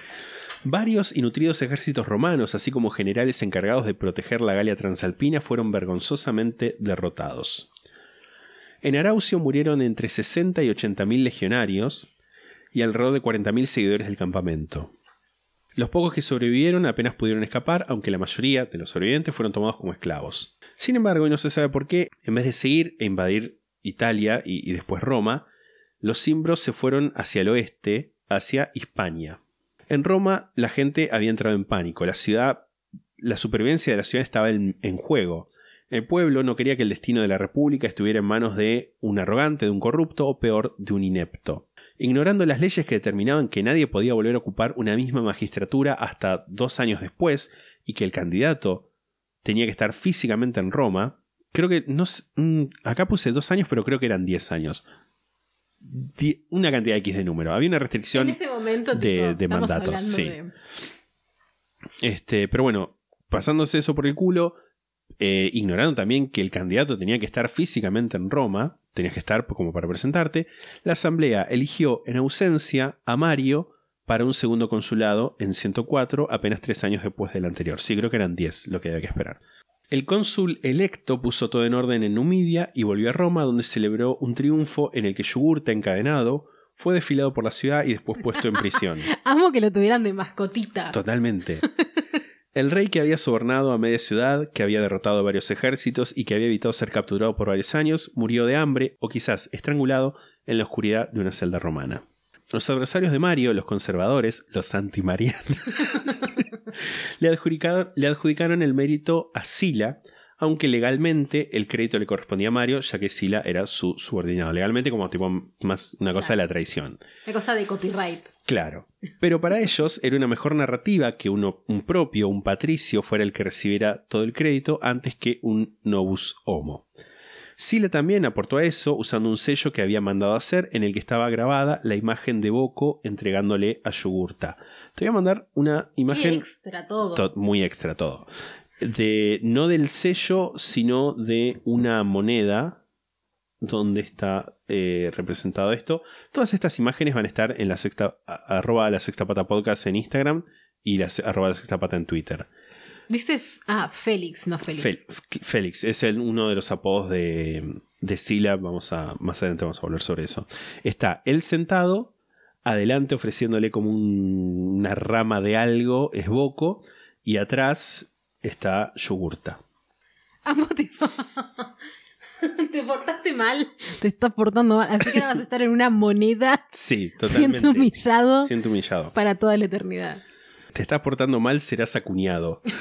Varios y nutridos ejércitos romanos, así como generales encargados de proteger la Galia transalpina, fueron vergonzosamente derrotados. En Araucio murieron entre 60 y 80 mil legionarios y alrededor de 40 mil seguidores del campamento. Los pocos que sobrevivieron apenas pudieron escapar, aunque la mayoría de los sobrevivientes fueron tomados como esclavos. Sin embargo, y no se sabe por qué, en vez de seguir e invadir Italia y, después Roma, los cimbros se fueron hacia el oeste, hacia Hispania. En Roma la gente había entrado en pánico, la ciudad, la supervivencia de la ciudad estaba en juego. El pueblo no quería que el destino de la república estuviera en manos de un arrogante, de un corrupto o peor, de un inepto. Ignorando las leyes que determinaban que nadie podía volver a ocupar una misma magistratura hasta dos años después y que el candidato tenía que estar físicamente en Roma, creo que no mm, acá puse dos años, pero creo que eran diez años. Die- una cantidad X de número. Había una restricción En ese momento, de- tipo, de estamos mandatos, sí. de- Este, pero bueno, pasándose eso por el culo, eh, ignorando también que el candidato tenía que estar físicamente en Roma, tenías que estar como para presentarte, la asamblea eligió en ausencia a Mario para un segundo consulado en 104, apenas tres años después del anterior. Sí, creo que eran 10 lo que había que esperar. El cónsul electo puso todo en orden en Numidia y volvió a Roma, donde celebró un triunfo en el que Yugurta, encadenado, fue desfilado por la ciudad y después puesto en prisión. Amo que lo tuvieran de mascotita. Totalmente. El rey que había sobornado a media ciudad, que había derrotado a varios ejércitos y que había evitado ser capturado por varios años, murió de hambre o quizás estrangulado en la oscuridad de una celda romana. Los adversarios de Mario, los conservadores, los antimarianos, le, adjudicaron, le adjudicaron el mérito a Sila, aunque legalmente el crédito le correspondía a Mario, ya que Sila era su subordinado. Legalmente como tipo más una cosa de la traición. Una cosa de copyright. Claro. Pero para ellos era una mejor narrativa que uno, un propio, un patricio, fuera el que recibiera todo el crédito antes que un novus homo. Sila también aportó a eso usando un sello que había mandado hacer en el que estaba grabada la imagen de Boco entregándole a Yugurta. Te voy a mandar una imagen extra todo. to- muy extra todo. De, no del sello, sino de una moneda donde está eh, representado esto. Todas estas imágenes van a estar en la sexta, a- arroba la sexta pata podcast en Instagram y la, arroba la sexta pata en Twitter. Dice. Ah, Félix, no Félix. Félix es el- uno de los apodos de, de Sila. Vamos a, más adelante vamos a hablar sobre eso. Está él sentado, adelante ofreciéndole como un- una rama de algo, es Boco, y atrás está Yugurta. Amo, tipo. Te portaste mal. Te estás portando mal. Así que ahora vas a estar en una moneda Sí, totalmente. siendo humillado Siento humillado. para toda la eternidad. Te estás portando mal, serás acuñado.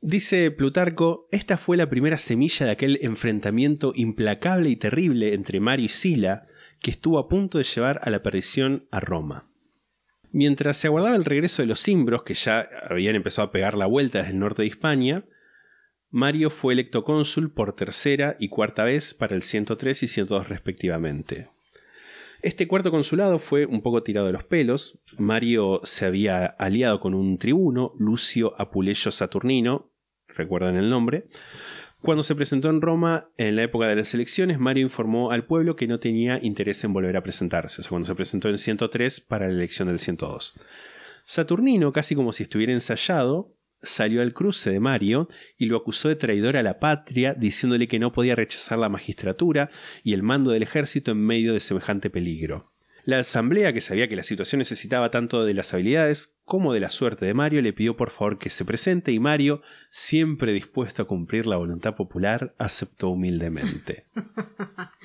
Dice Plutarco, esta fue la primera semilla de aquel enfrentamiento implacable y terrible entre Mario y Sila que estuvo a punto de llevar a la perdición a Roma. Mientras se aguardaba el regreso de los cimbros, que ya habían empezado a pegar la vuelta desde el norte de Hispania, Mario fue electo cónsul por tercera y cuarta vez para el 103 y 102 respectivamente. Este cuarto consulado fue un poco tirado de los pelos. Mario se había aliado con un tribuno, Lucio Apuleyo Saturnino, recuerdan el nombre. Cuando se presentó en Roma en la época de las elecciones, Mario informó al pueblo que no tenía interés en volver a presentarse, o sea, cuando se presentó en 103 para la elección del 102. Saturnino, casi como si estuviera ensayado, salió al cruce de Mario y lo acusó de traidor a la patria, diciéndole que no podía rechazar la magistratura y el mando del ejército en medio de semejante peligro. La asamblea, que sabía que la situación necesitaba tanto de las habilidades como de la suerte de Mario, le pidió por favor que se presente y Mario, siempre dispuesto a cumplir la voluntad popular, aceptó humildemente.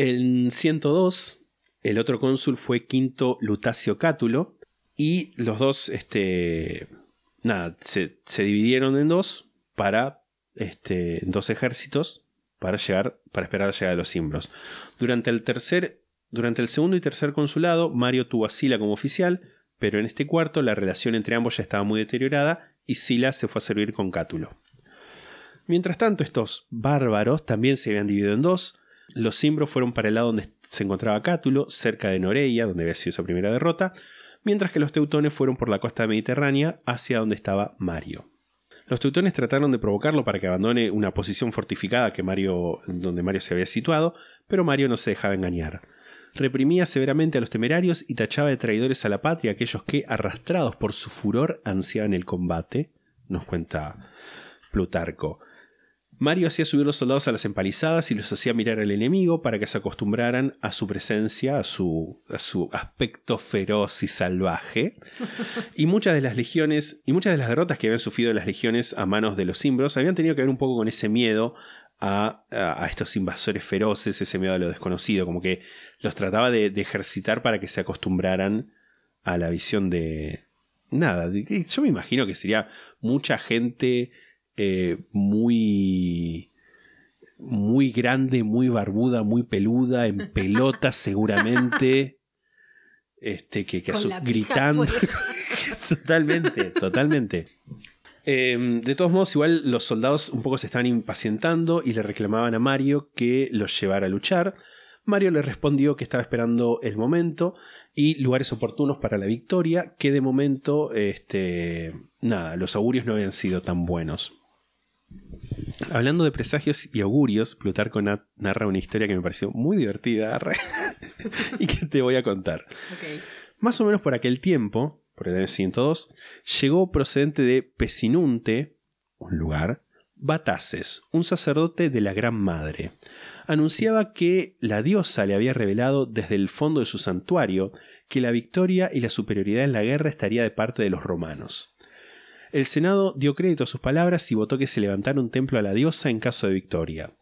En 102, el otro cónsul fue Quinto Lutacio Cátulo y los dos, este, nada, se, dividieron en dos para, este, dos ejércitos para llegar, para esperar la llegada de los cimbros. Durante el tercer, durante el segundo y tercer consulado, Mario tuvo a Sila como oficial, pero en este cuarto la relación entre ambos ya estaba muy deteriorada y Sila se fue a servir con Cátulo. Mientras tanto, estos bárbaros también se habían dividido en dos. Los cimbros fueron para el lado donde se encontraba Cátulo, cerca de Noreia, donde había sido esa primera derrota, mientras que los teutones fueron por la costa mediterránea hacia donde estaba Mario. Los teutones trataron de provocarlo para que abandone una posición fortificada que Mario, donde Mario se había situado, pero Mario no se dejaba engañar. Reprimía severamente a los temerarios y tachaba de traidores a la patria aquellos que, arrastrados por su furor, ansiaban el combate, nos cuenta Plutarco. Mario hacía subir los soldados a las empalizadas y los hacía mirar al enemigo para que se acostumbraran a su presencia, a su, aspecto feroz y salvaje. Y muchas de las legiones, y muchas de las derrotas que habían sufrido las legiones a manos de los cimbros habían tenido que ver un poco con ese miedo a, estos invasores feroces, ese miedo a lo desconocido, como que los trataba de, ejercitar para que se acostumbraran a la visión de... Nada, yo me imagino que sería mucha gente eh, muy muy grande, muy barbuda, muy peluda, en pelota seguramente, este, que, gritando, totalmente, totalmente. Eh, de todos modos, igual los soldados un poco se estaban impacientando y le reclamaban a Mario que los llevara a luchar. Mario le respondió que estaba esperando el momento y lugares oportunos para la victoria, que de momento, este, nada, los augurios no habían sido tan buenos. Hablando de presagios y augurios, Plutarco na- narra una historia que me pareció muy divertida y que te voy a contar. Más o menos por aquel tiempo, por el año 102, llegó procedente de Pesinunte, un lugar, Bataces, un sacerdote de la Gran Madre. Anunciaba que la diosa le había revelado desde el fondo de su santuario que la victoria y la superioridad en la guerra estaría de parte de los romanos. El Senado dio crédito a sus palabras y votó que se levantara un templo a la diosa en caso de victoria.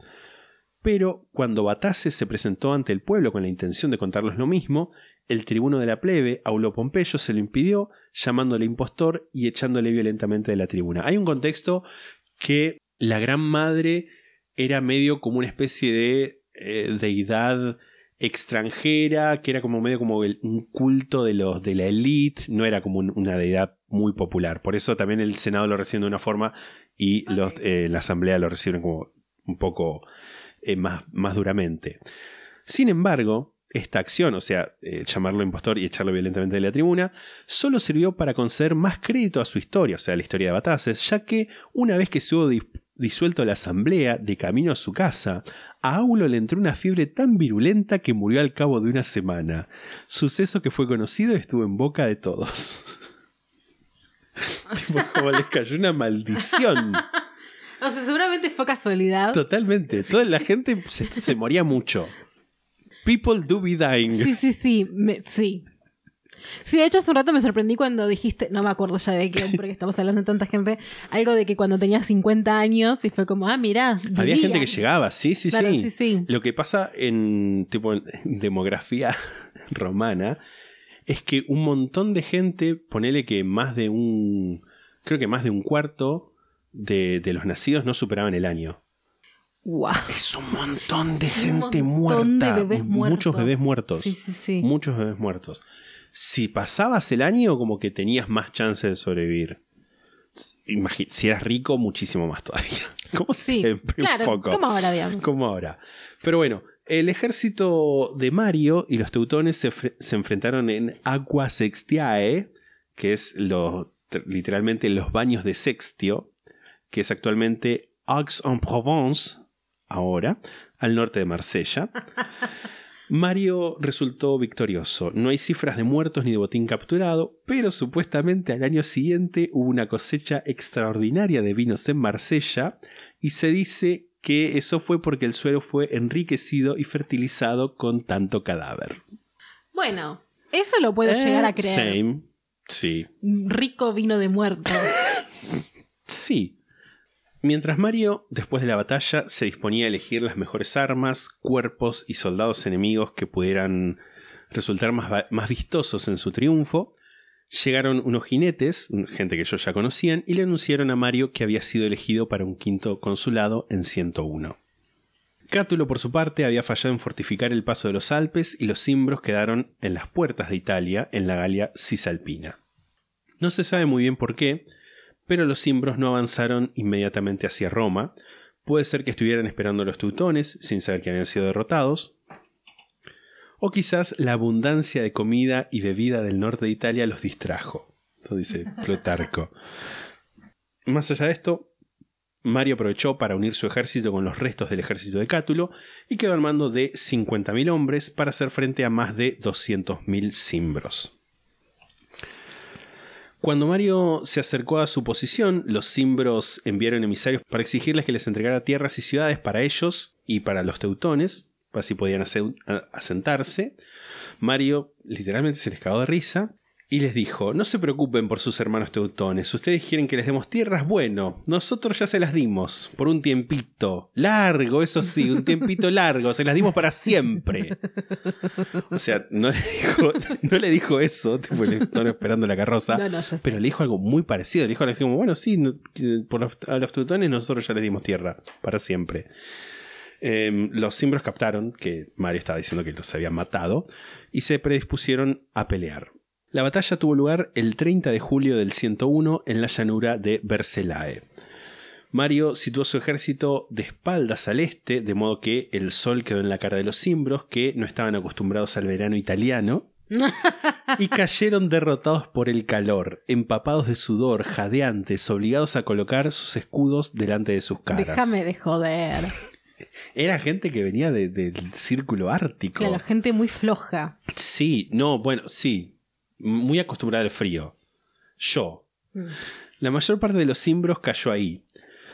Pero cuando Bataces se presentó ante el pueblo con la intención de contarles lo mismo, el tribuno de la plebe, Aulo Pompeyo, se lo impidió, llamándole impostor y echándole violentamente de la tribuna. Hay un contexto que la Gran Madre era medio como una especie de eh, deidad extranjera, que era como medio como el- un culto de los de la élite, no era como un- una deidad muy popular. Por eso también el Senado lo recibe de una forma y los, eh, la Asamblea lo reciben como un poco eh, más, más duramente. Sin embargo, esta acción, o sea, eh, llamarlo impostor y echarlo violentamente de la tribuna, solo sirvió para conceder más crédito a su historia, o sea, a la historia de Bataces, ya que una vez que se hubo dis- disuelto la asamblea de camino a su casa, a Aulo le entró una fiebre tan virulenta que murió al cabo de una semana, suceso que fue conocido y estuvo en boca de todos. tipo, como les cayó una maldición. O sea, seguramente fue casualidad. Totalmente. Toda la gente se, se moría mucho. People do be dying. Sí, sí, sí. me- sí. Sí, de hecho hace un rato me sorprendí cuando dijiste, no me acuerdo ya de qué, porque estamos hablando de tanta gente, algo de que cuando tenía 50 años y fue como, ah, mirá. Había gente que llegaba, sí, sí, Claro, sí. sí, sí. Lo que pasa en tipo en demografía romana es que un montón de gente, ponele que más de un, creo que más de un cuarto de, de los nacidos no superaban el año. Guau. Es un montón de Un gente de muerta. bebés Muchos bebés muertos. Sí, sí, sí. Muchos bebés muertos. Si pasabas el año, como que tenías más chance de sobrevivir. Si eras rico, muchísimo más todavía. Como siempre, claro, un poco. como ahora, digamos. Como ahora. Pero bueno, el ejército de Mario y los teutones se, se enfrentaron en Aqua Sextiae, que es lo, literalmente los baños de Sextio, que es actualmente Aix-en-Provence, ahora, al norte de Marsella. Mario resultó victorioso. No hay cifras de muertos ni de botín capturado, pero supuestamente al año siguiente hubo una cosecha extraordinaria de vinos en Marsella y se dice que eso fue porque el suelo fue enriquecido y fertilizado con tanto cadáver. Bueno, eso lo puedo Eh, llegar a creer. Same. Sí. Rico vino de muerto. Sí. Mientras Mario, después de la batalla, se disponía a elegir las mejores armas, cuerpos y soldados enemigos que pudieran resultar más, más vistosos en su triunfo, llegaron unos jinetes, gente que ellos ya conocían, y le anunciaron a Mario que había sido elegido para un quinto consulado en 101. Cátulo, por su parte, había fallado en fortificar el paso de los Alpes y los cimbros quedaron en las puertas de Italia, en la Galia cisalpina. No se sabe muy bien por qué, pero los cimbros no avanzaron inmediatamente hacia Roma. Puede ser que estuvieran esperando a los teutones sin saber que habían sido derrotados. O quizás la abundancia de comida y bebida del norte de Italia los distrajo. Esto dice Plutarco. Más allá de esto, Mario aprovechó para unir su ejército con los restos del ejército de Cátulo y quedó al mando de 50.000 hombres para hacer frente a más de 200.000 cimbros. Cuando Mario se acercó a su posición, los cimbros enviaron emisarios para exigirles que les entregara tierras y ciudades para ellos y para los teutones, así podían ase- asentarse. Mario literalmente se les cagó de risa y les dijo, no se preocupen por sus hermanos teutones, ustedes quieren que les demos tierras, bueno, nosotros ya se las dimos, por un tiempito, largo, eso sí, un tiempito largo, se las dimos para siempre. O sea, no le dijo, no le dijo eso, tipo, le estaban esperando la carroza, No, no, pero le dijo algo muy parecido, le dijo algo así como, bueno, sí, por los- a los teutones nosotros ya les dimos tierra, para siempre. Eh, los cimbros captaron que Mario estaba diciendo que los habían matado y se predispusieron a pelear. La batalla tuvo lugar el 30 de julio del 101 en la llanura de Vercelae. Mario situó su ejército de espaldas al este, de modo que el sol quedó en la cara de los cimbros, que no estaban acostumbrados al verano italiano, y cayeron derrotados por el calor, empapados de sudor, jadeantes, obligados a colocar sus escudos delante de sus caras. Déjame de joder. Era gente que venía de- del círculo ártico. Claro, gente muy floja. Sí, no, bueno, sí. Muy acostumbrada al frío. Yo. La mayor parte de los cimbros cayó ahí.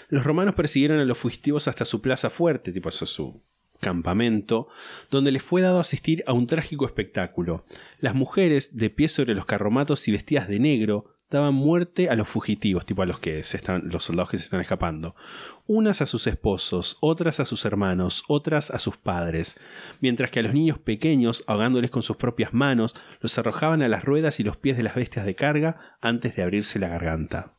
Los romanos persiguieron a los fugitivos hasta su plaza fuerte, tipo eso, su campamento, donde les fue dado asistir a un trágico espectáculo. Las mujeres, de pie sobre los carromatos y vestidas de negro, daban muerte a los fugitivos, tipo a los que se están, los soldados que se están escapando. Unas a sus esposos, otras a sus hermanos, otras a sus padres, mientras que a los niños pequeños, ahogándoles con sus propias manos, los arrojaban a las ruedas y los pies de las bestias de carga antes de abrirse la garganta.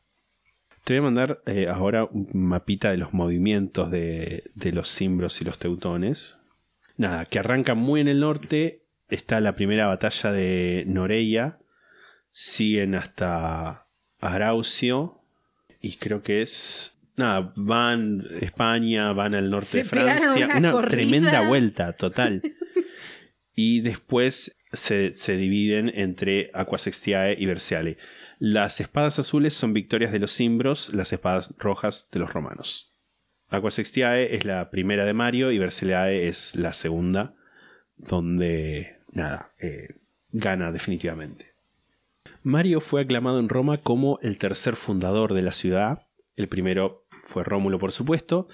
Te voy a mandar eh, ahora un mapita de los movimientos de, de los cimbros y los teutones. Nada, que arranca muy en el norte. Está la primera batalla de Noreia. Siguen hasta Araucio. Y creo que es. Nada, van España, van al norte Se de Francia. una tremenda vuelta, total. y después se, se dividen entre Aquasextiae y Versiale. Las espadas azules son victorias de los cimbros, las espadas rojas de los romanos. Aquasextiae es la primera de Mario y Versiliae es la segunda, donde, nada, eh, gana definitivamente. Mario fue aclamado en Roma como el tercer fundador de la ciudad. El primero fue Rómulo, por supuesto,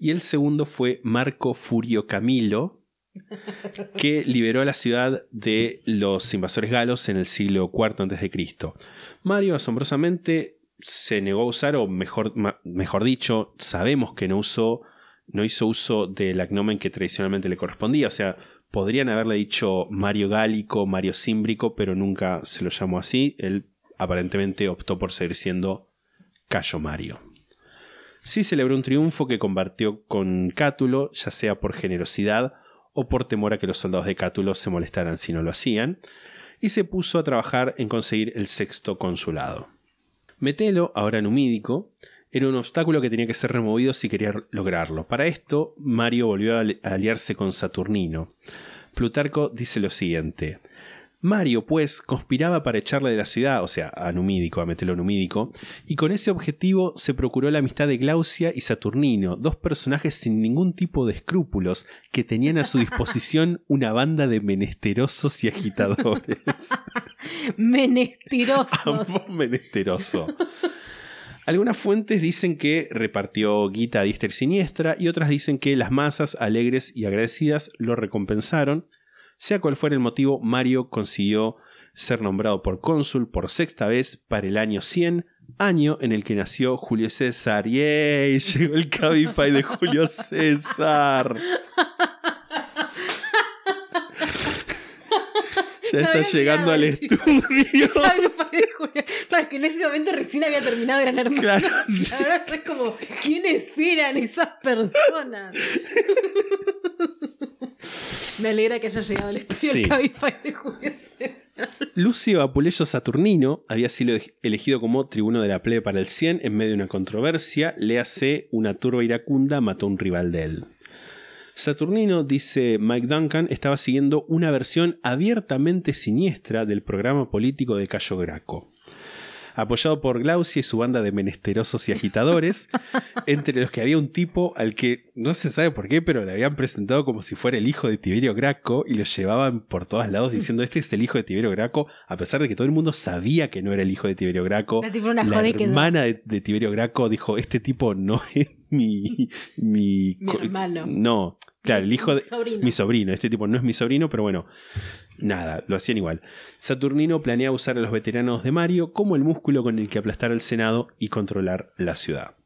y el segundo fue Marco Furio Camilo, que liberó a la ciudad de los invasores galos en el siglo IV a.C. Mario, asombrosamente, se negó a usar, o mejor, dicho, sabemos que no usó, no hizo uso del agnomen que tradicionalmente le correspondía. O sea, podrían haberle dicho Mario Gálico, Mario Címbrico, pero nunca se lo llamó así. Él aparentemente optó por seguir siendo Cayo Mario. Sí celebró un triunfo que compartió con Cátulo, ya sea por generosidad o por temor a que los soldados de Cátulo se molestaran si no lo hacían, y se puso a trabajar en conseguir el sexto consulado. Metelo, ahora numídico, era un obstáculo que tenía que ser removido si quería lograrlo. Para esto, Mario volvió a ali- a aliarse con Saturnino. Plutarco dice lo siguiente. Mario, pues, conspiraba para echarle de la ciudad, o sea, a Numídico, a Metelo Numídico, y con ese objetivo se procuró la amistad de Glaucia y Saturnino, dos personajes sin ningún tipo de escrúpulos, que tenían a su disposición una banda de menesterosos y agitadores. Menestirosos. Ambos menesteroso. Algunas fuentes dicen que repartió guita a siniestra y otras dicen que las masas alegres y agradecidas lo recompensaron. Sea cual fuera el motivo, Mario consiguió ser nombrado por cónsul por sexta vez para el año 100 año en el que nació Julio César. ¡Yay! Llegó el Cabify de Julio César. Ya está llegando al estudio. Claro, que en ese momento recién había terminado, eran hermanos. Claro, sí. Ahora es como, ¿quiénes eran esas personas? Me alegra que haya llegado al estudio Sí. el Cabify de Julio César. Lucio Apuleyo Saturnino había sido elegido como tribuno de la plebe para el 100 en medio de una controversia. Léase, una turba iracunda mató a un rival de él. Saturnino, dice Mike Duncan, estaba siguiendo una versión abiertamente siniestra del programa político de Cayo Graco. Apoyado por Glaucia y su banda de menesterosos y agitadores, entre los que había un tipo al que no se sabe por qué, pero le habían presentado como si fuera el hijo de Tiberio Graco y lo llevaban por todos lados diciendo este es el hijo de Tiberio Graco, a pesar de que todo el mundo sabía que no era el hijo de Tiberio Graco. Era tipo una La hermana de, de Tiberio Graco dijo, este tipo no es mi... Mi, Mi hermano. No, claro, el hijo de... Mi sobrino. Mi sobrino, este tipo no es mi sobrino, pero bueno, nada, lo hacían igual. Saturnino planea usar a los veteranos de Mario como el músculo con el que aplastar al Senado y controlar la ciudad.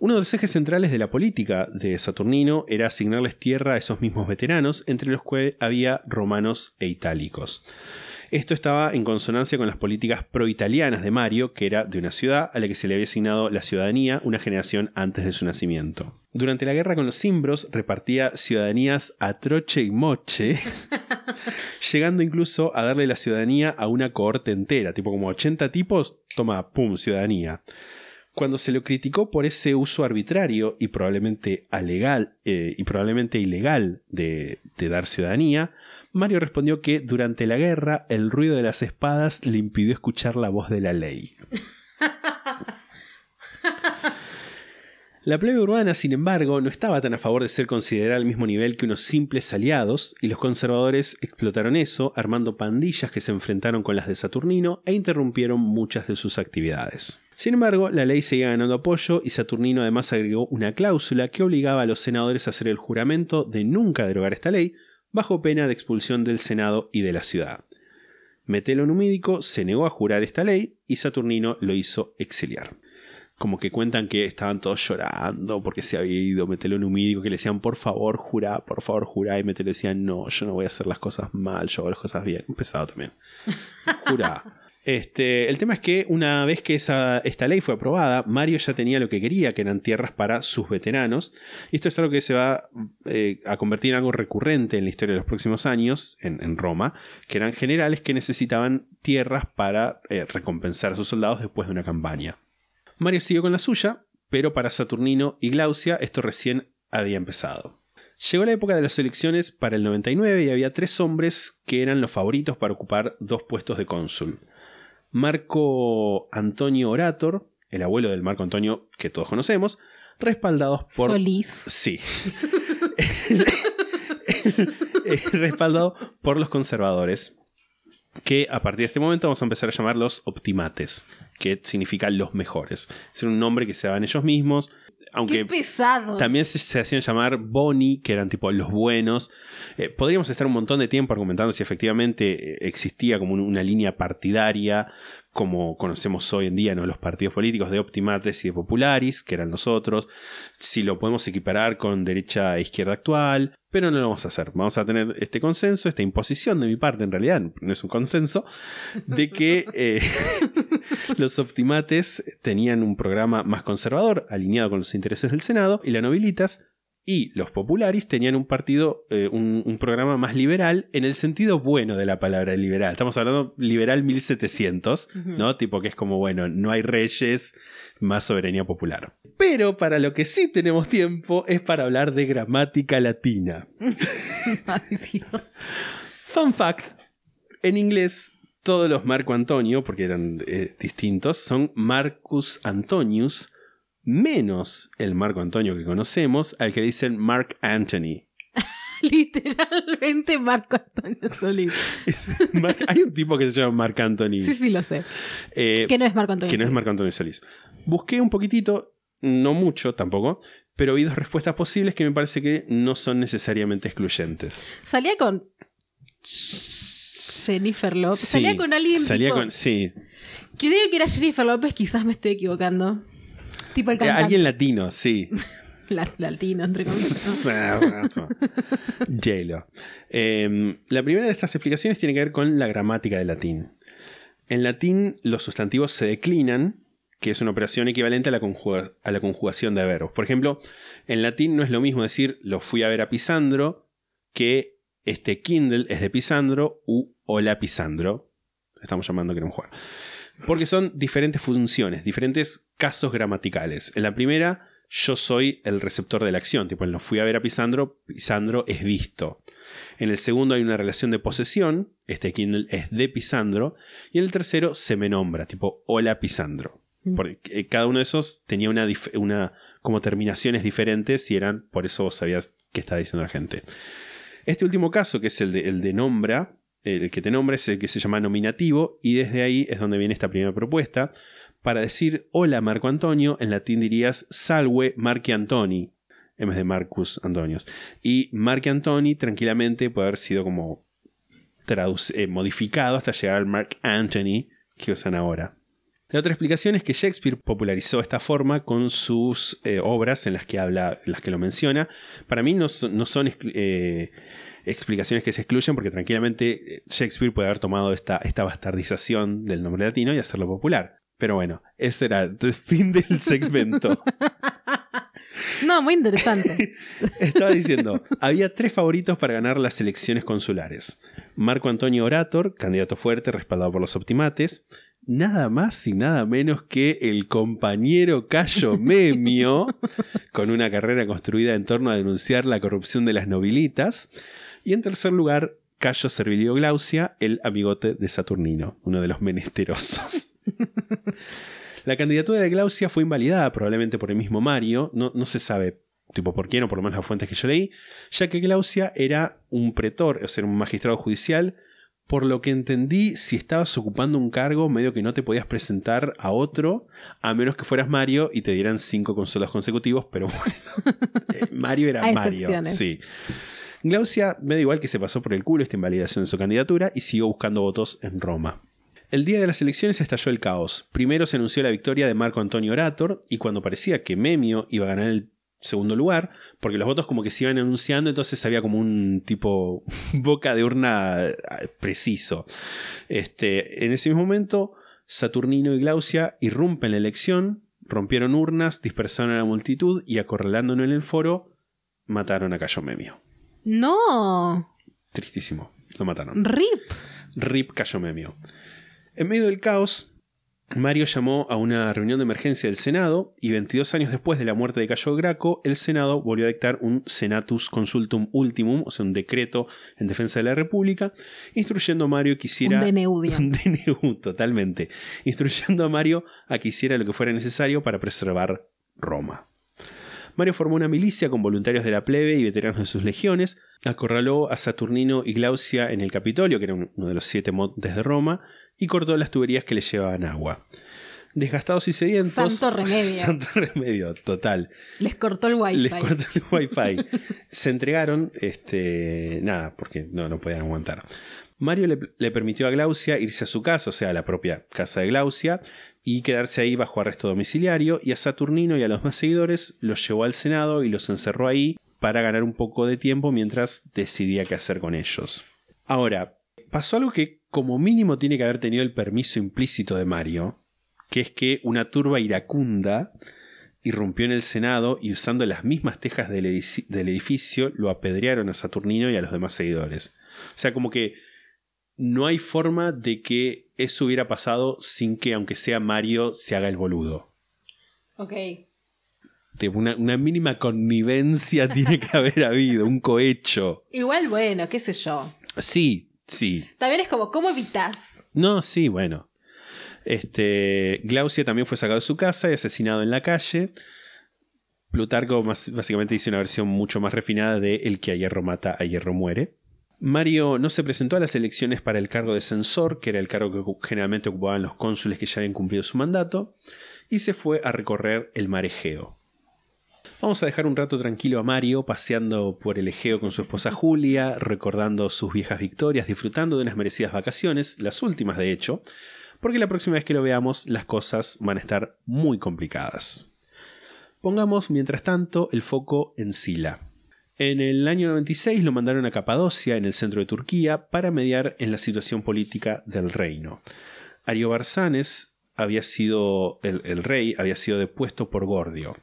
Uno de los ejes centrales de la política de Saturnino era asignarles tierra a esos mismos veteranos, entre los que había romanos e itálicos. Esto estaba en consonancia con las políticas pro-italianas de Mario, que era de una ciudad a la que se le había asignado la ciudadanía una generación antes de su nacimiento. Durante la guerra con los cimbros repartía ciudadanías a troche y moche, llegando incluso a darle la ciudadanía a una cohorte entera, tipo como 80 tipos, toma, pum, ciudadanía. Cuando se lo criticó por ese uso arbitrario y probablemente alegal eh, y probablemente ilegal de, de dar ciudadanía, Mario respondió que durante la guerra el ruido de las espadas le impidió escuchar la voz de la ley. La plebe urbana, sin embargo, no estaba tan a favor de ser considerada al mismo nivel que unos simples aliados, y los conservadores explotaron eso, armando pandillas que se enfrentaron con las de Saturnino e interrumpieron muchas de sus actividades. Sin embargo, la ley seguía ganando apoyo y Saturnino además agregó una cláusula que obligaba a los senadores a hacer el juramento de nunca derogar esta ley, bajo pena de expulsión del Senado y de la ciudad. Metelo Numídico se negó a jurar esta ley y Saturnino lo hizo exiliar. Como que cuentan que estaban todos llorando porque se había ido Metelo Numídico, que le decían por favor jurá, por favor jurá, y Metelo decía no, yo no voy a hacer las cosas mal, yo hago las cosas bien. Un pesado también. Jurá. Este, el tema es que una vez que esa, esta ley fue aprobada, Mario ya tenía lo que quería, que eran tierras para sus veteranos. Y esto es algo que se va eh, a convertir en algo recurrente en la historia de los próximos años, en, Roma, que eran generales que necesitaban tierras para eh, recompensar a sus soldados después de una campaña. Mario siguió con la suya, pero para Saturnino y Glaucia esto recién había empezado. Llegó la época de las elecciones para el 99 y había tres hombres que eran los favoritos para ocupar dos puestos de cónsul. Marco Antonio Orator, el abuelo del Marco Antonio que todos conocemos, respaldados por... Solís. Sí. Respaldado por los conservadores, que a partir de este momento vamos a empezar a llamar los optimates, que significa los mejores. Es un nombre que se daban ellos mismos, aunque Qué pesado. también se, se hacían llamar Boni, que eran tipo los buenos. Eh, podríamos estar un montón de tiempo argumentando si efectivamente eh, existía como un- una línea partidaria, como conocemos hoy en día, ¿no? Los partidos políticos de Optimates y de Popularis, que eran los otros. Si lo podemos equiparar con derecha e izquierda actual. Pero no lo vamos a hacer. Vamos a tener este consenso, esta imposición de mi parte, en realidad, no es un consenso, de que eh, los optimates tenían un programa más conservador, alineado con los intereses del Senado, y la nobilitas y los popularis tenían un partido, eh, un, un programa más liberal, en el sentido bueno de la palabra liberal. Estamos hablando liberal 1700, ¿no? Tipo que es como, bueno, no hay reyes, más soberanía popular. Pero para lo que sí tenemos tiempo es para hablar de gramática latina. Ay, Dios. Fun fact: en inglés, todos los Marco Antonio, porque eran eh, distintos, son Marcus Antonius, menos el Marco Antonio que conocemos, al que dicen Mark Anthony. Literalmente Marco Antonio Solís. Hay un tipo que se llama Mark Anthony. Sí, sí, lo sé. eh, Que no es Marco Antonio. que no es Marco Antonio Solís. Busqué un poquitito, no mucho tampoco, pero vi dos respuestas posibles que me parece que no son necesariamente excluyentes. Salía con Jennifer Lopez. Sí, salía con alguien salía tipo, con- sí, Creo que era Jennifer López, quizás me estoy equivocando. Tipo el Eh, cantante. Alguien latino, sí. La- latino, entre comillas. J-Lo. Eh, la primera de estas explicaciones tiene que ver con la gramática del latín. En latín, los sustantivos se declinan, que es una operación equivalente a la, a la conjugación de verbos. Por ejemplo, en latín no es lo mismo decir lo fui a ver a Pisandro que este Kindle es de Pisandro u hola Pisandro. Estamos llamando que queremos jugar. Porque son diferentes funciones, diferentes casos gramaticales. En la primera, yo soy el receptor de la acción. Tipo, en lo fui a ver a Pisandro, Pisandro es visto. En el segundo hay una relación de posesión. Este Kindle es de Pisandro. Y en el tercero se me nombra, tipo, hola Pisandro. Porque eh, cada uno de esos tenía una, una como terminaciones diferentes y eran, por eso vos sabías qué estaba diciendo la gente. Este último caso, que es el de, el de nombra, el que te nombra es el que se llama nominativo, y desde ahí es donde viene esta primera propuesta. Para decir hola Marco Antonio, en latín dirías salve Marchi Antoni, en vez de Marcus Antonius. Y Marchi Antoni tranquilamente puede haber sido como eh, modificado hasta llegar al Mark Anthony que usan ahora. La otra explicación es que Shakespeare popularizó esta forma con sus eh, obras en las que habla, en las que lo menciona. Para mí no son, eh, explicaciones que se excluyen porque tranquilamente eh, Shakespeare puede haber tomado esta, esta bastardización del nombre latino y hacerlo popular. Pero bueno, ese era el fin del segmento. No, muy interesante. Estaba diciendo, había tres favoritos para ganar las elecciones consulares. Marco Antonio Orator, candidato fuerte respaldado por los optimates. Nada más y nada menos que el compañero Cayo Memio, con una carrera construida en torno a denunciar la corrupción de las nobilitas. Y en tercer lugar, Cayo Servilio Glaucia, el amigote de Saturnino, uno de los menesterosos. La candidatura de Glaucia fue invalidada probablemente por el mismo Mario, no, no se sabe tipo por quién o por lo menos las fuentes que yo leí, ya que Glaucia era un pretor, o sea, un magistrado judicial, por lo que entendí, si estabas ocupando un cargo, medio que no te podías presentar a otro, a menos que fueras Mario y te dieran cinco consolas consecutivos, pero bueno, eh, Mario era Mario. Sí. Glaucia, me da igual que se pasó por el culo esta invalidación de su candidatura y siguió buscando votos en Roma. El día de las elecciones estalló el caos. Primero se anunció la victoria de Marco Antonio Orator y cuando parecía que Memio iba a ganar el segundo lugar, porque los votos como que se iban anunciando, entonces había como un tipo boca de urna eh, preciso. Este, en ese mismo momento, Saturnino y Glaucia irrumpen la elección, rompieron urnas, dispersaron a la multitud y acorralándolo en el foro, mataron a Cayo Memio. No. Tristísimo, lo mataron. Rip. Rip Cayo Memio. En medio del caos, Mario llamó a una reunión de emergencia del Senado y 22 años después de la muerte de Cayo Graco, el Senado volvió a dictar un Senatus Consultum Ultimum, o sea, un decreto en defensa de la República, instruyendo a Mario que hiciera... Un DNU. Un DNU, totalmente. Instruyendo a Mario a que hiciera lo que fuera necesario para preservar Roma. Mario formó una milicia con voluntarios de la plebe y veteranos de sus legiones, acorraló a Saturnino y Glaucia en el Capitolio, que era uno de los siete montes de Roma, y cortó las tuberías que le llevaban agua. Desgastados y sedientos. Santo remedio. Santo remedio, total. Les cortó el wifi. Les cortó el wifi. Se entregaron, este, nada, porque no, no podían aguantar. Mario le, le permitió a Glaucia irse a su casa, o sea, a la propia casa de Glaucia, y quedarse ahí bajo arresto domiciliario, y a Saturnino y a los más seguidores los llevó al Senado y los encerró ahí para ganar un poco de tiempo mientras decidía qué hacer con ellos. Ahora, pasó algo que como mínimo tiene que haber tenido el permiso implícito de Mario, que es que una turba iracunda irrumpió en el Senado y usando las mismas tejas del, edificio lo apedrearon a Saturnino y a los demás seguidores. O sea, como que no hay forma de que eso hubiera pasado sin que, aunque sea Mario, se haga el boludo. Ok. De Una, una mínima connivencia tiene que haber habido, un cohecho. Igual, bueno, qué sé yo. Sí, sí. También es como, ¿cómo evitas? No, sí, bueno. Este, Glaucia también fue sacado de su casa y asesinado en la calle. Plutarco más- básicamente dice una versión mucho más refinada de El que a hierro mata, a hierro muere. Mario no se presentó a las elecciones para el cargo de censor, que era el cargo que generalmente ocupaban los cónsules que ya habían cumplido su mandato, y se fue a recorrer el mar Egeo. Vamos a dejar un rato tranquilo a Mario paseando por el Egeo con su esposa Julia, recordando sus viejas victorias, disfrutando de unas merecidas vacaciones, las últimas de hecho, porque la próxima vez que lo veamos las cosas van a estar muy complicadas. Pongamos, mientras tanto, el foco en Sila. En el año 96 lo mandaron a Capadocia, en el centro de Turquía, para mediar en la situación política del reino. Ariobarzanes había sido el, rey, había sido depuesto por Gordio.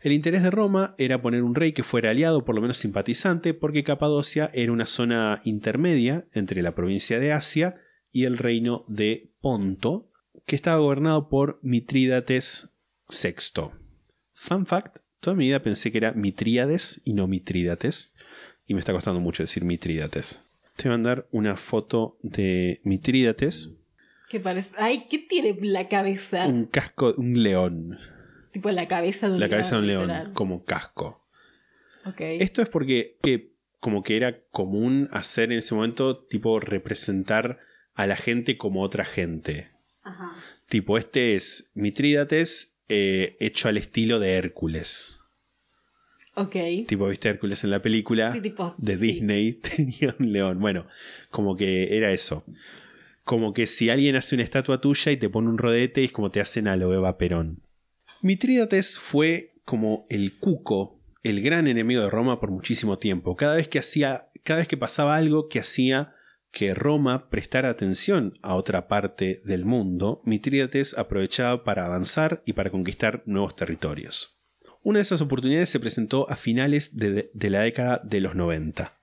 El interés de Roma era poner un rey que fuera aliado, por lo menos simpatizante, porque Capadocia era una zona intermedia entre la provincia de Asia y el reino de Ponto, que estaba gobernado por Mitrídates VI. Fun fact, toda mi vida pensé que era Mitríades y no Mitrídates, y me está costando mucho decir Mitrídates. Te voy a mandar una foto de Mitrídates, ¿Qué parece? Ay, ¿qué tiene la cabeza? un casco, un león, Tipo la cabeza de un la cabeza de un león literal. como casco. Ok. Esto es porque que, como que era común hacer en ese momento, tipo representar a la gente como otra gente. Ajá. Tipo, este es Mitrídates eh, hecho al estilo de Hércules. Ok. Tipo, viste Hércules en la película Sí, tipo, de sí. Disney, tenía un león. Bueno, como que era eso. Como que si alguien hace una estatua tuya y te pone un rodete, es como te hacen a lo Eva Perón. Mitrídates fue como el cuco, el gran enemigo de Roma por muchísimo tiempo. Cada vez que hacía, cada vez que pasaba algo que hacía que Roma prestara atención a otra parte del mundo, Mitrídates aprovechaba para avanzar y para conquistar nuevos territorios. Una de esas oportunidades se presentó a finales de, de la década de los 90.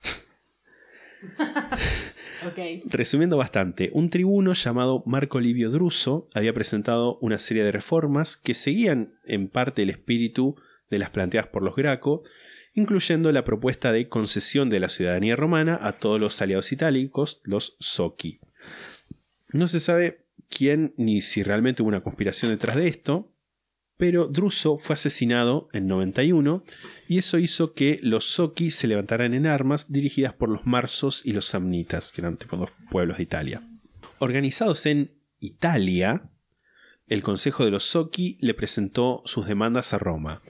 Ok. Resumiendo bastante, un tribuno llamado Marco Livio Druso había presentado una serie de reformas que seguían en parte el espíritu de las planteadas por los Graco, incluyendo la propuesta de concesión de la ciudadanía romana a todos los aliados itálicos, los Soci. No se sabe quién ni si realmente hubo una conspiración detrás de esto, pero Druso fue asesinado en 91 y eso hizo que los Soci se levantaran en armas dirigidas por los Marsos y los Samnitas, que eran tipo dos pueblos de Italia. Organizados en Italia, el Consejo de los Soci le presentó sus demandas a Roma.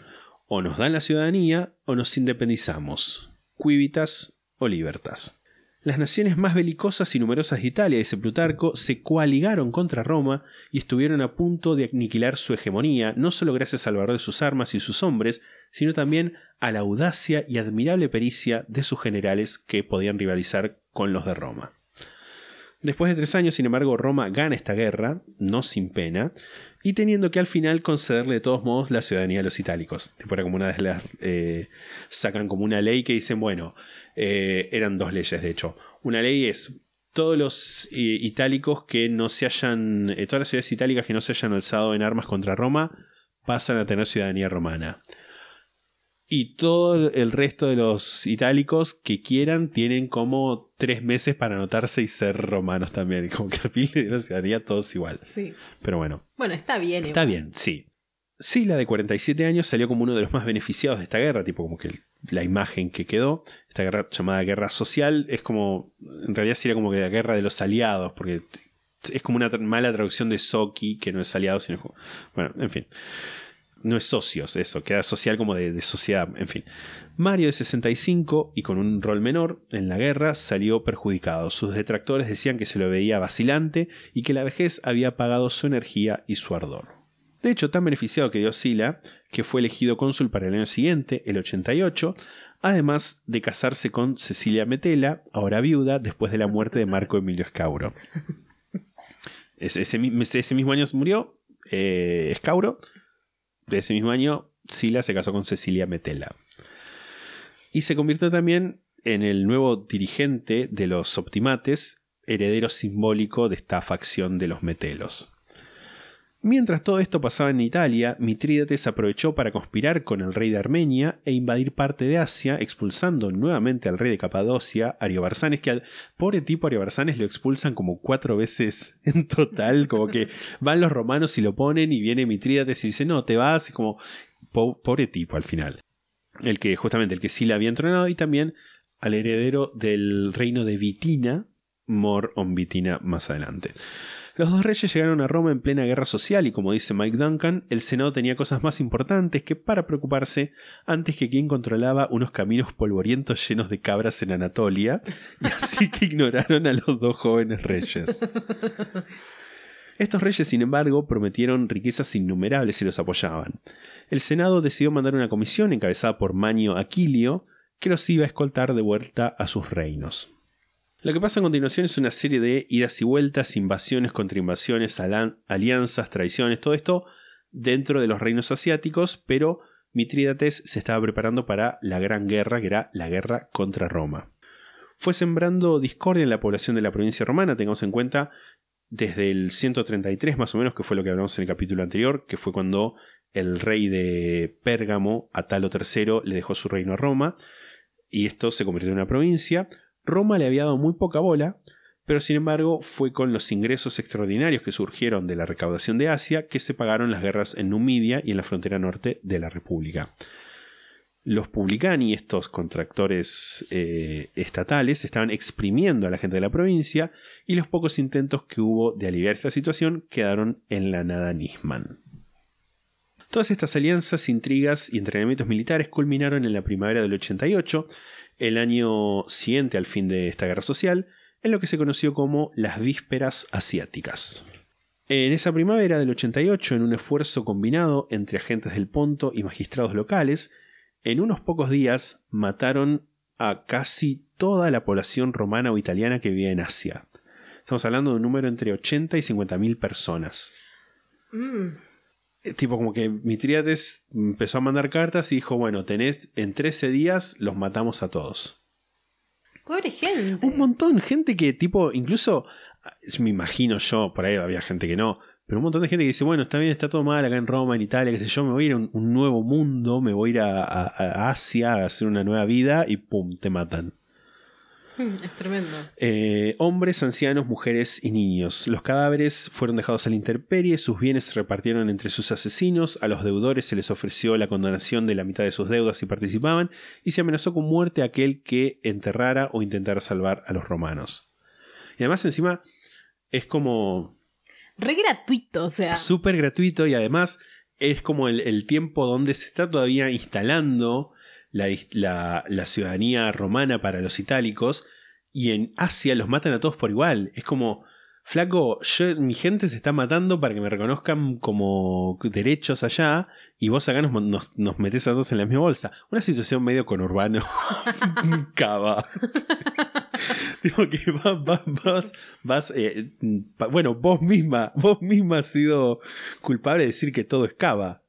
O nos dan la ciudadanía o nos independizamos. Quivitas o libertas. Las naciones más belicosas y numerosas de Italia, dice Plutarco, se coaligaron contra Roma y estuvieron a punto de aniquilar su hegemonía, no solo gracias al valor de sus armas y sus hombres, sino también a la audacia y admirable pericia de sus generales que podían rivalizar con los de Roma. Después de tres años, sin embargo, Roma gana esta guerra, no sin pena, y teniendo que al final concederle de todos modos la ciudadanía a los itálicos. Tipo, las. eh, sacan como una ley que dicen, bueno, eh, eran dos leyes de hecho. Una ley es todos los eh, itálicos que no se hayan. todas las ciudades itálicas que no se hayan alzado en armas contra Roma pasan a tener ciudadanía romana. Y todo el resto de los itálicos que quieran tienen como tres meses para anotarse y ser romanos también. Como que al fin le ciudadanía todos igual. Sí. Pero bueno, Bueno, está bien. está igual. bien, sí. Sila de 47 años salió como uno de los más beneficiados de esta guerra, tipo como que la imagen que quedó, esta guerra llamada guerra social, es como, en realidad sería como que la guerra de los aliados, porque es como una mala traducción de Soki, que no es aliado, sino bueno, en fin. No es socios, eso, queda social como de, de sociedad, en fin. Mario de 65 y con un rol menor en la guerra salió perjudicado. Sus detractores decían que se lo veía vacilante y que la vejez había apagado su energía y su ardor. De hecho, tan beneficiado quedó Sila, que fue elegido cónsul para el año siguiente, el 88, además de casarse con Cecilia Metela, ahora viuda, después de la muerte de Marco Emilio Escauro. Ese, ese mismo año murió eh, Escauro, de ese mismo año Sila se casó con Cecilia Metela. Y se convirtió también en el nuevo dirigente de los Optimates, heredero simbólico de esta facción de los Metelos. Mientras todo esto pasaba en Italia, Mitrídates aprovechó para conspirar con el rey de Armenia e invadir parte de Asia, expulsando nuevamente al rey de Capadocia, Ariobarzanes, que al pobre tipo Ariobarzanes lo expulsan como cuatro veces en total, como que van los romanos y lo ponen y viene Mitrídates y dice, no, te vas, y como po- pobre tipo al final. El que justamente el que sí la había entrenado y también al heredero del reino de Vitina, More on más adelante. Los dos reyes llegaron a Roma en plena guerra social y como dice Mike Duncan, el Senado tenía cosas más importantes que para preocuparse antes que quien controlaba unos caminos polvorientos llenos de cabras en Anatolia, y así que ignoraron a los dos jóvenes reyes. Estos reyes, sin embargo, prometieron riquezas innumerables si los apoyaban. El Senado decidió mandar una comisión encabezada por Manio Aquilio que los iba a escoltar de vuelta a sus reinos. Lo que pasa a continuación es una serie de idas y vueltas, invasiones contra invasiones, alianzas, traiciones, todo esto dentro de los reinos asiáticos, pero Mitrídates se estaba preparando para la gran guerra, que era la guerra contra Roma. Fue sembrando discordia en la población de la provincia romana, tengamos en cuenta desde el 133 más o menos, que fue lo que hablamos en el capítulo anterior, que fue cuando el rey de Pérgamo, Atalo III, le dejó su reino a Roma, y esto se convirtió en una provincia. Roma le había dado muy poca bola, pero sin embargo fue con los ingresos extraordinarios que surgieron de la recaudación de Asia que se pagaron las guerras en Numidia y en la frontera norte de la República. Los publicani, estos contractores eh, estatales, estaban exprimiendo a la gente de la provincia y los pocos intentos que hubo de aliviar esta situación quedaron en la nada Nisman. Todas estas alianzas, intrigas y entrenamientos militares culminaron en la primavera del 88, el año siguiente al fin de esta guerra social, en lo que se conoció como las vísperas asiáticas. En esa primavera del 88, en un esfuerzo combinado entre agentes del Ponto y magistrados locales, en unos pocos días mataron a casi toda la población romana o italiana que vivía en Asia. Estamos hablando de un número entre 80 y 50 mil personas. Mm. Eh, tipo como que Mitriates empezó a mandar cartas y dijo, bueno, tenés en 13 días los matamos a todos. Pobre gente. Un montón, gente que tipo, incluso, me imagino yo, por ahí había gente que no, pero un montón de gente que dice, bueno, está bien, está todo mal acá en Roma, en Italia, qué sé yo, me voy a ir a un, nuevo mundo, me voy a ir a, Asia a hacer una nueva vida y pum, te matan. Es tremendo. Eh, hombres, ancianos, mujeres y niños. Los cadáveres fueron dejados a la intemperie, sus bienes se repartieron entre sus asesinos, a los deudores se les ofreció la condonación de la mitad de sus deudas si participaban, y se amenazó con muerte a aquel que enterrara o intentara salvar a los romanos. Y además encima es como... Re gratuito, o sea. Súper gratuito y además es como el, tiempo donde se está todavía instalando la, ciudadanía romana para los itálicos y en Asia los matan a todos por igual. Es como, flaco, mi gente se está matando para que me reconozcan como derechos allá y vos acá nos, nos, metés a todos en la misma bolsa. Una situación medio conurbano. Cava. Digo que vas, vas, eh, bueno, vos misma, vos misma has sido culpable de decir que todo es cava.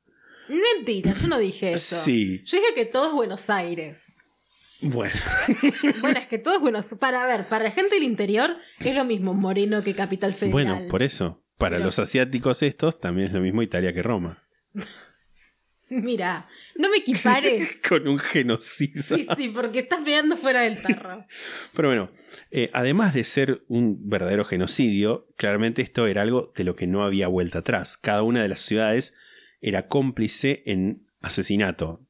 Mentira, yo no dije eso. Sí. Yo dije que todo es Buenos Aires. Bueno. bueno, es que todo es Buenos Para ver, para la gente del interior es lo mismo Moreno que Capital Federal. Bueno, por eso. Para los asiáticos estos también es lo mismo Italia que Roma. Mira, no me equipares. Con un genocidio. Sí, sí, porque estás veando fuera del tarro. Pero bueno, eh, además de ser un verdadero genocidio, claramente esto era algo de lo que no había vuelta atrás. Cada una de las ciudades era cómplice en asesinato.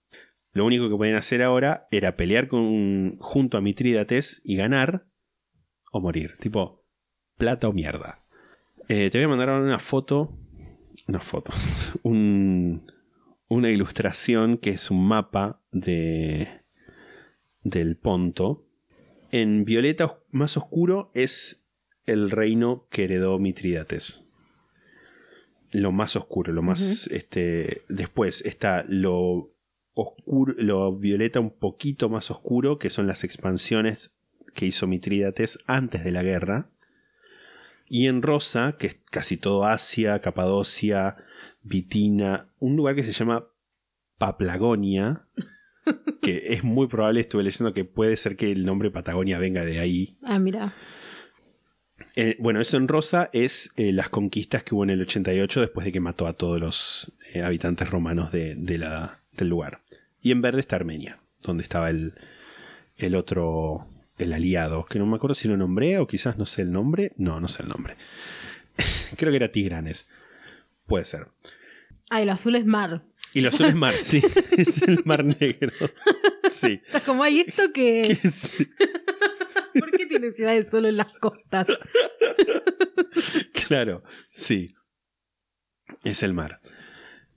Lo único que podían hacer ahora era pelear con, junto a Mitrídates y ganar o morir. Tipo, plata o mierda. Eh, te voy a mandar ahora una foto. Una foto. una ilustración que es un mapa de, del Ponto. En violeta más oscuro es el reino que heredó Mitrídates lo más oscuro, lo más este después está lo oscuro, lo violeta un poquito más oscuro, que son las expansiones que hizo Mitrídates antes de la guerra. Y en rosa, que es casi todo Asia, Capadocia, Vitina, un lugar que se llama Paplagonia, que es muy probable, estuve leyendo que puede ser que el nombre Patagonia venga de ahí. Ah, mira. Eh, bueno, eso en rosa es eh, las conquistas que hubo en el 88 después de que mató a todos los eh, habitantes romanos de, la, del lugar. Y en verde está Armenia, donde estaba el, el otro, el aliado, que no me acuerdo si lo nombré o quizás no sé el nombre. No, no sé el nombre. Creo que era Tigranes. Puede ser. Ah, el azul es mar. Y el azul es mar, sí. es el mar negro. Sí. Como hay esto que... ¿Por qué tiene ciudades solo en las costas? claro, sí. Es el mar.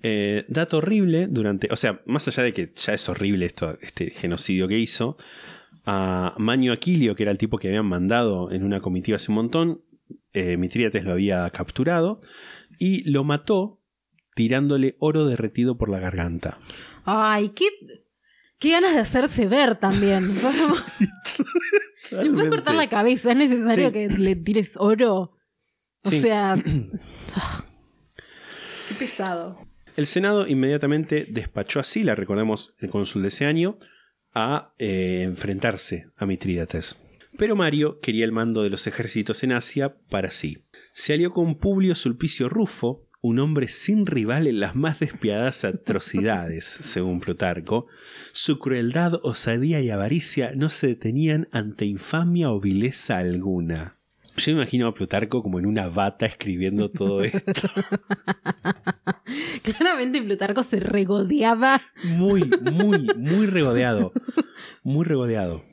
Eh, dato horrible durante. O sea, más allá de que ya es horrible esto, este genocidio que hizo, a Manio Aquilio, que era el tipo que habían mandado en una comitiva hace un montón, eh, Mitrídates lo había capturado y lo mató tirándole oro derretido por la garganta. Ay, qué, qué ganas de hacerse ver también. Le puedes cortar la cabeza, es necesario Sí. que le tires oro. O Sí. sea. qué pesado. El Senado inmediatamente despachó a Sila, recordemos el cónsul de ese año, a eh, enfrentarse a Mitrídates. Pero Mario quería el mando de los ejércitos en Asia para sí. Se alió con Publio Sulpicio Rufo, un hombre sin rival en las más despiadadas atrocidades, según Plutarco. Su crueldad, osadía y avaricia no se detenían ante infamia o vileza alguna. Yo me imagino a Plutarco como en una bata escribiendo todo esto. Claramente Plutarco se regodeaba. Muy, muy, muy regodeado. Muy regodeado.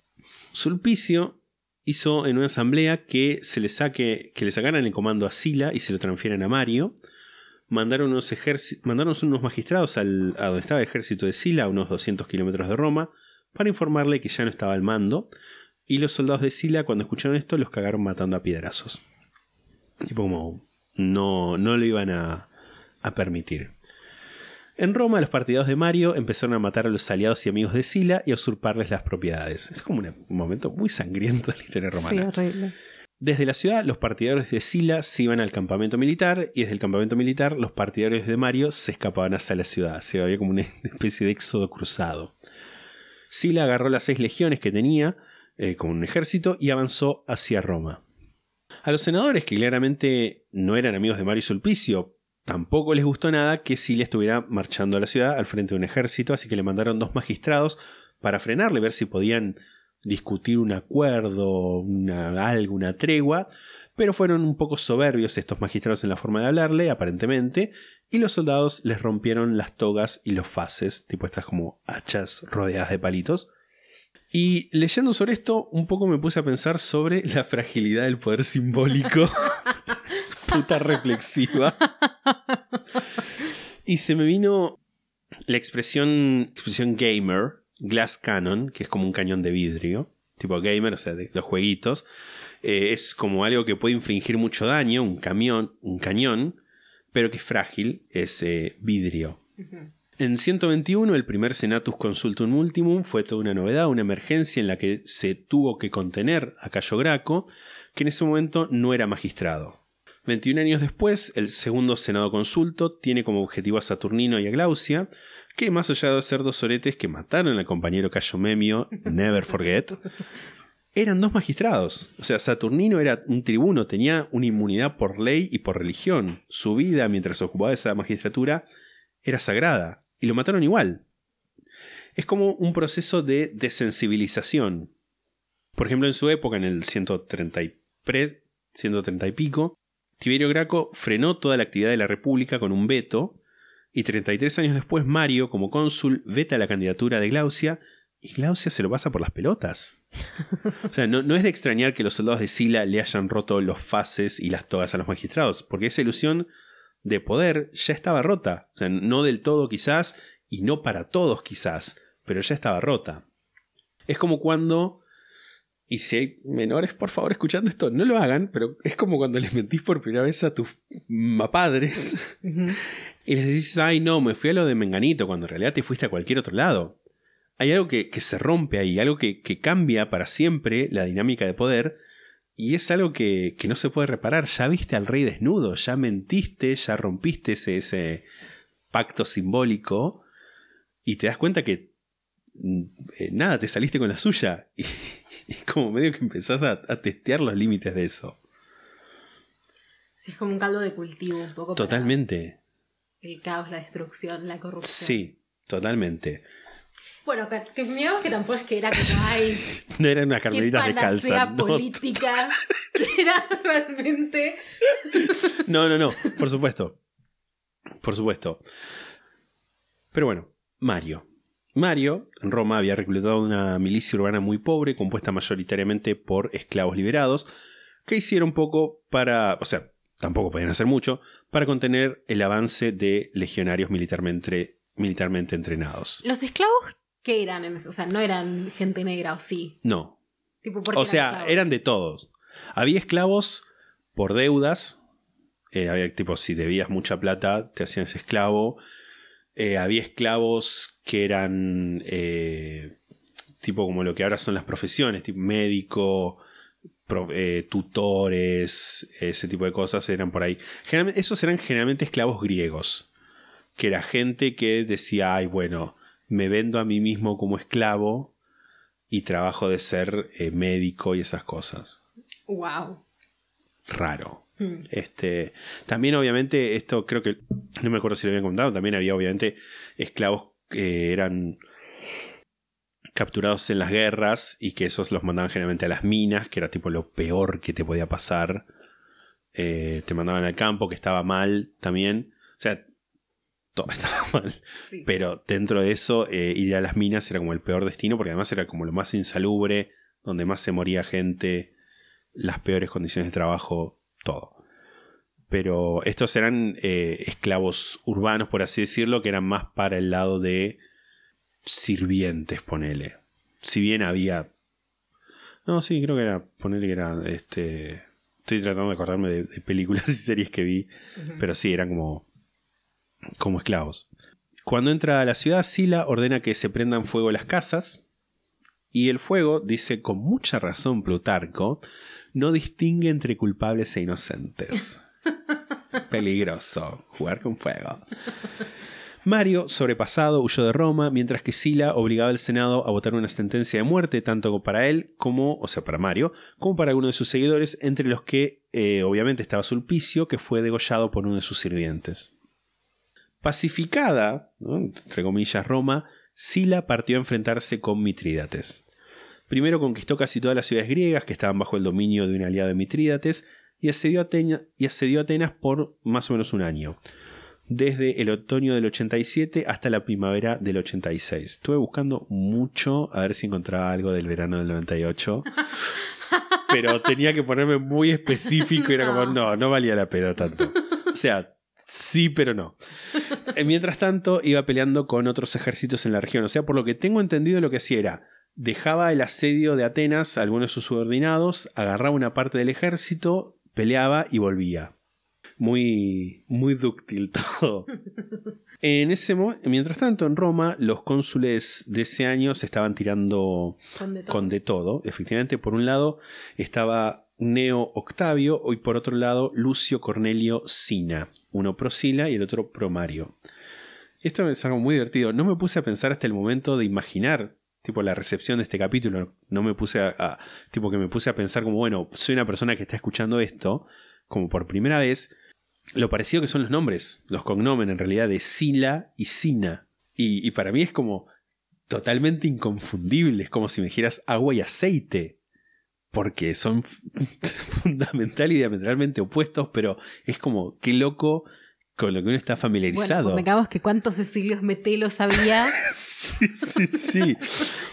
Sulpicio hizo en una asamblea que se le saque, que le sacaran el comando a Sila y se lo transfieran a Mario. Mandaron unos, unos magistrados al- a donde estaba el ejército de Sila, a unos 200 kilómetros de Roma, para informarle que ya no estaba al mando. Y los soldados de Sila, cuando escucharon esto, los cagaron matando a piedrazos. Tipo como no, no lo iban a, a permitir. En Roma, los partidarios de Mario empezaron a matar a los aliados y amigos de Sila y a usurparles las propiedades. Es como un momento muy sangriento de la historia Sí, romana. horrible. Desde la ciudad, los partidarios de Sila se iban al campamento militar y desde el campamento militar, los partidarios de Mario se escapaban hacia la ciudad. Se había como una especie de éxodo cruzado. Sila agarró las seis legiones que tenía eh, con un ejército y avanzó hacia Roma. A los senadores, que claramente no eran amigos de Mario Sulpicio, tampoco les gustó nada que Sila estuviera marchando a la ciudad al frente de un ejército, así que le mandaron dos magistrados para frenarle, ver si podían discutir un acuerdo, una, algo, una tregua, pero fueron un poco soberbios estos magistrados en la forma de hablarle, aparentemente, y los soldados les rompieron las togas y los faces, tipo estas como hachas rodeadas de palitos. Y leyendo sobre esto, un poco me puse a pensar sobre la fragilidad del poder simbólico. Puta reflexiva. Y se me vino la expresión, expresión gamer, glass cannon, que es como un cañón de vidrio, tipo gamer, o sea, de los jueguitos. Eh, es como algo que puede infligir mucho daño, un camión, un cañón, pero que es frágil, es eh, vidrio. En 121, el primer Senatus Consultum Ultimum fue toda una novedad, una emergencia en la que se tuvo que contener a Cayo Graco, que en ese momento no era magistrado. 21 años después, el segundo Senado Consulto tiene como objetivo a Saturnino y a Glaucia, que más allá de ser dos oretes que mataron al compañero Cayo Memio, never forget, eran dos magistrados. O sea, Saturnino era un tribuno, tenía una inmunidad por ley y por religión. Su vida mientras ocupaba esa magistratura era sagrada, y lo mataron igual. Es como un proceso de desensibilización. Por ejemplo, en su época, en el 130 y, pre, 130 y pico, Tiberio Graco frenó toda la actividad de la República con un veto, y 33 años después Mario, como cónsul, veta la candidatura de Glaucia, y Glaucia se lo pasa por las pelotas. O sea, no, no es de extrañar que los soldados de Sila le hayan roto los faces y las togas a los magistrados, porque esa ilusión de poder ya estaba rota. O sea, no del todo quizás, y no para todos quizás, pero ya estaba rota. Es como cuando... Y si hay menores, por favor, escuchando esto, no lo hagan, pero es como cuando les mentís por primera vez a tus padres y les decís, ay no, me fui a lo de Menganito, cuando en realidad te fuiste a cualquier otro lado. Hay algo que, que se rompe ahí, algo que, que cambia para siempre la dinámica de poder, y es algo que, que no se puede reparar. Ya viste al rey desnudo, ya mentiste, ya rompiste ese, ese pacto simbólico, y te das cuenta que mm, eh, nada, te saliste con la suya. Y, y como medio que empezás a, a testear los límites de eso. Sí, es como un caldo de cultivo un poco. Totalmente. El caos, la destrucción, la corrupción. Sí, totalmente. Bueno, que, que miedo que tampoco es que era como, ay, No eran unas carmelitas de calza. No, política. Que era realmente. no, no, no, por supuesto. Por supuesto. Pero bueno, Mario. Mario, en Roma, había reclutado una milicia urbana muy pobre, compuesta mayoritariamente por esclavos liberados, que hicieron poco para. O sea, tampoco podían hacer mucho, para contener el avance de legionarios militarmente, militarmente entrenados. ¿Los esclavos qué eran? O sea, no eran gente negra, o sí. No, Tipo, ¿por qué O sea, esclavos? eran de todos. Había esclavos por deudas. Eh, había tipo, si debías mucha plata, te hacían ese esclavo. Eh, había esclavos que eran eh, tipo como lo que ahora son las profesiones, tipo médico, pro- eh, tutores, ese tipo de cosas eran por ahí. Generalmente, esos eran generalmente esclavos griegos, que era gente que decía, ay, bueno, me vendo a mí mismo como esclavo y trabajo de ser médico y esas cosas. Wow. Raro. Este, también obviamente esto creo que no me acuerdo si lo habían contado, también había obviamente esclavos que eran capturados en las guerras y que esos los mandaban generalmente a las minas, que era tipo lo peor que te podía pasar. Eh, te mandaban al campo, que estaba mal también. O sea, todo estaba mal. Sí. Pero dentro de eso, eh, ir a las minas era como el peor destino, porque además era como lo más insalubre, donde más se moría gente, las peores condiciones de trabajo, todo. Pero estos eran eh, esclavos urbanos, por así decirlo, que eran más para el lado de sirvientes, ponele. Si bien había. No, sí, creo que era. Ponele que era. Este. Estoy tratando de acordarme de, de películas y series que vi. Pero sí, eran como. como esclavos. Cuando entra a la ciudad, Sila ordena que se prendan fuego las casas. Y el fuego, dice con mucha razón Plutarco, no distingue entre culpables e inocentes. Peligroso jugar con fuego. Mario, sobrepasado, huyó de Roma, mientras que Sila obligaba al Senado a votar una sentencia de muerte, tanto para él como, o sea, para Mario, como para alguno de sus seguidores, entre los que eh, obviamente estaba Sulpicio, que fue degollado por uno de sus sirvientes. Pacificada, entre comillas, Roma, Sila partió a enfrentarse con Mitrídates. Primero conquistó casi todas las ciudades griegas que estaban bajo el dominio de un aliado de Mitrídates y asedió, a Atenas, y asedió Atenas por más o menos un año, desde el otoño del 87 hasta la primavera del 86. Estuve buscando mucho a ver si encontraba algo del verano del 98, pero tenía que ponerme muy específico y era como, no, no valía la pena tanto. O sea, sí, pero no. Eh, Mientras tanto, iba peleando con otros ejércitos en la región. O sea, por lo que tengo entendido, lo que hacía era dejaba el asedio de Atenas a algunos de sus subordinados, agarraba una parte del ejército, peleaba y volvía. Muy, muy dúctil todo. En ese mientras tanto, en Roma, los cónsules de ese año se estaban tirando Con de todo. con de todo. Efectivamente, por un lado estaba Neo Octavio y por otro lado Lucio Cornelio Sina, uno pro Sila y el otro pro Mario. Esto es algo muy divertido. No me puse a pensar hasta el momento de imaginar tipo la recepción de este capítulo. No me puse a, tipo que me puse a pensar como bueno, soy una persona que está escuchando esto como por primera vez. Lo parecido que son los nombres, los cognomen en realidad de Sila y Sina. Y, y para mí es como totalmente inconfundible. Es como si me dijeras agua y aceite. Porque son fundamental y diametralmente opuestos, pero es como qué loco con lo que uno está Bueno, familiarizado. convengamos que cuántos Cecilios Metelos había. sí, sí, sí.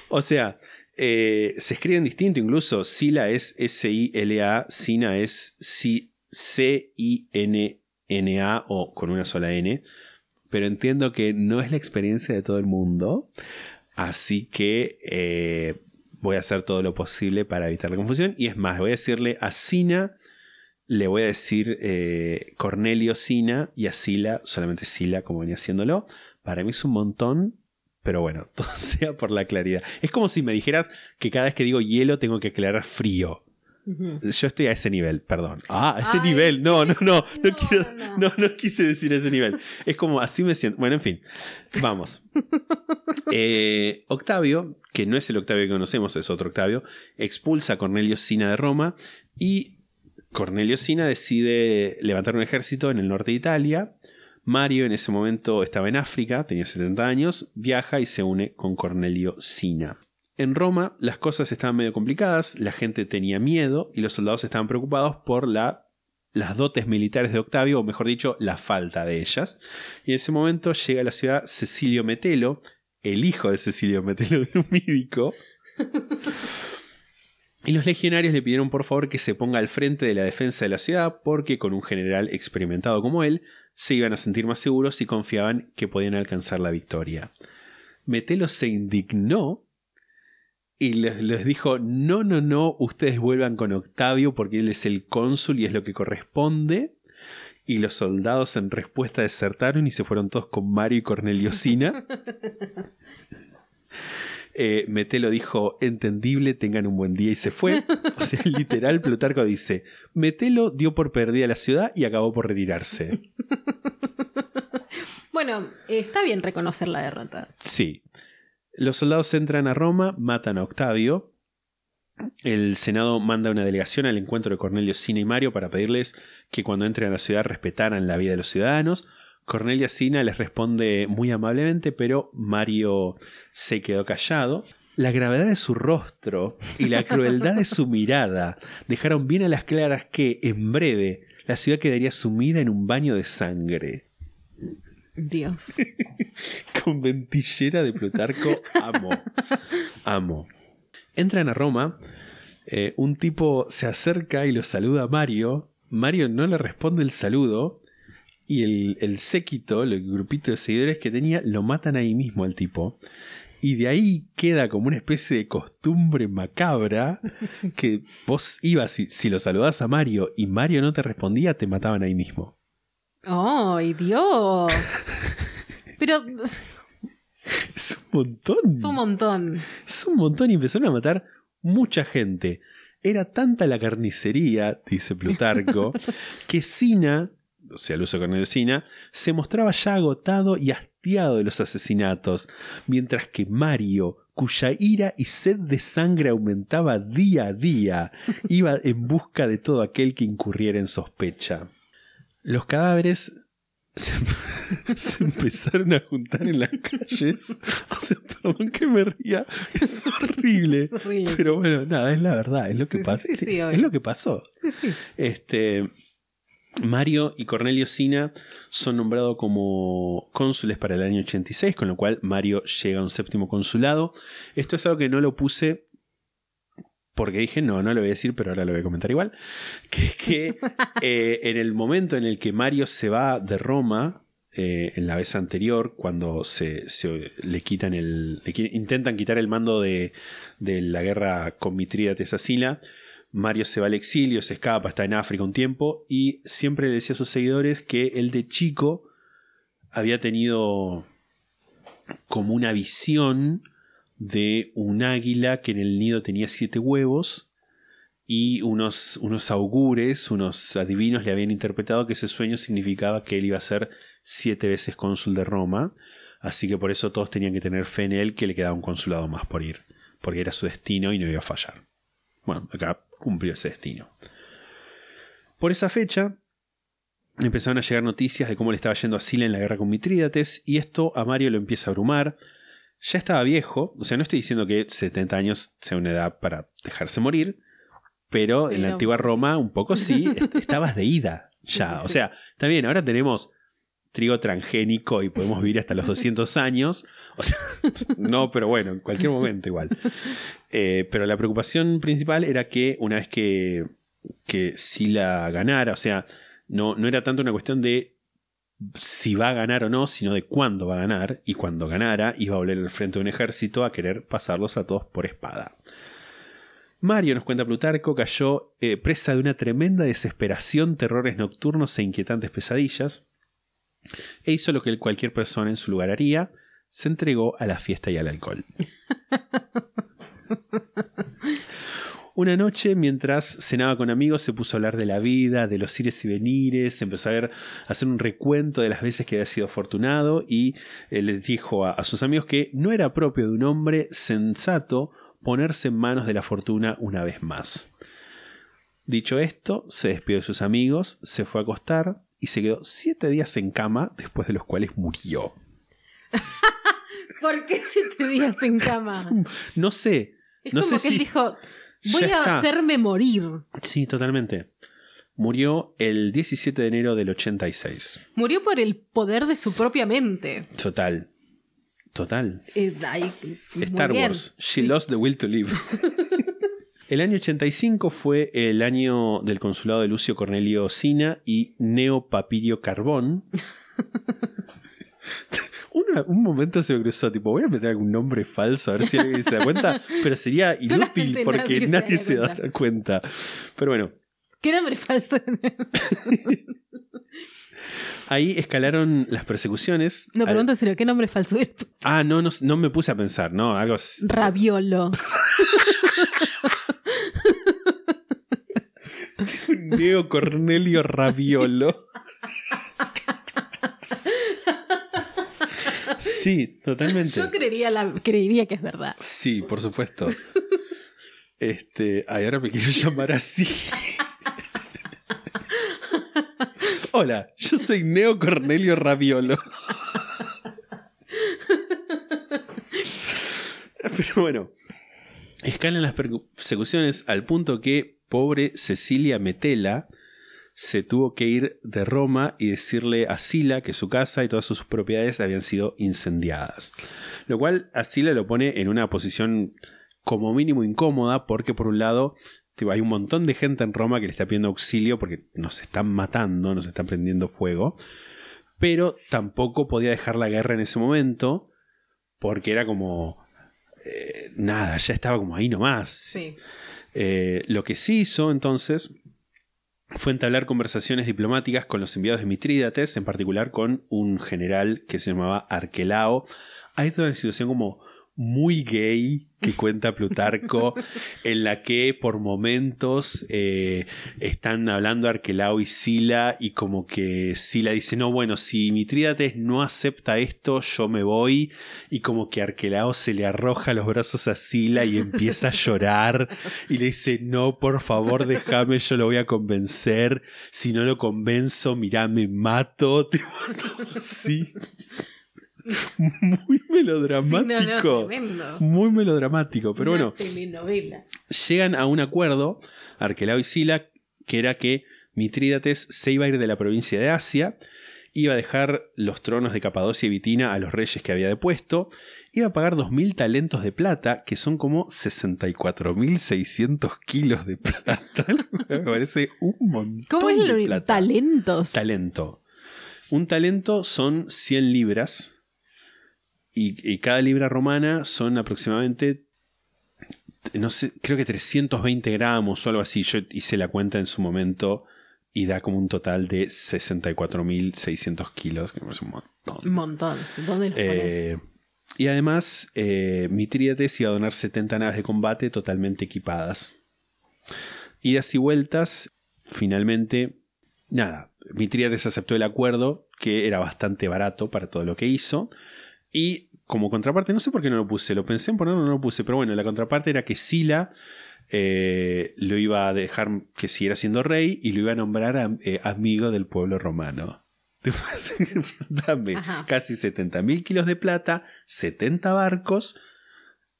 O sea, eh, se escriben distinto incluso. Sila es S-I-L-A, Sina es C-I-N-N-A o con una sola N. Pero entiendo que no es la experiencia de todo el mundo. Así que eh, voy a hacer todo lo posible para evitar la confusión. Y es más, voy a decirle a Sina, le voy a decir eh, Cornelio Sina y a Sila, solamente Sila, como venía haciéndolo. Para mí es un montón, pero bueno, todo sea por la claridad. Es como si me dijeras que cada vez que digo hielo tengo que aclarar frío. Yo estoy a ese nivel, perdón. Ah, a ese Ay. nivel. No, no, no. No, No, quiero, no. no, no quise decir ese nivel. Es como así me siento. Bueno, en fin. Vamos. Eh, Octavio, que no es el Octavio que conocemos, es otro Octavio, expulsa a Cornelio Sina de Roma y Cornelio Sina decide levantar un ejército en el norte de Italia. Mario en ese momento estaba en África, tenía 70 años, viaja y se une con Cornelio Sina. En Roma las cosas estaban medio complicadas, la gente tenía miedo y los soldados estaban preocupados por la, las dotes militares de Octavio, o mejor dicho, la falta de ellas. Y en ese momento llega a la ciudad Cecilio Metelo, el hijo de Cecilio Metelo Numídico. Y los legionarios le pidieron por favor que se ponga al frente de la defensa de la ciudad porque con un general experimentado como él se iban a sentir más seguros y confiaban que podían alcanzar la victoria. Metelo se indignó y les, dijo, no, no, no, ustedes vuelvan con Octavio porque él es el cónsul y es lo que corresponde. Y los soldados en respuesta desertaron y se fueron todos con Mario y Cornelio Sina. Eh, Metelo dijo, entendible, tengan un buen día y se fue. O sea, literal, Plutarco dice, Metelo dio por perdida la ciudad y acabó por retirarse. Bueno, está bien reconocer la derrota. Sí. Los soldados entran a Roma, matan a Octavio. El Senado manda una delegación al encuentro de Cornelio Sina y Mario para pedirles que cuando entren a la ciudad respetaran la vida de los ciudadanos. Cornelia Sina les responde muy amablemente, pero Mario se quedó callado. La gravedad de su rostro y la crueldad de su mirada dejaron bien a las claras que, en breve, la ciudad quedaría sumida en un baño de sangre. Dios. Con ventillera de Plutarco, amo. Amo. Entran a Roma. eh, un tipo se acerca y lo saluda a Mario. Mario no le responde el saludo. Y el, el séquito, el grupito de seguidores que tenía, lo matan ahí mismo al tipo. Y de ahí queda como una especie de costumbre macabra que vos ibas, y si lo saludabas a Mario y Mario no te respondía, te mataban ahí mismo. ¡Ay, Dios! Pero Es un montón. es un montón. Es un montón y empezaron a matar mucha gente. Era tanta la carnicería, dice Plutarco, que Sina, o sea, el uso se mostraba ya agotado y hastiado de los asesinatos, mientras que Mario, cuya ira y sed de sangre aumentaba día a día, iba en busca de todo aquel que incurriera en sospecha. Los cadáveres se, se empezaron a juntar en las calles. O sea, perdón que me ría, es horrible. Es horrible. Pero bueno, nada, es la verdad, es lo que Sí, pasó. sí, sí, es obvio. lo que pasó. Sí, sí. Este, Mario y Cornelio Sina son nombrados como cónsules para el año 86, con lo cual Mario llega a un séptimo consulado. Esto es algo que no lo puse porque dije, no, no lo voy a decir, pero ahora lo voy a comentar igual. Que es que eh, en el momento en el que Mario se va de Roma, eh, en la vez anterior, cuando se, le quitan el. intentan quitar el mando de, la guerra con Mitrídates a. Mario se va al exilio, se escapa, está en África un tiempo y siempre decía a sus seguidores que él de chico había tenido como una visión de un águila que en el nido tenía siete huevos y unos, unos augures, unos adivinos le habían interpretado que ese sueño significaba que él iba a ser siete veces cónsul de Roma, así que por eso todos tenían que tener fe en él que le quedaba un consulado más por ir, porque era su destino y no iba a fallar. Bueno, acá cumplió ese destino. Por esa fecha, empezaron a llegar noticias de cómo le estaba yendo a Sila en la guerra con Mitrídates, y esto a Mario lo empieza a abrumar. Ya estaba viejo, o sea, no estoy diciendo que 70 años sea una edad para dejarse morir, pero, en la Pero- antigua Roma un poco sí, est- estabas de ida ya. O sea, bien, ahora tenemos trigo transgénico y podemos vivir hasta los 200 años. O sea, no, pero bueno, en cualquier momento igual. Eh, pero la preocupación principal era que una vez que, que Sila ganara, o sea, no, no era tanto una cuestión de si va a ganar o no, sino de cuándo va a ganar. Y cuando ganara, iba a volver al frente de un ejército a querer pasarlos a todos por espada. Mario, nos cuenta Plutarco, cayó eh, presa de una tremenda desesperación, terrores nocturnos e inquietantes pesadillas, e hizo lo que cualquier persona en su lugar haría, se entregó a la fiesta y al alcohol. Una noche, mientras cenaba con amigos, se puso a hablar de la vida, de los ires y venires, empezó a, ver, a hacer un recuento de las veces que había sido afortunado y eh, les dijo a, a sus amigos que no era propio de un hombre sensato ponerse en manos de la fortuna una vez más. Dicho esto, se despidió de sus amigos, se fue a acostar y se quedó siete días en cama, después de los cuales murió. ¿Por qué siete días en cama? No sé. Es no como sé que él si- dijo, Ya voy a está. hacerme morir. Sí, totalmente. Murió el 17 de enero del 86. Murió por el poder de su propia mente. Total. Total. Eh, ay, Star. Wars. She lost the will to live. El año 85 fue el año del consulado de Lucio Cornelio Sina y Neo Papirio Carbón. Una- un momento se me cruzó, tipo, voy a meter algún nombre falso a ver si alguien se da cuenta, pero sería inútil porque nadie se nadie daría se dará cuenta. Pero bueno, ¿Qué nombre falso? ahí escalaron las persecuciones. no, pregunto serio, ¿qué nombre falso es? Ah, no, no, no me puse a pensar, no, algo. Raviolo. Neo Cornelio Raviolo. Sí, totalmente. Yo creería, la, creería que es verdad. Sí, por supuesto. Este, ay, ahora me quiero llamar así. Hola, yo soy Neo Cornelio Raviolo. Pero bueno, escalan las persecuciones al punto que pobre Cecilia Metela se tuvo que ir de Roma y decirle a Sila que su casa y todas sus propiedades habían sido incendiadas. Lo cual a Sila lo pone en una posición como mínimo incómoda porque por un lado hay un montón de gente en Roma que le está pidiendo auxilio porque nos están matando, nos están prendiendo fuego. Pero tampoco podía dejar la guerra en ese momento porque era como... eh, nada, ya estaba como ahí nomás. Sí. Eh, lo que sí hizo entonces fue entablar conversaciones diplomáticas con los enviados de Mitrídates, en particular con un general que se llamaba Arquelao. Hay toda una situación como muy gay que cuenta Plutarco, en la que por momentos eh, están hablando Arquelao y Sila, y como que Sila dice: No, bueno, si Mitrídates no acepta esto, yo me voy. Y como que Arquelao se le arroja los brazos a Sila y empieza a llorar. Y le dice: No, por favor, déjame, yo lo voy a convencer. Si no lo convenzo, mirá, me mato. Te mato así. Muy melodramático. Sí, no, no, tremendo. Muy melodramático. Pero Una bueno, telenovela. llegan a un acuerdo, Arquelao y Sila, que era que Mitrídates se iba a ir de la provincia de Asia, iba a dejar los tronos de Capadocia y Bitina a los reyes que había depuesto, iba a pagar 2.000 talentos de plata, que son como 64.600 kilos de plata. Me parece un montón ¿Cómo es de plata. talentos? Talento. Un talento son 100 libras. Y, y cada libra romana son aproximadamente. No sé, creo que 320 gramos o algo así. Yo hice la cuenta en su momento y da como un total de 64.600 kilos, que me parece un montón. Un montón. ¿Dónde los? Eh, y además, eh, iba a donar 70 naves de combate totalmente equipadas. Idas y vueltas, finalmente, nada, Mitrídates aceptó el acuerdo, que era bastante barato para todo lo que hizo. Y como contraparte, no sé por qué no lo puse, lo pensé en ponerlo, no lo puse, pero bueno, la contraparte era que Sila eh, lo iba a dejar que siguiera siendo rey y lo iba a nombrar eh, amigo del pueblo romano. Dame Ajá. casi 70 mil kilos de plata, 70 barcos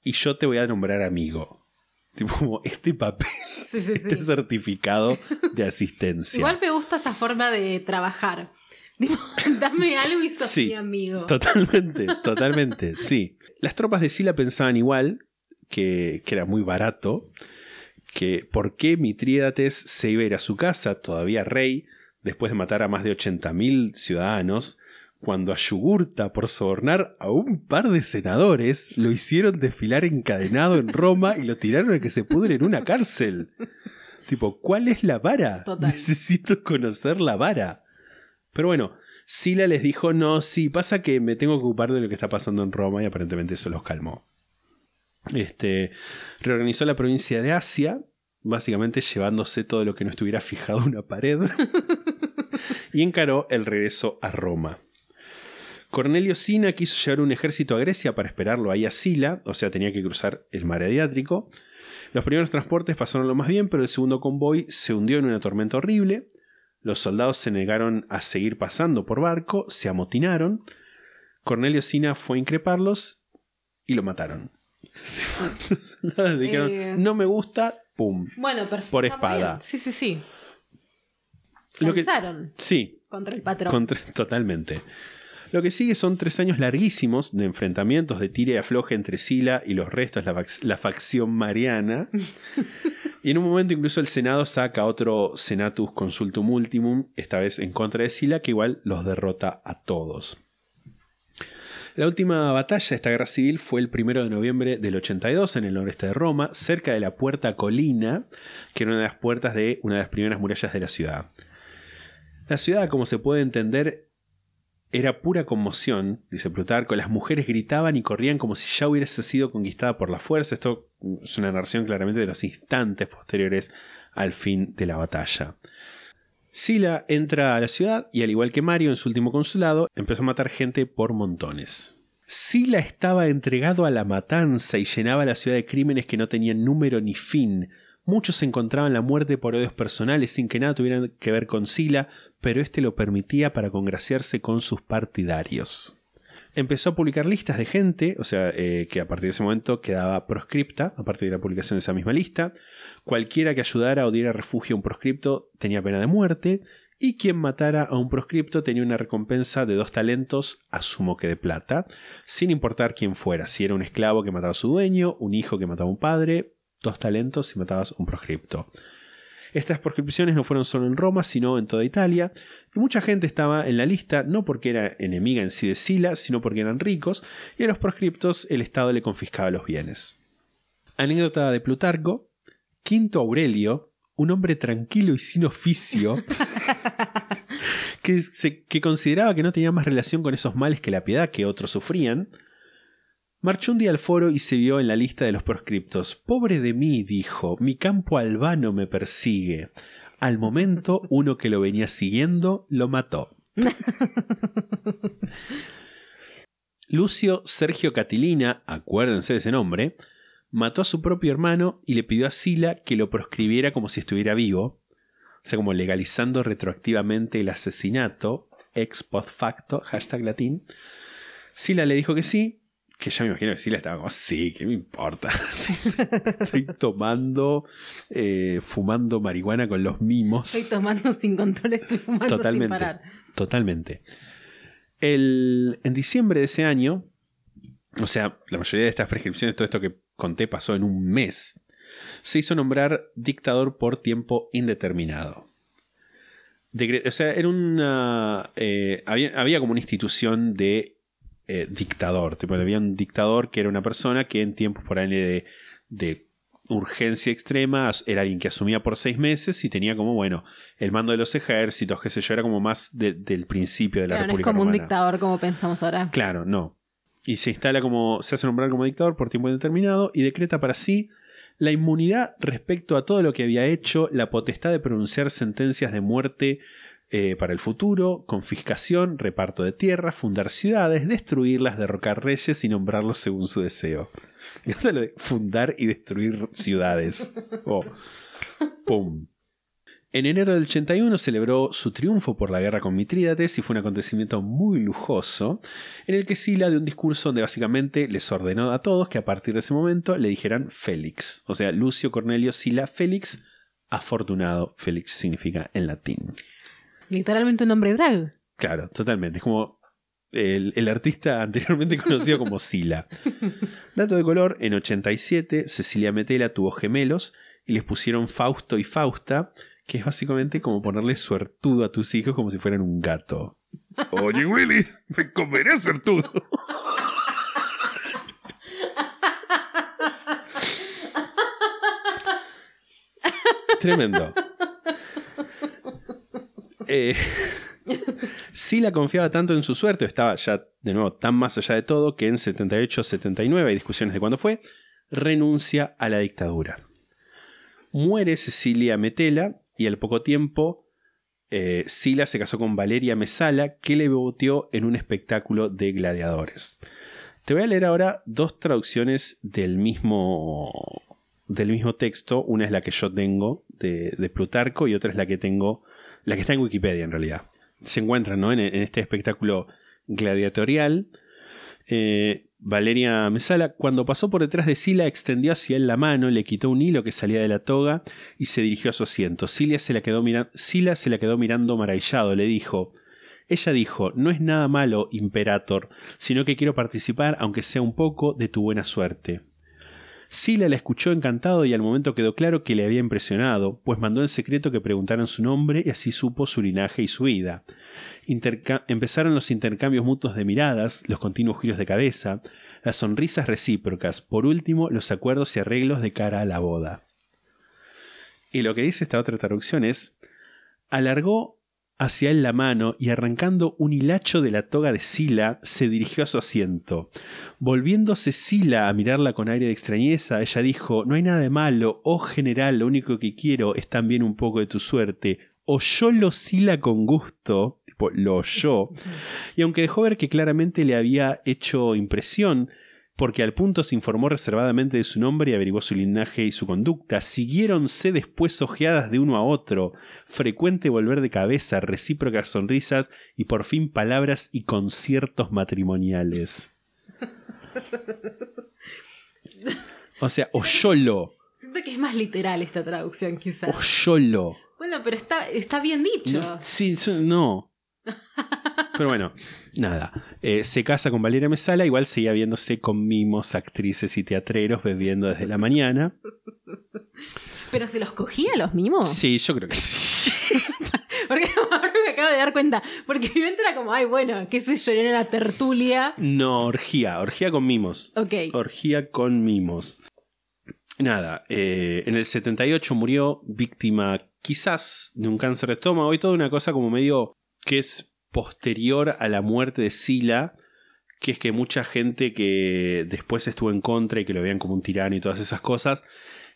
y yo te voy a nombrar amigo. Tipo, como este papel, Sí, sí, este sí. certificado de asistencia. Igual me gusta esa forma de trabajar. Dame algo y sos Sí, mi amigo. Totalmente, totalmente, sí. Las tropas de Sila pensaban igual, que, que era muy barato, que por qué Mitrídates se iba a ir a su casa, todavía rey, después de matar a más de 80.000 ciudadanos, cuando a Yugurta, por sobornar a un par de senadores, lo hicieron desfilar encadenado en Roma y lo tiraron a que se pudre en una cárcel. Tipo, ¿cuál es la vara? Total. Necesito conocer la vara. Pero bueno, Sila les dijo, no, sí, pasa que me tengo que ocupar de lo que está pasando en Roma y aparentemente eso los calmó. Este, reorganizó la provincia de Asia, básicamente llevándose todo lo que no estuviera fijado en una pared, y encaró el regreso a Roma. Cornelio Sina quiso llevar un ejército a Grecia para esperarlo ahí a Sila, o sea, tenía que cruzar el mar Adriático. Los primeros transportes pasaron lo más bien, pero el segundo convoy se hundió en una tormenta horrible. Los soldados se negaron a seguir pasando por barco, se amotinaron. Cornelio Sina fue a increparlos y lo mataron. Los soldados dijeron, Eh. no me gusta, pum. Bueno, perfecto. Por espada. Sí, sí, sí. Lo que- Sí, contra el patrón. Contra- totalmente. Lo que sigue son tres años larguísimos de enfrentamientos de tira y afloje entre Sila y los restos, la, fac- la facción mariana. Y en un momento incluso el Senado saca otro Senatus Consultum Ultimum, esta vez en contra de Sila, que igual los derrota a todos. La última batalla de esta guerra civil fue el 1 de noviembre del 82 en el noreste de Roma, cerca de la Puerta Colina, que era una de las puertas de una de las primeras murallas de la ciudad. La ciudad, como se puede entender, era pura conmoción, dice Plutarco. Las mujeres gritaban y corrían como si ya hubiese sido conquistada por la fuerza. Esto es una narración claramente de los instantes posteriores al fin de la batalla. Sila entra a la ciudad y al igual que Mario en su último consulado, empezó a matar gente por montones. Sila estaba entregado a la matanza y llenaba la ciudad de crímenes que no tenían número ni fin. Muchos encontraban la muerte por odios personales sin que nada tuvieran que ver con Sila, pero este lo permitía para congraciarse con sus partidarios. Empezó a publicar listas de gente, o sea, eh, que a partir de ese momento quedaba proscripta, a partir de la publicación de esa misma lista. Cualquiera que ayudara o diera refugio a un proscripto tenía pena de muerte, y quien matara a un proscripto tenía una recompensa de dos talentos, asumo que de plata, sin importar quién fuera, si era un esclavo que mataba a su dueño, un hijo que mataba a un padre, dos talentos si matabas un proscripto. Estas proscripciones no fueron solo en Roma, sino en toda Italia, y mucha gente estaba en la lista no porque era enemiga en sí de Sila, sino porque eran ricos, y a los proscriptos el Estado le confiscaba los bienes. Anécdota de Plutarco, Quinto Aurelio, un hombre tranquilo y sin oficio, que, se- que consideraba que no tenía más relación con esos males que la piedad que otros sufrían, Marchó un día al foro y se vio en la lista de los proscriptos. Pobre de mí, dijo, mi campo albano me persigue. Al momento, uno que lo venía siguiendo lo mató. Lucio Sergio Catilina, acuérdense de ese nombre, mató a su propio hermano y le pidió a Sila que lo proscribiera como si estuviera vivo, o sea, como legalizando retroactivamente el asesinato, ex post facto, hashtag latín. Sila le dijo que sí, que ya me imagino que Sila estaba como, sí, ¿qué me importa? Estoy tomando, eh, fumando marihuana con los mimos. Estoy tomando sin control, estoy fumando sin Totalmente. parar. Totalmente. El, en diciembre de ese año, o sea, la mayoría de estas prescripciones, todo esto que conté pasó en un mes, se hizo nombrar dictador por tiempo indeterminado. O sea, era una. eh, había, había como una institución de eh, dictador. Tipo, había un dictador que era una persona que en tiempos por ahí de, de urgencia extrema era alguien que asumía por seis meses y tenía como, bueno, el mando de los ejércitos, qué sé yo, era como más de- del principio de la Claro, no es República como un dictador como pensamos ahora. Claro, no. Y se instala como. se hace nombrar como dictador por tiempo indeterminado y decreta para sí la inmunidad respecto a todo lo que había hecho, la potestad de pronunciar sentencias de muerte eh, para el futuro, confiscación, reparto de tierras, fundar ciudades, destruirlas, derrocar reyes y nombrarlos según su deseo. Lo de fundar y destruir ciudades. Oh. Pum. En enero del 81 celebró su triunfo por la guerra con Mitrídates y fue un acontecimiento muy lujoso, en el que Sila dio un discurso donde básicamente les ordenó a todos que a partir de ese momento le dijeran Félix. O sea, Lucio Cornelio Sila Félix, afortunado. Félix significa en latín. Literalmente un hombre drag. Claro, totalmente. Es como el, el artista anteriormente conocido como Sila. Dato de color, en 87 Cecilia Metela tuvo gemelos y les pusieron Fausto y Fausta, que es básicamente como ponerle suertudo a tus hijos como si fueran un gato. Oye Willy, me comeré suertudo. Tremendo. Eh, Sila confiaba tanto en su suerte, estaba ya de nuevo tan más allá de todo, que en 78-79, hay discusiones de cuándo fue, renuncia a la dictadura. Muere Cecilia Metela y al poco tiempo eh, Sila se casó con Valeria Mesala, que le voteó en un espectáculo de gladiadores. Te voy a leer ahora dos traducciones del mismo, del mismo texto. Una es la que yo tengo de, de Plutarco y otra es la que tengo, la que está en Wikipedia en realidad. Se encuentran ¿no? en, este espectáculo gladiatorial. Eh, Valeria Mesala, cuando pasó por detrás de Sila, extendió hacia él la mano, le quitó un hilo que salía de la toga y se dirigió a su asiento. Sila se la quedó, mira- Sila se la quedó mirando maravillado. Le dijo: Ella dijo: No es nada malo, Imperator, sino que quiero participar, aunque sea un poco, de tu buena suerte. Sila la escuchó encantado y al momento quedó claro que le había impresionado, pues mandó en secreto que preguntaran su nombre y así supo su linaje y su vida. Empezaron los intercambios mutuos de miradas, los continuos giros de cabeza, las sonrisas recíprocas, por último los acuerdos y arreglos de cara a la boda. Y lo que dice esta otra traducción es, alargó hacia él la mano y arrancando un hilacho de la toga de Sila, se dirigió a su asiento. Volviéndose Sila a mirarla con aire de extrañeza, ella dijo, no hay nada de malo, oh general, lo único que quiero es también un poco de tu suerte. Oyólo Sila con gusto, tipo, lo oyó, y aunque dejó ver que claramente le había hecho impresión, porque al punto se informó reservadamente de su nombre y averiguó su linaje y su conducta. Siguiéronse después ojeadas de uno a otro, frecuente volver de cabeza, recíprocas sonrisas y por fin palabras y conciertos matrimoniales. O sea, oyolo, Siento que es más literal esta traducción, quizás. oyolo. Bueno, pero está, está bien dicho. No, sí, no. Pero bueno, nada. Eh, se casa con Valeria Mesala, igual seguía viéndose con mimos, actrices y teatreros bebiendo desde la mañana. Pero se los cogía los mimos. Sí, yo creo que sí. Porque ahora me acabo de dar cuenta. Porque mi mente era como, ay, bueno, qué sé yo, era una tertulia. No, orgía, orgía con mimos. Ok. Orgía con mimos. Nada, eh, en el 78 murió víctima quizás de un cáncer de estómago y toda una cosa como medio que es posterior a la muerte de Sila, que es que mucha gente que después estuvo en contra y que lo veían como un tirano y todas esas cosas,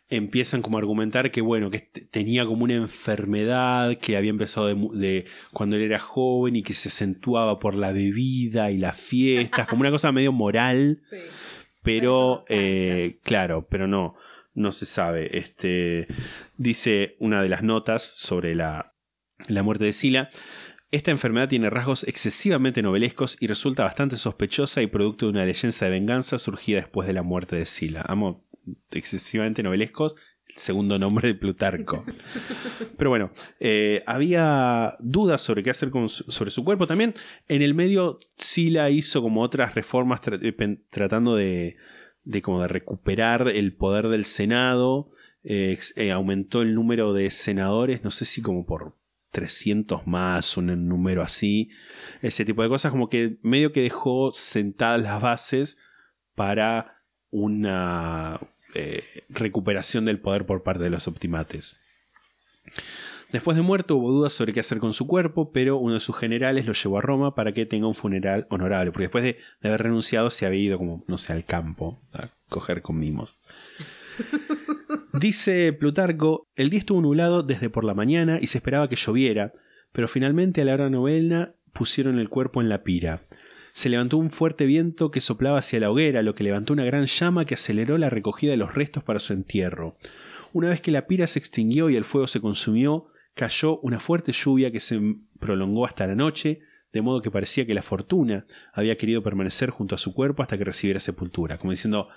empiezan como a argumentar que bueno, que tenía como una enfermedad que había empezado de cuando él era joven y que se acentuaba por la bebida y las fiestas, como una cosa medio moral, pero eh, claro, pero no, no se sabe. Este dice una de las notas sobre la, la muerte de Sila. Esta enfermedad tiene rasgos excesivamente novelescos y resulta bastante sospechosa y producto de una leyenda de venganza surgida después de la muerte de Sila. Amo excesivamente novelescos, el segundo nombre de Plutarco. Pero bueno, eh, había dudas sobre qué hacer con su- sobre su cuerpo también. En el medio, Sila hizo como otras reformas tra- eh, tratando de, de como de recuperar el poder del Senado. Eh, eh, aumentó el número de senadores, no sé si como por 300 más, un número así. Ese tipo de cosas, como que medio que dejó sentadas las bases para una eh, recuperación del poder por parte de los optimates. Después de muerto hubo dudas sobre qué hacer con su cuerpo, pero uno de sus generales lo llevó a Roma para que tenga un funeral honorable, porque después de, de haber renunciado se había ido como, no sé, al campo a coger con mimos. Dice Plutarco, el día estuvo nublado desde por la mañana y se esperaba que lloviera, pero finalmente a la hora novena pusieron el cuerpo en la pira. Se levantó un fuerte viento que soplaba hacia la hoguera, lo que levantó una gran llama que aceleró la recogida de los restos para su entierro. Una vez que la pira se extinguió y el fuego se consumió, cayó una fuerte lluvia que se prolongó hasta la noche, de modo que parecía que la fortuna había querido permanecer junto a su cuerpo hasta que recibiera sepultura, como diciendo,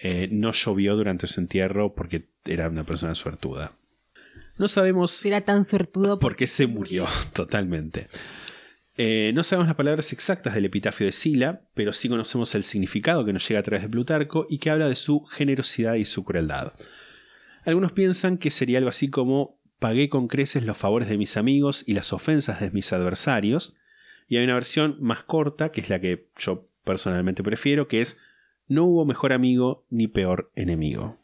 eh, no llovió durante su entierro porque era una persona suertuda. No sabemos era tan suertudo. por qué se murió totalmente. Eh, no sabemos las palabras exactas del epitafio de Sila, pero sí conocemos el significado que nos llega a través de Plutarco y que habla de su generosidad y su crueldad. Algunos piensan que sería algo así como pagué con creces los favores de mis amigos y las ofensas de mis adversarios, y hay una versión más corta, que es la que yo personalmente prefiero, que es no hubo mejor amigo ni peor enemigo.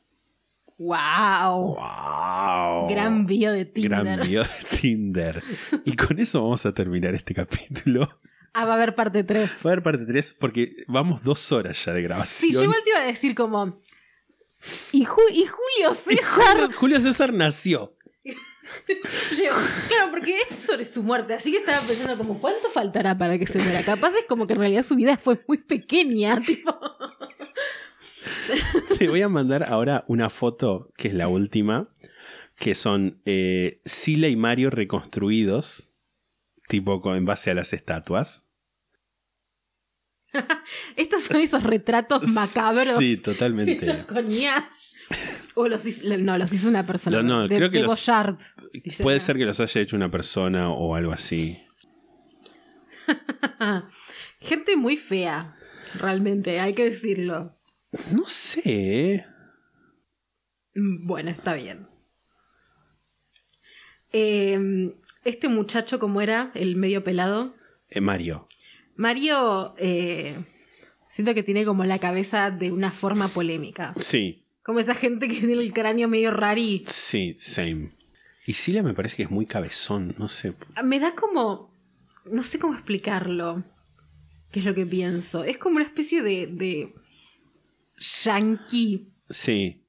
¡Wow! ¡Wow! Gran bio de Tinder. Gran bio de Tinder. Y con eso vamos a terminar este capítulo. Ah, va a haber parte 3. Va a haber parte 3 porque vamos dos horas ya de grabación. Sí, yo igual te iba a decir como. Y, Ju- y Julio Y César. Julio, Julio César nació. Claro, porque esto es sobre su muerte, así que estaba pensando como, ¿cuánto faltará para que se muera? Capaz es como que en realidad su vida fue muy pequeña, tipo. Te voy a mandar ahora una foto, que es la última, que son eh, Sila y Mario reconstruidos, tipo en base a las estatuas. Estos son esos retratos macabros. Sí, totalmente. Hechos con IA. O los hizo, no, los hizo una persona. No, de, creo que de los- Puede ser que los haya hecho una persona o algo así. Gente muy fea, realmente, hay que decirlo. No sé. Mm, Bueno, está bien. Eh, este muchacho, ¿cómo era? El medio pelado. Eh, Mario. Mario, eh, siento que tiene como la cabeza de una forma polémica. Sí, Como esa gente que tiene el cráneo medio rari. sí, same. Y Sila me parece que es muy cabezón, no sé. Me da como. No sé cómo explicarlo. ¿Qué es lo que pienso? Es como una especie de. de. Yankee Sí,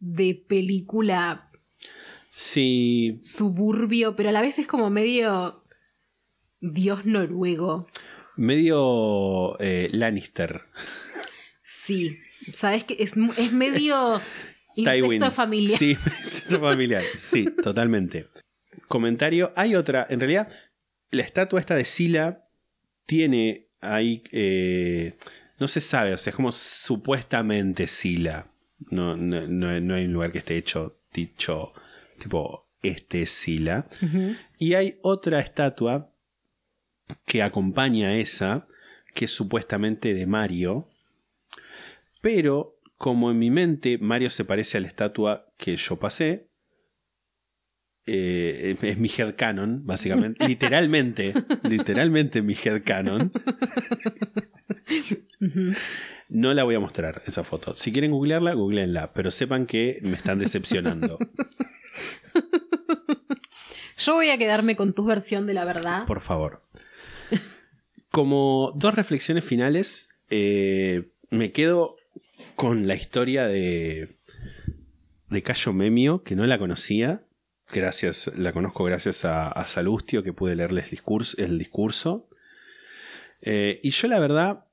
de película sí, suburbio, pero a la vez es como medio. Dios noruego. medio eh, Lannister. Sí. ¿Sabes que es, es medio. Incesto familiar. Sí, incesto familiar. Sí, totalmente. Comentario. Hay otra. En realidad, la estatua esta de Sila tiene ahí. eh, no se sabe, o sea, es como supuestamente Sila. No, no, no- no hay un lugar que esté hecho, dicho, tipo, este es Sila. Y hay otra estatua que acompaña a esa, que es supuestamente de Mario. Pero como en mi mente Mario se parece a la estatua que yo pasé, eh, es mi headcanon, básicamente. literalmente, literalmente mi headcanon. No la voy a mostrar esa foto. Si quieren googlearla, googleenla, pero sepan que me están decepcionando. Yo voy a quedarme con tu versión de la verdad. Por favor. Como dos reflexiones finales, eh, me quedo con la historia de, de Cayo Memio, que no la conocía. Gracias, la conozco gracias a, a Salustio, que pude leerles discurso, el discurso. Eh, y yo, la verdad,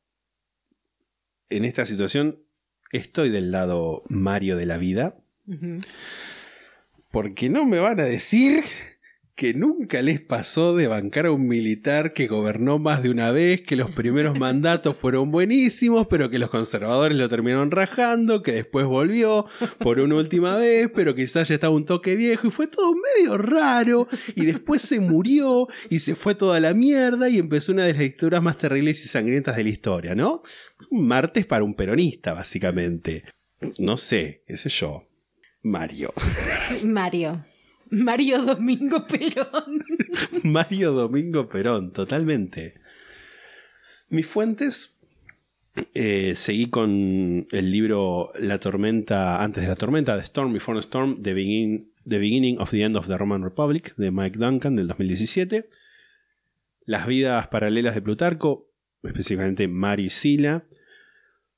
en esta situación, estoy del lado Mario de la vida. Porque no me van a decir que nunca les pasó de bancar a un militar que gobernó más de una vez, que los primeros mandatos fueron buenísimos, pero que los conservadores lo terminaron rajando, que después volvió por una última vez, pero quizás ya estaba un toque viejo y fue todo medio raro, y después se murió y se fue toda la mierda y empezó una de las lecturas más terribles y sangrientas de la historia, ¿no? Un martes para un peronista, básicamente. No sé, sé yo. Mario. Mario. Mario Domingo Perón. Mario Domingo Perón, totalmente. Mis fuentes. eh, seguí con el libro La tormenta, antes de la tormenta, The Storm Before the Storm, The, Begin- The Beginning of the End of the Roman Republic, de Mike Duncan, del 2017. Las vidas paralelas de Plutarco, específicamente Mario y Sila.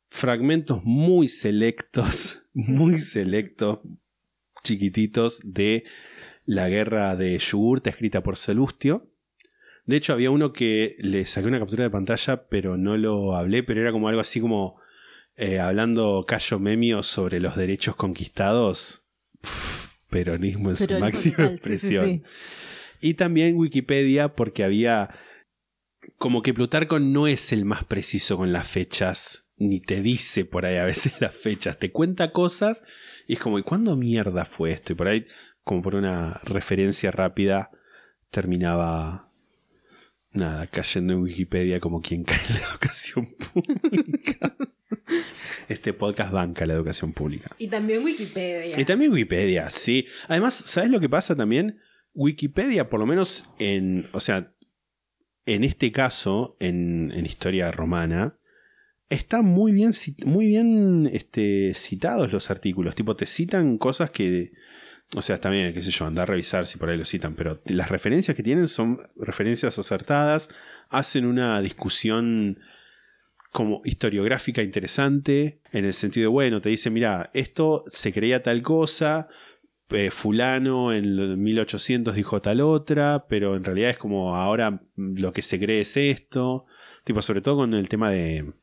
Fragmentos muy selectos, muy selectos, chiquititos de la guerra de Yugurta escrita por Salustio. De hecho, había uno que le saqué una captura de pantalla, pero no lo hablé, pero era como algo así como eh, hablando Cayo Memio sobre los derechos conquistados. Pff, peronismo en su máxima total, sí, sí, expresión. sí. Y también Wikipedia, porque había. Como que Plutarco no es el más preciso con las fechas, ni te dice por ahí a veces las fechas, te cuenta cosas y es como, ¿y cuándo mierda fue esto? Y por ahí, como por una referencia rápida, terminaba. Nada, cayendo en Wikipedia como quien cae en la educación pública. Este podcast banca la educación pública. Y también Wikipedia. Y también Wikipedia, sí. Además, ¿sabes lo que pasa también? Wikipedia, por lo menos en. O sea, en este caso, en, en historia romana, están muy bien, muy bien este, citados los artículos. Tipo, te citan cosas que. O sea, también, qué sé yo, andar a revisar si por ahí lo citan, pero las referencias que tienen son referencias acertadas, hacen una discusión como historiográfica interesante, en el sentido de, bueno, te dice, mira, esto se creía tal cosa, eh, fulano en el 1800 dijo tal otra, pero en realidad es como ahora lo que se cree es esto, tipo, sobre todo con el tema de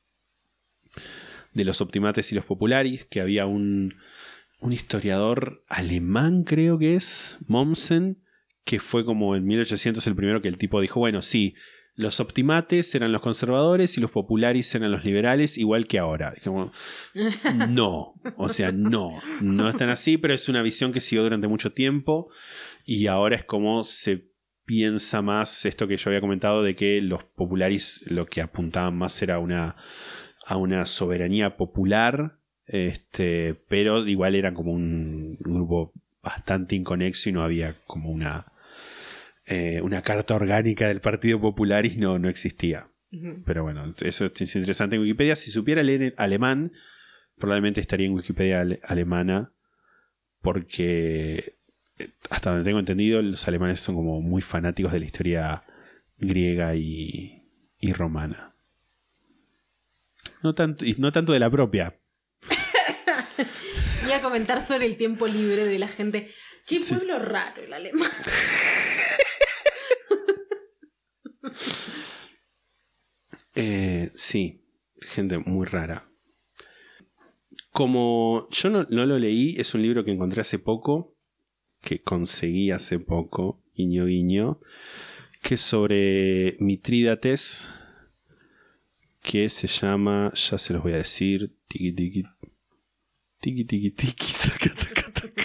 de los optimates y los popularis, que había un, un historiador alemán, creo que es, Mommsen, que fue como en 1800 el primero que el tipo dijo, bueno, sí, los optimates eran los conservadores y los popularis eran los liberales, igual que ahora. Como, no, o sea, no, no están así, pero es una visión que siguió durante mucho tiempo y ahora es como se piensa más esto que yo había comentado de que los popularis lo que apuntaban más era una, a una soberanía popular, este, pero igual eran como un grupo bastante inconexo y no había como una, eh, una carta orgánica del Partido Popular y no, no existía. Pero bueno, eso es interesante en Wikipedia. Si supiera leer alemán, probablemente estaría en Wikipedia ale- alemana, porque eh, hasta donde tengo entendido, los alemanes son como muy fanáticos de la historia griega y, y romana. No tanto, y no tanto de la propia. Iba a comentar sobre el tiempo libre de la gente. Qué pueblo raro el alemán. Eh, sí, gente muy rara. Como yo no, no lo leí, es un libro que encontré hace poco, que conseguí hace poco, guiño guiño, que es sobre Mitrídates, que se llama, ya se los voy a decir, tiki tiki, tiki tiki tiki, taca, taca, taca.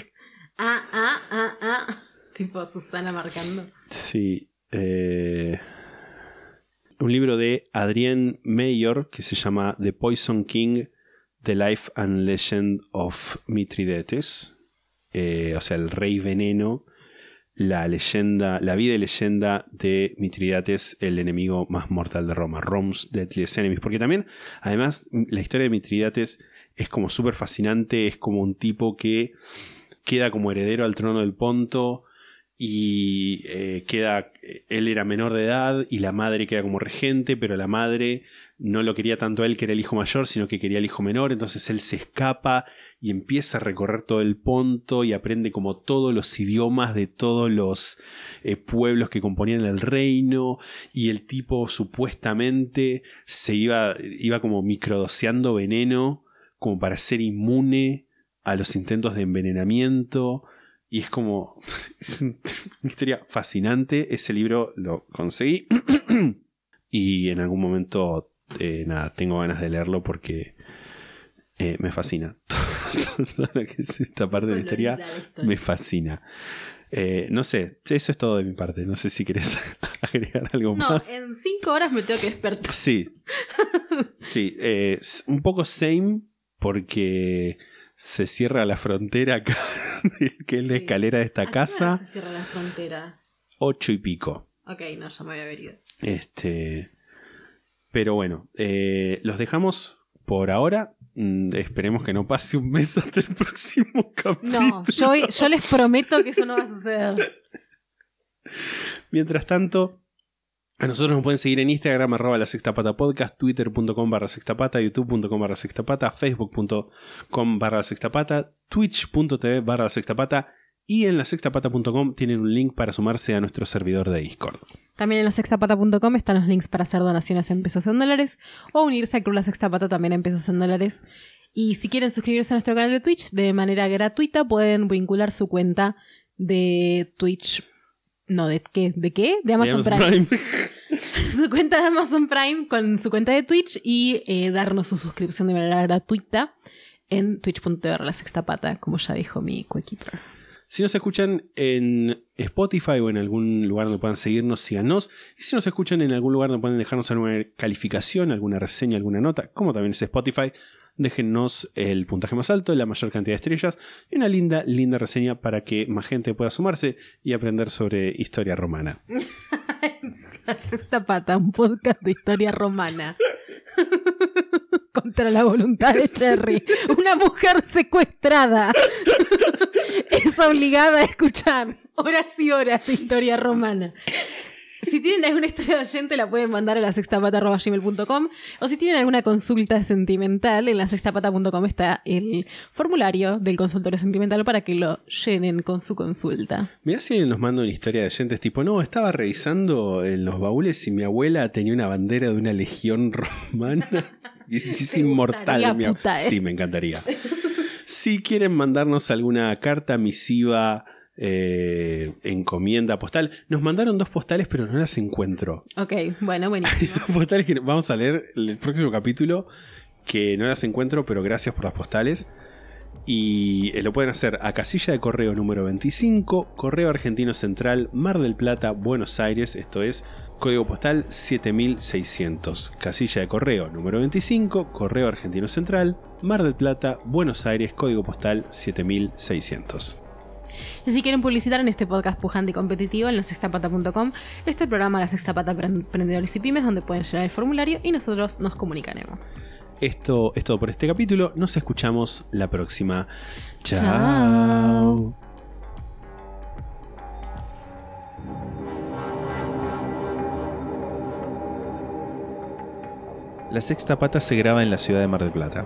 Ah, ah, ah, ah. Tipo Susana marcando. Sí. eh, un libro de Adrien Mayor que se llama The Poison King, The Life and Legend of Mithridates. Eh, o sea, el rey veneno, la leyenda, la vida y leyenda de Mithridates, el enemigo más mortal de Roma, Rome's Deadliest Enemies. Porque también, además, la historia de Mithridates es como súper fascinante, es como un tipo que queda como heredero al trono del Ponto y eh, queda él era menor de edad y la madre queda como regente pero la madre no lo quería tanto a él que era el hijo mayor sino que quería el hijo menor. Entonces él se escapa y empieza a recorrer todo el ponto y aprende como todos los idiomas de todos los eh, pueblos que componían el reino. Y el tipo supuestamente se iba iba como microdoseando veneno como para ser inmune a los intentos de envenenamiento y es como. Es una historia fascinante. Ese libro lo conseguí. y en algún momento, eh, nada, tengo ganas de leerlo porque eh, me fascina. Todo lo que es esta parte de la historia me fascina. Eh, no sé, eso es todo de mi parte. No sé si querés agregar algo No, más. en cinco horas me tengo que despertar. Sí. Sí, eh, un poco same porque se cierra la frontera acá, que es la escalera de esta ¿A qué hora casa, se cierra la frontera? ocho y pico. Ok, no, ya me había venido. Este, pero bueno, eh, los dejamos por ahora. Mm, esperemos que no pase un mes hasta el próximo capítulo. No, yo, yo les prometo que eso no va a suceder. Mientras tanto, a nosotros nos pueden seguir en Instagram, arroba la sexta pata podcast, twitter.com barra sexta pata, youtube.com barra sexta pata, facebook.com barra sexta pata, twitch.tv barra sexta y en la sextapata.com tienen un link para sumarse a nuestro servidor de Discord. También en la sextapata.com están los links para hacer donaciones en pesos en dólares o unirse al Club La Sextapata también en pesos en dólares. Y si quieren suscribirse a nuestro canal de Twitch de manera gratuita, pueden vincular su cuenta de Twitch. No, ¿de qué? ¿De qué? De Amazon, De Amazon Prime. Prime. su cuenta de Amazon Prime con su cuenta de Twitch y eh, darnos su suscripción de manera gratuita en twitch.tv la sextapata, como ya dijo mi coequiper. Si nos escuchan en Spotify o en algún lugar donde puedan seguirnos, síganos. Y si nos escuchan en algún lugar donde pueden dejarnos alguna calificación, alguna reseña, alguna nota, como también es Spotify, déjennos el puntaje más alto, la mayor cantidad de estrellas y una linda, linda reseña para que más gente pueda sumarse y aprender sobre historia romana. La Sexta Pata, un podcast de historia romana. Contra la voluntad de Jerry. Una mujer secuestrada. es obligada a escuchar horas y horas de historia romana. Si tienen alguna historia de oyente, la pueden mandar a la sextapata.gmail.com o si tienen alguna consulta sentimental, en la sextapata.com está el formulario del consultorio sentimental para que lo llenen con su consulta. Mirá si alguien nos manda una historia de oyentes tipo, no, estaba revisando en los baúles y mi abuela tenía una bandera de una legión romana. Y es, inmortal. mi puta, eh. Sí, me encantaría. si quieren mandarnos alguna carta misiva, eh, encomienda, postal, nos mandaron dos postales, pero no las encuentro. Ok, bueno, buenísimo. postales que vamos a leer el próximo capítulo, que no las encuentro, pero gracias por las postales. Y eh, lo pueden hacer a casilla de correo número 25, Correo Argentino Central, Mar del Plata, Buenos Aires. Esto es código postal 7600, casilla de correo número 25, Correo Argentino Central, Mar del Plata, Buenos Aires, código postal 7600. Y si quieren publicitar en este podcast pujante y competitivo en lasextapata.com, este programa La Sexta Pata para Emprendedores y Pymes, donde pueden llenar el formulario y nosotros nos comunicaremos. Esto es todo por este capítulo. Nos escuchamos la próxima. Chao. Chao. La sexta pata se graba en la ciudad de Mar del Plata.